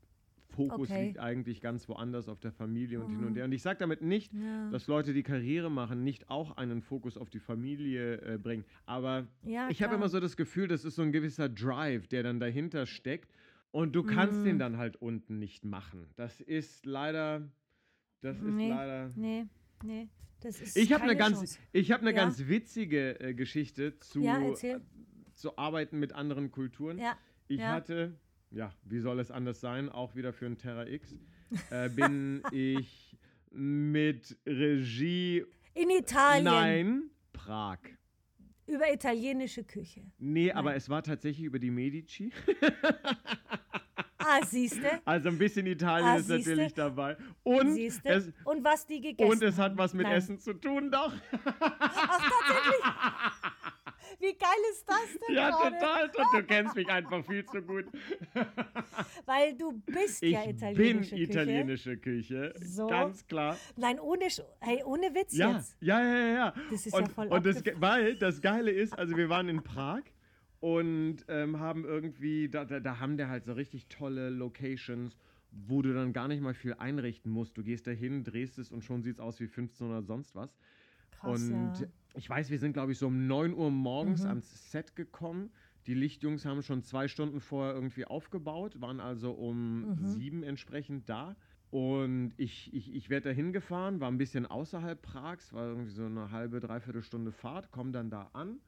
Fokus Mhm. Okay. Mhm. liegt eigentlich ganz woanders auf der Familie und hin und her. Und ich sage damit nicht, Ja. dass Leute, die Karriere machen, nicht auch einen Fokus auf die Familie äh, bringen. Aber Ja, ich habe immer so das Gefühl, das ist so ein gewisser Drive, der dann dahinter steckt. Und du kannst Mhm. den dann halt unten nicht machen. Das ist leider, das ist Nee. leider. Nee, nee. Das ist Ich habe eine keine ganz, ich habe eine Ja. ganz witzige äh, Geschichte zu, Ja, äh, zu arbeiten mit anderen Kulturen. Ja, Ich hatte, ja, wie soll es anders sein, auch wieder für ein Terra X, äh, bin ich mit Regie, in Italien. nein, Prag. Über italienische Küche. Nee, aber es war tatsächlich über die Medici. Ah, siehste? Also ein bisschen Italien Ah, ist natürlich dabei. Und es, Und was die gegessen und es hat was mit Nein. Essen zu tun, doch. Wie geil ist das denn Ja, gerade? total. Und du kennst mich einfach viel zu gut. Weil du bist Ich ja bin italienische Küche. italienische Küche. So. Ganz klar. Nein, ohne, hey, ohne Witz Ja, jetzt. ja, ja, ja, ja. Das ist und, ja voll und das, Weil das Geile ist, also wir waren in Prag und ähm, haben irgendwie, da, da, da haben der halt so richtig tolle Locations, wo du dann gar nicht mal viel einrichten musst. Du gehst da hin, drehst es und schon sieht es aus wie 15 oder sonst was. Krass, und ja. Ich weiß, wir sind, glaube ich, so um 9 Uhr morgens Mhm. ans Set gekommen. Die Lichtjungs haben schon zwei Stunden vorher irgendwie aufgebaut, waren also um Mhm. sieben entsprechend da. Und ich, ich, ich werde da hingefahren, war ein bisschen außerhalb Prags, war irgendwie so eine halbe, dreiviertel Stunde Fahrt, komme dann da an.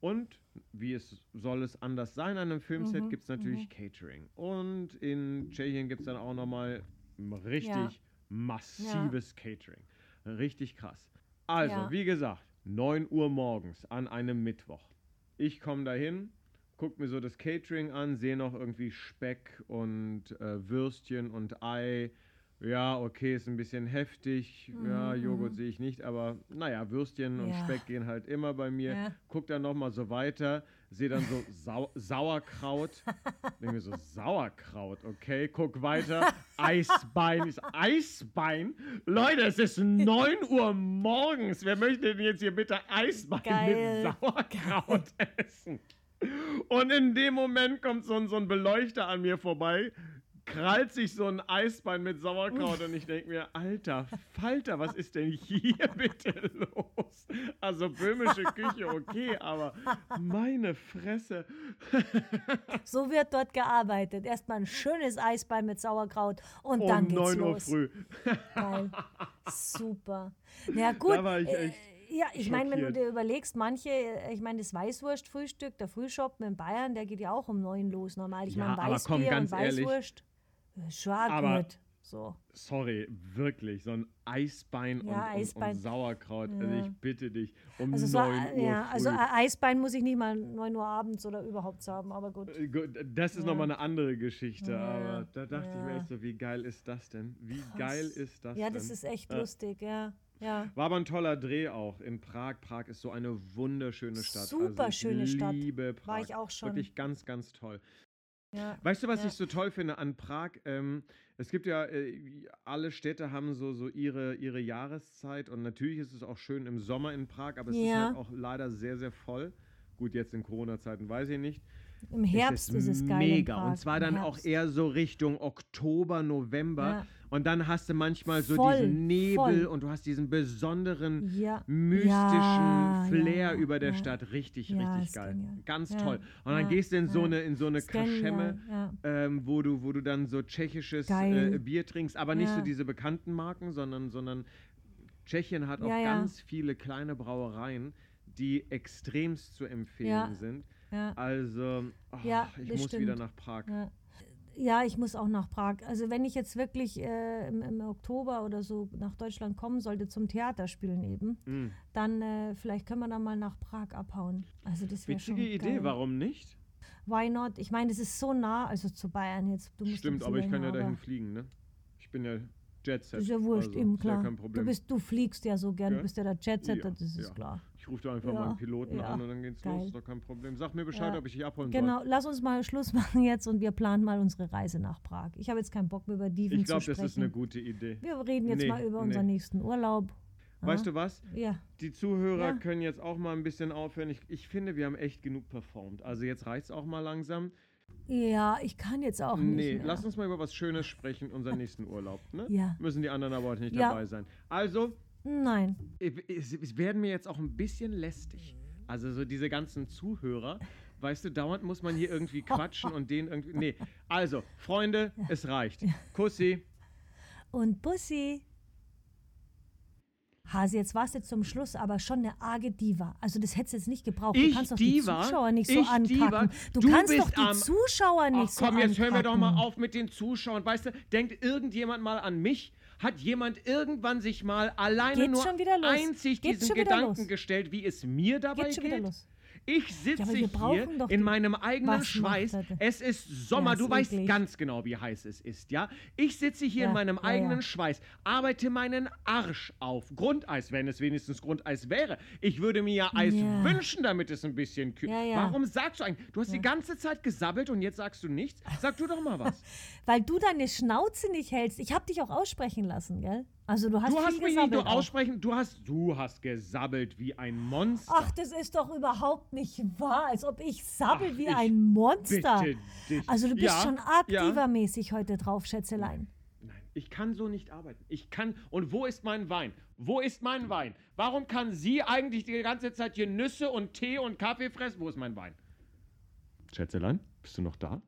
Und wie es soll es anders sein an einem Filmset, Mhm, gibt es natürlich Catering. Und in Tschechien gibt es dann auch nochmal richtig Ja. massives Catering. Richtig krass. Also, Ja. wie gesagt, 9 Uhr morgens an einem Mittwoch. Ich komme dahin, guck mir so das Catering an, sehe noch irgendwie Speck und äh, Würstchen und Ei ja, okay, ist ein bisschen heftig. Ja, Mhm, Joghurt sehe ich nicht, aber naja, Würstchen und Ja. Speck gehen halt immer bei mir. Ja. Guck dann nochmal so weiter, sehe dann so Sau Sauerkraut. Denke mir so, Sauerkraut, okay, guck weiter. Eisbein ist Eisbein. Leute, es ist 9 Uhr morgens. Wer möchte denn jetzt hier bitte Eisbein Geil. mit Sauerkraut essen? Und in dem Moment kommt so ein, so ein Beleuchter an mir vorbei, krallt sich so ein Eisbein mit Sauerkraut und ich denke mir, alter Falter, was ist denn hier bitte los? Also böhmische Küche, okay, aber meine Fresse. So wird dort gearbeitet. Erstmal ein schönes Eisbein mit Sauerkraut und dann um geht's 9 Uhr los. früh. Geil. Super. Na gut. Da war ich äh, echt ja, ich meine, wenn du dir überlegst, manche, äh, ich meine, das Weißwurstfrühstück, der Frühschoppen in Bayern, der geht ja auch um neun los normal. Ich Ja, meine, komm, Weißbier ganz und ehrlich. Weißwurst, äh, gut. So. Sorry, wirklich, so ein Eisbein, Ja, und, Eisbein. Und, und Sauerkraut. Also Ja. ich bitte dich, um Also, so, 9 äh, Uhr ja, früh. also ein Eisbein muss ich nicht mal 9 Uhr abends oder überhaupt haben, aber gut. Äh, gut, Das ist Ja. nochmal eine andere Geschichte, Ja, aber da dachte ich mir ja. echt so, wie geil ist das denn? Wie Krass. geil ist das Ja, denn? das ist echt Ja. lustig, ja. Ja. War aber ein toller Dreh auch in Prag. Prag ist so eine wunderschöne Stadt. Super also ich schöne Stadt. liebe Prag. War ich auch schon. Wirklich ganz, ganz toll. Ja. Weißt du, was Ja. ich so toll finde an Prag? Ähm, es gibt ja, äh, alle Städte haben so, so ihre, ihre Jahreszeit und natürlich ist es auch schön im Sommer in Prag, aber es ist Ja. halt auch leider sehr, sehr voll. Gut, jetzt in Corona-Zeiten weiß ich nicht. Im Herbst ist es, geil. in Mega. Prag, Und zwar dann auch eher so Richtung Oktober, November. Ja. Und dann hast du manchmal so Voll, diesen Nebel voll. und du hast diesen besonderen Ja. mystischen Ja, Flair über der. Stadt. Richtig, richtig ist geil. genial. Ganz toll. Und dann gehst du in so eine, in so eine Ist Kaschemme, ähm, wo, du, wo du dann so tschechisches Geil. äh, Bier trinkst, aber nicht so diese bekannten Marken, sondern, sondern Tschechien hat auch ganz viele kleine Brauereien, die extremst zu empfehlen sind. Ja. Also, ach, Ja, ich muss wieder stimmt. nach Prag. Ja. ja, ich muss auch nach Prag. Also wenn ich jetzt wirklich äh, im, im Oktober oder so nach Deutschland kommen sollte zum Theaterspielen eben, Mm. dann äh, vielleicht können wir dann mal nach Prag abhauen. Also das wäre schon Witzige Idee, geil. warum nicht? Why not? Ich meine, das ist so nah, also zu Bayern jetzt. Du musst ein Stimmt, aber ich kann ja dahin fliegen, ne? Ich bin ja Jet-Set. Ist ja wurscht, also, eben klar. Ja kein Problem. du, bist, du fliegst ja so gern, Ja? du bist ja der Jetsetter, Ja, das ist klar. Ich rufe da einfach Ja, mal einen Piloten ja, an und dann geht's los, geil. ist doch kein Problem. Sag mir Bescheid, Ja, ob ich dich abholen soll. Genau, lass uns mal Schluss machen jetzt und wir planen mal unsere Reise nach Prag. Ich habe jetzt keinen Bock mehr über Dieven Ich zu glaube, sprechen. das ist eine gute Idee. wir reden jetzt Nee, mal über nee. unseren nächsten Urlaub. Weißt du was? Ja, Die Zuhörer Ja. können jetzt auch mal ein bisschen aufhören. Ich, ich finde, wir haben echt genug performt. Also jetzt reicht's auch mal langsam. ja, ich kann jetzt auch nee, nicht mehr. lass uns mal über was Schönes sprechen, unseren nächsten Urlaub. Ne? Ja. Müssen die anderen aber heute nicht Ja. dabei sein. Also, Nein. es, werden mir jetzt auch ein bisschen lästig. Also so diese ganzen Zuhörer, weißt du, dauernd muss man hier irgendwie quatschen und den irgendwie. Nee, also, Freunde, es reicht. Kussi. Und Bussi. Hase, jetzt warst du zum Schluss aber schon eine arge Diva. Also das hättest du jetzt nicht gebraucht. Ich du kannst doch Diva? die Zuschauer nicht so Ich ankacken. Du, Du kannst doch die Zuschauer nicht Ach komm, so jetzt hören wir doch mal ankacken. auf mit den Zuschauern. Weißt du, denkt irgendjemand mal an mich? Hat jemand irgendwann sich mal alleine Geht's nur einzig Geht's diesen Gedanken los? gestellt, wie es mir dabei Geht Ich Ja, sitze wir hier in meinem eigenen Schweiß. Es ist Sommer, Ja, du ist weißt eklig. ganz genau, wie heiß es ist, ja? Ich sitze hier in Ja, meinem ja, eigenen ja. Schweiß, arbeite meinen Arsch auf. Grundeis, wenn es wenigstens Grundeis wäre. Ich würde mir ja Eis Ja. wünschen, damit es ein bisschen kühl. Ja, ja. Warum sagst du eigentlich? Du hast die ganze Zeit gesabbelt und jetzt sagst du nichts? Sag du doch mal was. Weil du deine Schnauze nicht hältst. Ich habe dich auch aussprechen lassen, gell? Also du hast Du hast mich nicht nur aussprechen, du hast, du hast gesabbelt wie ein Monster. Ach, das ist doch überhaupt nicht wahr, als ob ich sabbel Ach, wie ich ein Monster. Also du bist Ja, schon arg ja. heute drauf, Schätzelein. Nein, ich kann so nicht arbeiten. Ich kann. Und wo ist mein Wein? Wo ist mein Wein? Warum kann sie eigentlich die ganze Zeit hier Nüsse und Tee und Kaffee fressen? Wo ist mein Wein? Schätzelein, bist du noch da?